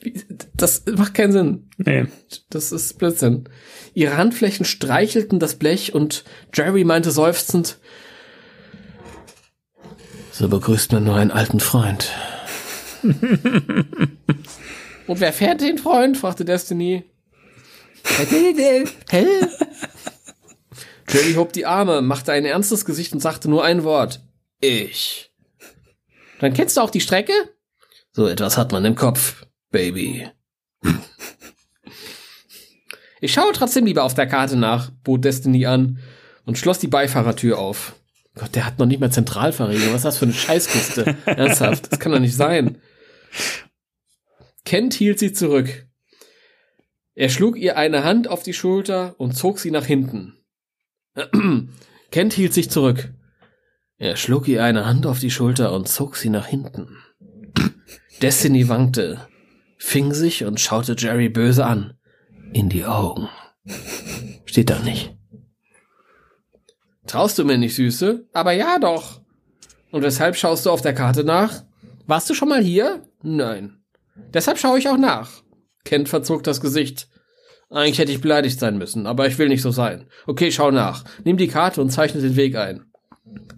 Wie- Das macht keinen Sinn. Nee. Das ist Blödsinn. Ihre Handflächen streichelten das Blech und Jerry meinte seufzend, so begrüßt man nur einen alten Freund. (laughs) und wer fährt den Freund? fragte Destiny. (laughs) Jerry hob die Arme, machte ein ernstes Gesicht und sagte nur ein Wort. Ich. Dann kennst du auch die Strecke? So etwas hat man im Kopf, Baby. Ich schaue trotzdem lieber auf der Karte nach, bot Destiny an und schloss die Beifahrertür auf. Gott, der hat noch nicht mal Zentralverriegelung. Was ist das für eine Scheißkiste? (laughs) Ernsthaft, das kann doch nicht sein. Kent hielt sie zurück. Er schlug ihr eine Hand auf die Schulter und zog sie nach hinten. (clears throat) Kent hielt sich zurück. Er schlug ihr eine Hand auf die Schulter und zog sie nach hinten. (clears throat) Destiny wankte, fing sich und schaute Jerry böse an. In die Augen. Steht da nicht. Traust du mir nicht, Süße? Aber ja doch. Und weshalb schaust du auf der Karte nach? Warst du schon mal hier? Nein. Deshalb schaue ich auch nach. Kent verzog das Gesicht. Eigentlich hätte ich beleidigt sein müssen, aber ich will nicht so sein. Okay, schau nach. Nimm die Karte und zeichne den Weg ein.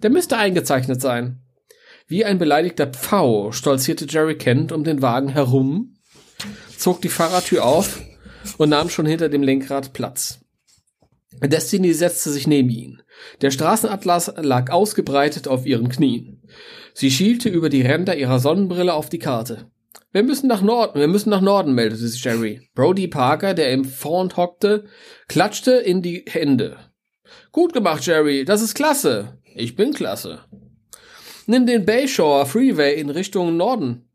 Der müsste eingezeichnet sein. Wie ein beleidigter Pfau stolzierte Jerry Kent um den Wagen herum, zog die Fahrradtür auf und nahm schon hinter dem Lenkrad Platz. Destiny setzte sich neben ihn. Der Straßenatlas lag ausgebreitet auf ihren Knien. Sie schielte über die Ränder ihrer Sonnenbrille auf die Karte. Wir müssen nach Norden, wir müssen nach Norden, meldete sich Jerry. Brody Parker, der im Front hockte, klatschte in die Hände. Gut gemacht, Jerry, das ist klasse. Ich bin klasse. Nimm den Bayshore Freeway in Richtung Norden.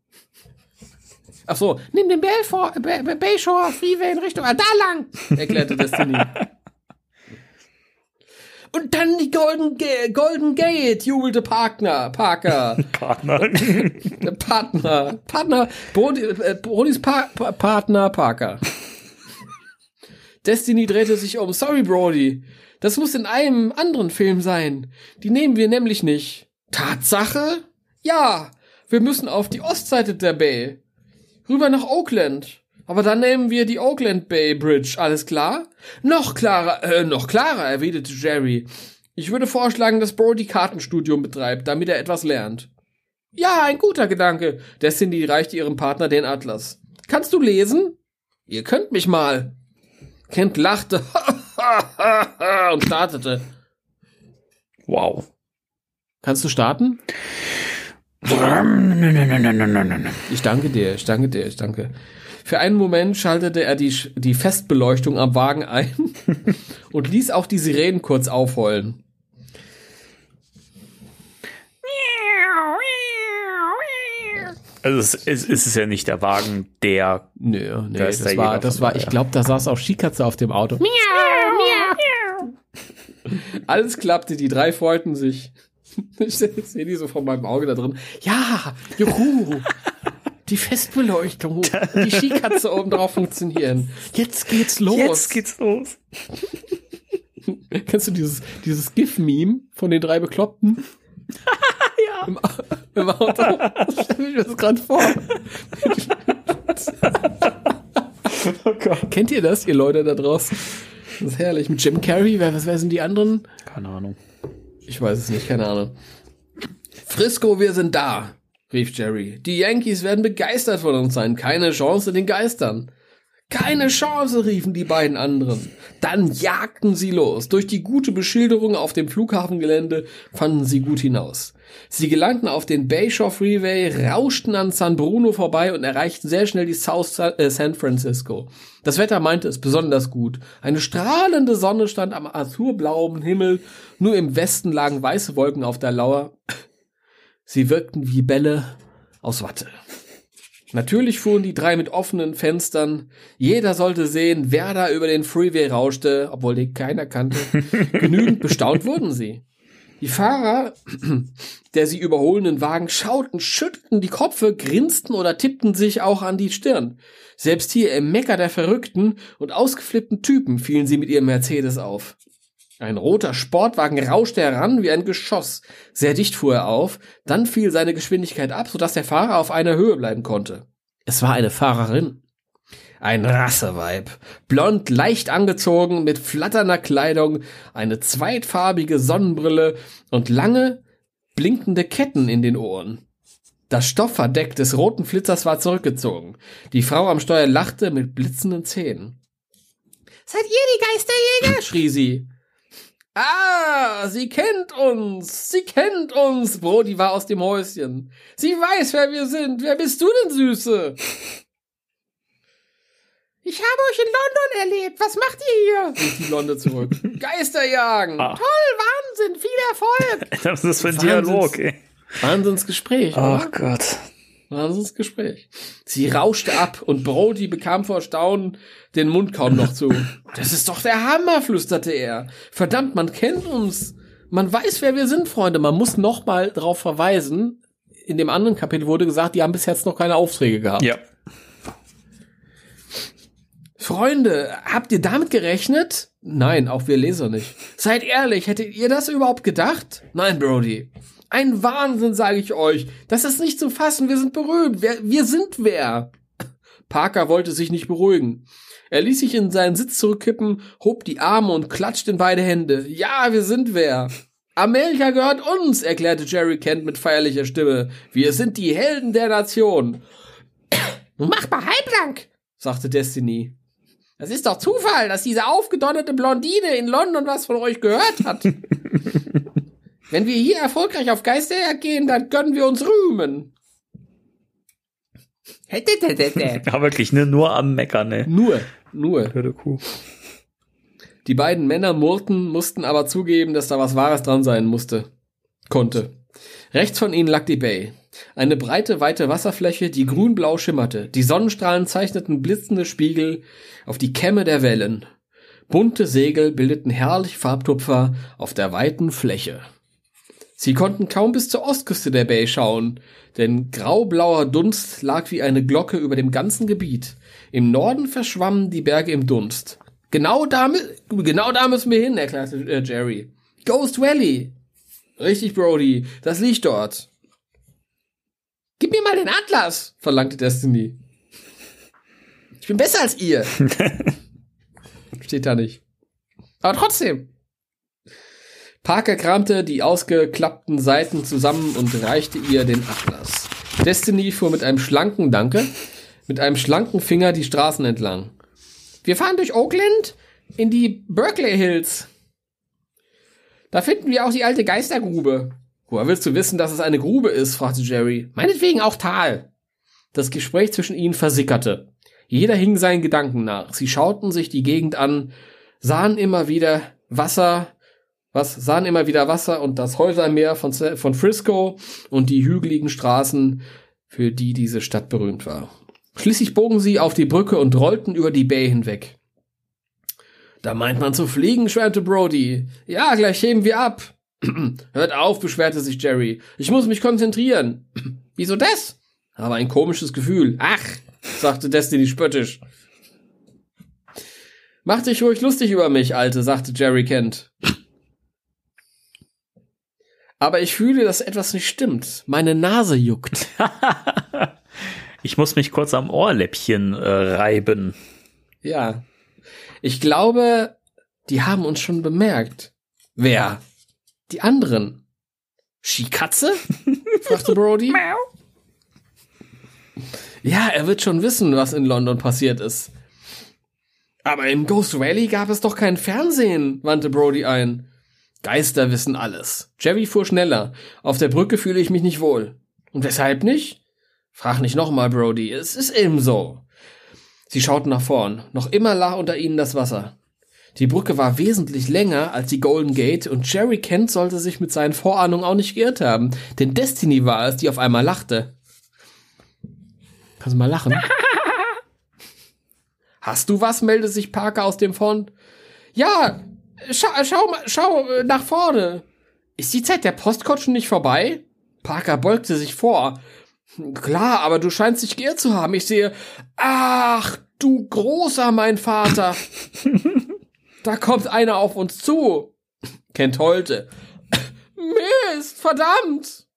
Ach so, nimm den Bayshore, Bayshore Freeway in Richtung, ah, da lang, erklärte Destiny. (laughs) Und dann die Golden, Ga Golden Gate, jubelte (laughs) Partner, Parker. (laughs) Partner. Partner, Partner, Brody, äh, Brodys pa pa Partner, Parker. Destiny drehte sich um. Sorry, Brody. Das muss in einem anderen Film sein. Die nehmen wir nämlich nicht. Tatsache? Ja. Wir müssen auf die Ostseite der Bay. Rüber nach Oakland. Aber dann nehmen wir die Oakland Bay Bridge, alles klar? Noch klarer, äh, noch klarer, erwiderte Jerry. Ich würde vorschlagen, dass Brody Kartenstudium betreibt, damit er etwas lernt. Ja, ein guter Gedanke. Destiny reichte ihrem Partner den Atlas. Kannst du lesen? Ihr könnt mich mal. Kent lachte (laughs) und startete. Wow. Kannst du starten? Ich danke dir, ich danke dir, ich danke. Für einen Moment schaltete er die, die Festbeleuchtung am Wagen ein (laughs) und ließ auch die Sirenen kurz aufheulen. Also es, es, es ist ja nicht der Wagen, der. Nö, nee, Da ist das der war, das war, ich glaube, da saß auch Skikatze auf dem Auto. (laughs) Alles klappte, die drei freuten sich. Ich sehe die so vor meinem Auge da drin. Ja, juhu. Die Festbeleuchtung, die Skikatze oben drauf funktionieren. Jetzt geht's los. Jetzt geht's los. Kennst du dieses, dieses GIF-Meme von den drei Bekloppten? (laughs) ja. Im, im Auto. Stell ich mir das gerade vor. Oh Gott. Kennt ihr das, ihr Leute da draußen? Das ist herrlich. Mit Jim Carrey, wer, was wer sind die anderen? Keine Ahnung. Ich weiß es nicht, keine Ahnung. Frisco, wir sind da, rief Jerry. Die Yankees werden begeistert von uns sein. Keine Chance den Geistern. Keine Chance, riefen die beiden anderen. Dann jagten sie los. Durch die gute Beschilderung auf dem Flughafengelände fanden sie gut hinaus. Sie gelangten auf den Bayshore Freeway, rauschten an San Bruno vorbei und erreichten sehr schnell die South äh, San Francisco. Das Wetter meinte es besonders gut. Eine strahlende Sonne stand am azurblauen Himmel, nur im Westen lagen weiße Wolken auf der Lauer. Sie wirkten wie Bälle aus Watte. Natürlich fuhren die drei mit offenen Fenstern. Jeder sollte sehen, wer da über den Freeway rauschte, obwohl den keiner kannte. (laughs) Genügend bestaunt wurden sie. Die Fahrer der sie überholenden Wagen schauten, schüttelten die Kopfe, grinsten oder tippten sich auch an die Stirn. Selbst hier im Mecker der verrückten und ausgeflippten Typen fielen sie mit ihrem Mercedes auf. Ein roter Sportwagen rauschte heran wie ein Geschoss. Sehr dicht fuhr er auf, dann fiel seine Geschwindigkeit ab, sodass der Fahrer auf einer Höhe bleiben konnte. Es war eine Fahrerin. Ein Rasseweib. Blond, leicht angezogen, mit flatternder Kleidung, eine zweitfarbige Sonnenbrille und lange, blinkende Ketten in den Ohren. Das Stoffverdeck des roten Flitzers war zurückgezogen. Die Frau am Steuer lachte mit blitzenden Zähnen. Seid ihr die Geisterjäger? schrie sie. Ah, sie kennt uns. Sie kennt uns. Brody war aus dem Häuschen. Sie weiß, wer wir sind. Wer bist du denn, Süße? Ich habe euch in London erlebt. Was macht ihr hier? Die Blonde zurück. (laughs) Geisterjagen. Ah. Toll, Wahnsinn, viel Erfolg. (laughs) Das ist für ein Wahnsinns- Dialog, ey. Wahnsinnsgespräch. Ach oder? Gott. Wahnsinnsgespräch. Sie rauschte ab und Brody bekam vor Staunen den Mund kaum noch zu. Das ist doch der Hammer, flüsterte er. Verdammt, man kennt uns. Man weiß, wer wir sind, Freunde. Man muss noch mal darauf verweisen. In dem anderen Kapitel wurde gesagt, die haben bis jetzt noch keine Aufträge gehabt. Ja. Freunde, habt ihr damit gerechnet? Nein, auch wir Leser nicht. Seid ehrlich, hättet ihr das überhaupt gedacht? Nein, Brody. Ein Wahnsinn, sage ich euch. Das ist nicht zu fassen. Wir sind berühmt. Wer, wir sind wer. Parker wollte sich nicht beruhigen. Er ließ sich in seinen Sitz zurückkippen, hob die Arme und klatschte in beide Hände. Ja, wir sind wer. Amerika gehört uns, erklärte Jerry Kent mit feierlicher Stimme. Wir sind die Helden der Nation. (coughs) Mach mal halblang, sagte Destiny. Das ist doch Zufall, dass diese aufgedonnerte Blondine in London was von euch gehört hat. (laughs) Wenn wir hier erfolgreich auf Geisterjagd gehen, dann können wir uns rühmen. Ja, wirklich, ne? Nur am Meckern, ne? Nur, nur. Blöde Kuh. Die beiden Männer murrten, mussten aber zugeben, dass da was Wahres dran sein musste. Konnte. Rechts von ihnen lag die Bay. Eine breite, weite Wasserfläche, die grünblau schimmerte. Die Sonnenstrahlen zeichneten blitzende Spiegel auf die Kämme der Wellen. Bunte Segel bildeten herrlich Farbtupfer auf der weiten Fläche. Sie konnten kaum bis zur Ostküste der Bay schauen, denn graublauer Dunst lag wie eine Glocke über dem ganzen Gebiet. Im Norden verschwammen die Berge im Dunst. Genau da, genau da müssen wir hin, erklärte äh, Jerry. Ghost Valley. Richtig, Brody. Das liegt dort. Gib mir mal den Atlas, verlangte Destiny. Ich bin besser als ihr. (laughs) Steht da nicht. Aber trotzdem. Parker kramte die ausgeklappten Seiten zusammen und reichte ihr den Atlas. Destiny fuhr mit einem schlanken Danke, mit einem schlanken Finger die Straßen entlang. Wir fahren durch Oakland in die Berkeley Hills. Da finden wir auch die alte Geistergrube. Woher willst du wissen, dass es eine Grube ist? fragte Jerry. Meinetwegen auch Tal. Das Gespräch zwischen ihnen versickerte. Jeder hing seinen Gedanken nach. Sie schauten sich die Gegend an, sahen immer wieder Wasser, was sahen immer wieder Wasser und das Häusermeer von, von Frisco und die hügeligen Straßen, für die diese Stadt berühmt war. Schließlich bogen sie auf die Brücke und rollten über die Bay hinweg. Da meint man zu fliegen, schwärmte Brody. Ja, gleich heben wir ab. (clears throat) Hört auf, beschwerte sich Jerry. Ich muss mich konzentrieren. (clears throat) Wieso das? Aber ein komisches Gefühl. Ach, sagte Destiny spöttisch. Mach dich ruhig lustig über mich, Alte, sagte Jerry Kent. Aber ich fühle, dass etwas nicht stimmt. Meine Nase juckt. (laughs) Ich muss mich kurz am Ohrläppchen äh, reiben. Ja. Ich glaube, die haben uns schon bemerkt. Wer? Die anderen. Skikatze? (laughs) fragte Brody. Ja, er wird schon wissen, was in London passiert ist. Aber im Ghost Valley gab es doch kein Fernsehen, wandte Brody ein. Geister wissen alles. Jerry fuhr schneller. Auf der Brücke fühle ich mich nicht wohl. Und weshalb nicht? Frag nicht nochmal, Brody. Es ist eben so. Sie schauten nach vorn. Noch immer lag unter ihnen das Wasser. Die Brücke war wesentlich länger als die Golden Gate und Jerry Kent sollte sich mit seinen Vorahnungen auch nicht geirrt haben, denn Destiny war es, die auf einmal lachte. Kannst du mal lachen? (laughs) Hast du was? meldete sich Parker aus dem Fond. Ja, schau, schau, mal- schau äh, nach vorne. Ist die Zeit der Postkutschen nicht vorbei? Parker beugte sich vor. Klar, aber du scheinst dich geirrt zu haben. Ich sehe, ach, du großer mein Vater. (laughs) da kommt einer auf uns zu. Kent heulte. Mist, verdammt.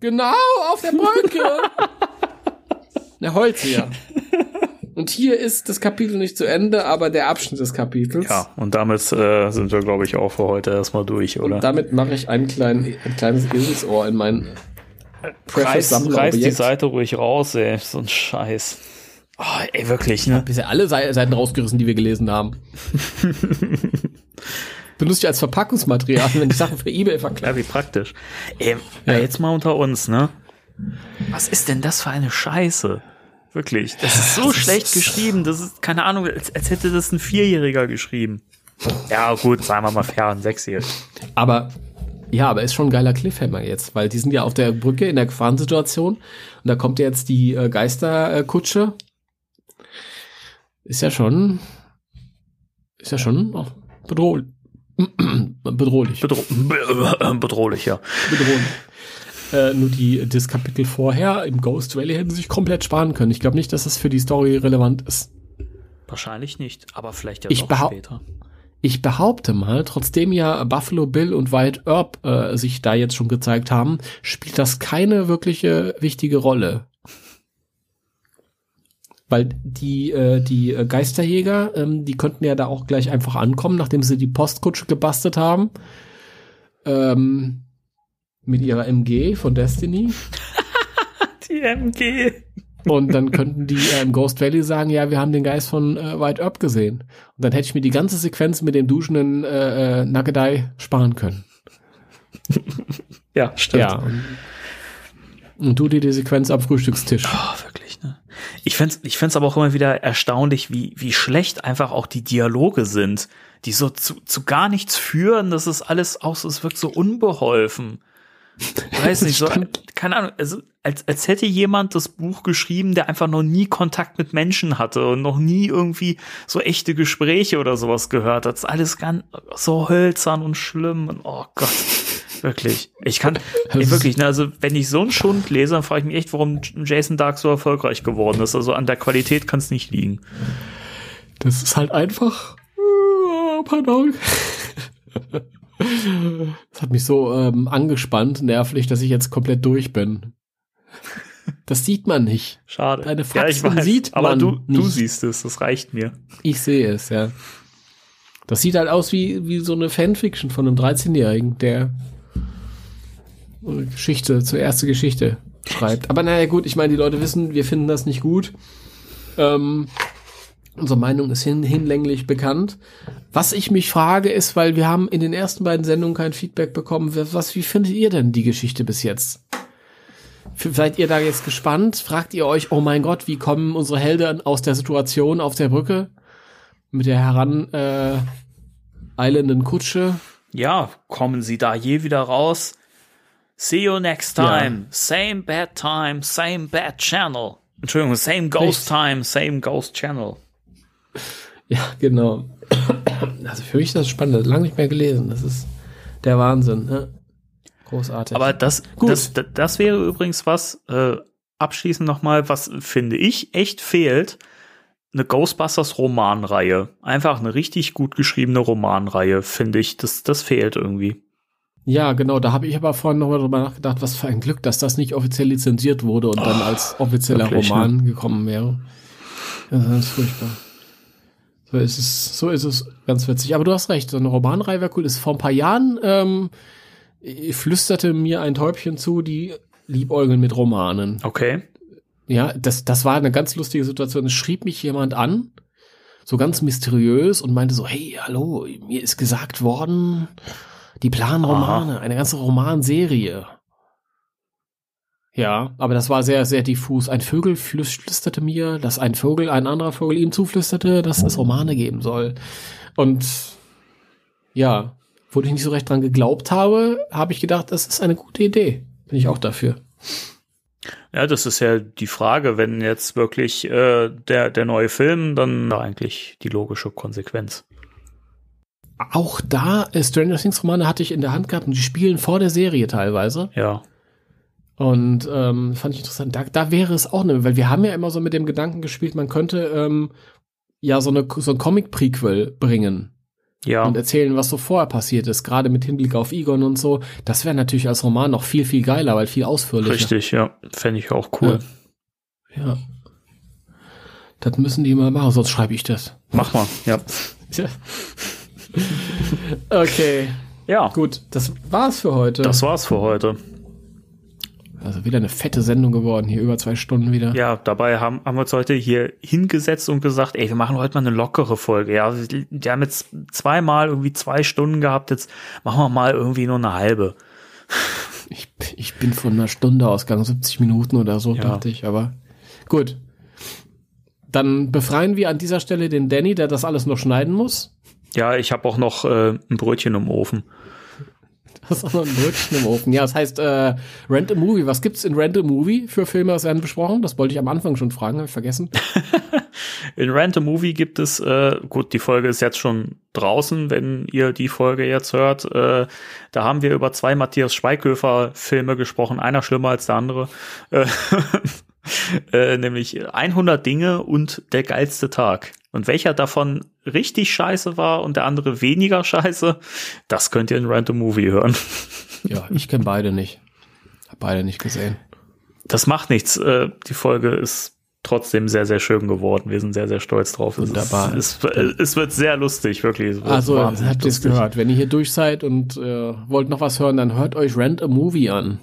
Genau, auf der Brücke. Er heulte ja. Und hier ist das Kapitel nicht zu Ende, aber der Abschnitt des Kapitels. Ja, und damit äh, sind wir, glaube ich, auch für heute erstmal durch, oder? Und damit mache ich einen kleinen, ein kleines Eselsohr in mein Precious reiß, reiß die. Seite ruhig raus, ey. So ein Scheiß. Oh, ey, wirklich, ne? Bisher alle Sei- Seiten rausgerissen, die wir gelesen haben. (laughs) benutze ich als Verpackungsmaterial, wenn ich Sachen für Ebay verkaufe. Ja, wie praktisch. Ähm, ja. Jetzt mal unter uns, ne? Was ist denn das für eine Scheiße? Wirklich. Das ist so schlecht geschrieben. Das ist, keine Ahnung, als, als hätte das ein Vierjähriger geschrieben. Ja, gut, sagen wir mal fair, ein Sechsjähriger. Aber ja, aber ist schon ein geiler Cliffhanger jetzt, weil die sind ja auf der Brücke in der Gefahrensituation und da kommt jetzt die äh, Geisterkutsche. Ist ja schon, ist ja schon oh, bedrohlich. (clears throat) bedrohlich. Bedro bedrohlich, ja. Bedrohlich. Äh, nur die, das Kapitel vorher im Ghost Valley hätten sie sich komplett sparen können. Ich glaube nicht, dass das für die Story relevant ist. Wahrscheinlich nicht, aber vielleicht ja ich doch später. Ich behaupte mal, trotzdem ja Buffalo Bill und White Earp äh, sich da jetzt schon gezeigt haben, spielt das keine wirkliche wichtige Rolle. Weil die, äh, die Geisterjäger, ähm, die könnten ja da auch gleich einfach ankommen, nachdem sie die Postkutsche gebastelt haben. Ähm, mit ihrer MG von Destiny. (laughs) die MG. Und dann könnten die äh, im Ghost Valley sagen, ja, wir haben den Geist von äh, White Earp gesehen. Und dann hätte ich mir die ganze Sequenz mit dem duschenden äh, äh, Nagedai sparen können. (laughs) ja, stimmt. Ja. Und, und du dir die Sequenz am Frühstückstisch. Oh, wirklich, ne? Ich find's, ich find's aber auch immer wieder erstaunlich, wie, wie schlecht einfach auch die Dialoge sind, die so zu, zu gar nichts führen. Das ist alles auch so, es wirkt so unbeholfen. (laughs) Weiß nicht, so, keine Ahnung, also als, als hätte jemand das Buch geschrieben, der einfach noch nie Kontakt mit Menschen hatte und noch nie irgendwie so echte Gespräche oder sowas gehört hat. Das ist alles ganz so hölzern und schlimm und oh Gott. (laughs) Wirklich. Ich kann, ey, wirklich, ne, also wenn ich so einen Schund lese, dann frage ich mich echt, warum Jason Dark so erfolgreich geworden ist. Also an der Qualität kann es nicht liegen. Das ist halt einfach. Oh, pardon. (laughs) Das hat mich so ähm, angespannt, nervlich, dass ich jetzt komplett durch bin. Das sieht man nicht. Schade. Deine Faxen ja, weiß, sieht aber man du, nicht. du siehst es, das reicht mir. Ich sehe es, ja. Das sieht halt aus wie, wie so eine Fanfiction von einem 13-Jährigen, der eine Geschichte, zur erste Geschichte schreibt. Aber naja, gut, ich meine, die Leute wissen, wir finden das nicht gut. Ähm, Unsere Meinung ist hin, hinlänglich bekannt. Was ich mich frage, ist, weil wir haben in den ersten beiden Sendungen kein Feedback bekommen, was, wie findet ihr denn die Geschichte bis jetzt? Seid ihr da jetzt gespannt? Fragt ihr euch, oh mein Gott, wie kommen unsere Helden aus der Situation auf der Brücke mit der heran äh, eilenden Kutsche? Ja, kommen sie da je wieder raus? See you next time. Ja. Same bad time, same bad channel. Entschuldigung, same ghost time, same ghost channel. Ja, genau. Also für mich ist das spannend. Das lange nicht mehr gelesen. Das ist der Wahnsinn. Ne? Großartig. Aber das, Gut. das, das wäre übrigens was, äh, abschließend nochmal, was finde ich echt fehlt. Eine Ghostbusters Romanreihe. Einfach eine richtig gut geschriebene Romanreihe, finde ich. Das, das fehlt irgendwie. Ja, genau. Da habe ich aber vorhin nochmal drüber nachgedacht, was für ein Glück, dass das nicht offiziell lizenziert wurde und oh, dann als offizieller wirklich, Roman ne? gekommen wäre. Das ist furchtbar. So ist es, so ist es ganz witzig. Aber du hast recht, so eine Romanreihe wäre cool. Ist vor ein paar Jahren ähm, flüsterte mir ein Täubchen zu, die liebäugeln mit Romanen. Okay. Ja, das, das war eine ganz lustige Situation. Es schrieb mich jemand an, so ganz mysteriös und meinte so, hey, hallo, mir ist gesagt worden, die planen Romane, eine ganze Romanserie. Ja, aber das war sehr, sehr diffus. Ein Vögel flüsterte mir, dass ein Vogel, ein anderer Vogel ihm zuflüsterte, dass es Romane geben soll. Und ja, wo ich nicht so recht dran geglaubt habe, habe ich gedacht, das ist eine gute Idee. Bin ich auch dafür. Ja, das ist ja die Frage, wenn jetzt wirklich äh, der, der neue Film, dann eigentlich die logische Konsequenz. Auch da, äh, Stranger Things Romane hatte ich in der Hand gehabt und die spielen vor der Serie teilweise. Ja. Und ähm, fand ich interessant. Da, da wäre es auch ne, weil wir haben ja immer so mit dem Gedanken gespielt, man könnte ähm, ja so, eine, so ein Comic-Prequel bringen. Ja. Und erzählen, was so vorher passiert ist, gerade mit Hinblick auf Egon und so. Das wäre natürlich als Roman noch viel, viel geiler, weil viel ausführlicher. Richtig, ja. Fände ich auch cool. Ja. ja. Das müssen die mal machen, sonst schreibe ich das. Mach mal, ja. (laughs) okay. Ja. Gut, das war's für heute. Das war's für heute. Also wieder eine fette Sendung geworden, hier über zwei Stunden wieder. Ja, dabei haben, haben wir uns heute hier hingesetzt und gesagt, ey, wir machen heute mal eine lockere Folge. Ja, wir haben jetzt zweimal irgendwie zwei Stunden gehabt, jetzt machen wir mal irgendwie nur eine halbe. Ich, ich bin von einer Stunde ausgegangen, 70 Minuten oder so, Ja. dachte ich, aber gut. Dann befreien wir an dieser Stelle den Danny, der das alles noch schneiden muss. Ja, ich habe auch noch äh, ein Brötchen im Ofen. (laughs) Das ist auch noch ein Brötchen im Ofen. Ja, das heißt äh, Rent a Movie. Was gibt's in Rent a Movie für Filme, was werden besprochen? Das wollte ich am Anfang schon fragen, habe ich vergessen. (laughs) In Rant a Movie gibt es, äh, gut, die Folge ist jetzt schon draußen, wenn ihr die Folge jetzt hört. Äh, da haben wir über zwei Matthias Schweighöfer Filme gesprochen, einer schlimmer als der andere. Äh, (laughs) äh, nämlich 100 Dinge und der geilste Tag. Und welcher davon richtig scheiße war und der andere weniger scheiße, das könnt ihr in Rant a Movie hören. (laughs) Ja, ich kenne beide nicht. Hab beide nicht gesehen. Das macht nichts. Äh, die Folge ist trotzdem sehr, sehr schön geworden. Wir sind sehr, sehr stolz drauf. Es Wunderbar. Ist, es, es wird sehr lustig, wirklich. Es Also, habt ihr es gehört. Wenn ihr hier durch seid und äh, wollt noch was hören, dann hört euch Rent a Movie an.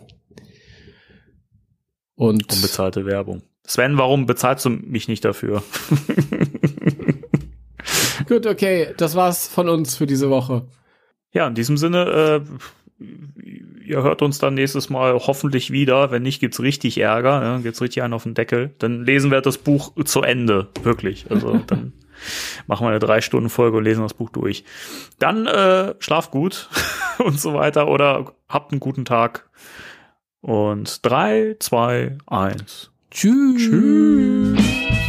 Und Unbezahlte Werbung. Sven, warum bezahlst du mich nicht dafür? (laughs) gut, okay, das war's von uns für diese Woche. Ja, in diesem Sinne, äh, ihr hört uns dann nächstes Mal hoffentlich wieder. Wenn nicht, gibt's richtig Ärger, ne? gibt's richtig einen auf den Deckel. Dann lesen wir das Buch zu Ende, wirklich. Also (laughs) dann machen wir eine drei Stunden Folge und lesen das Buch durch. Dann äh, schlaft gut (laughs) und so weiter oder habt einen guten Tag. Und drei, zwei, eins. Tschüss. Tschüss.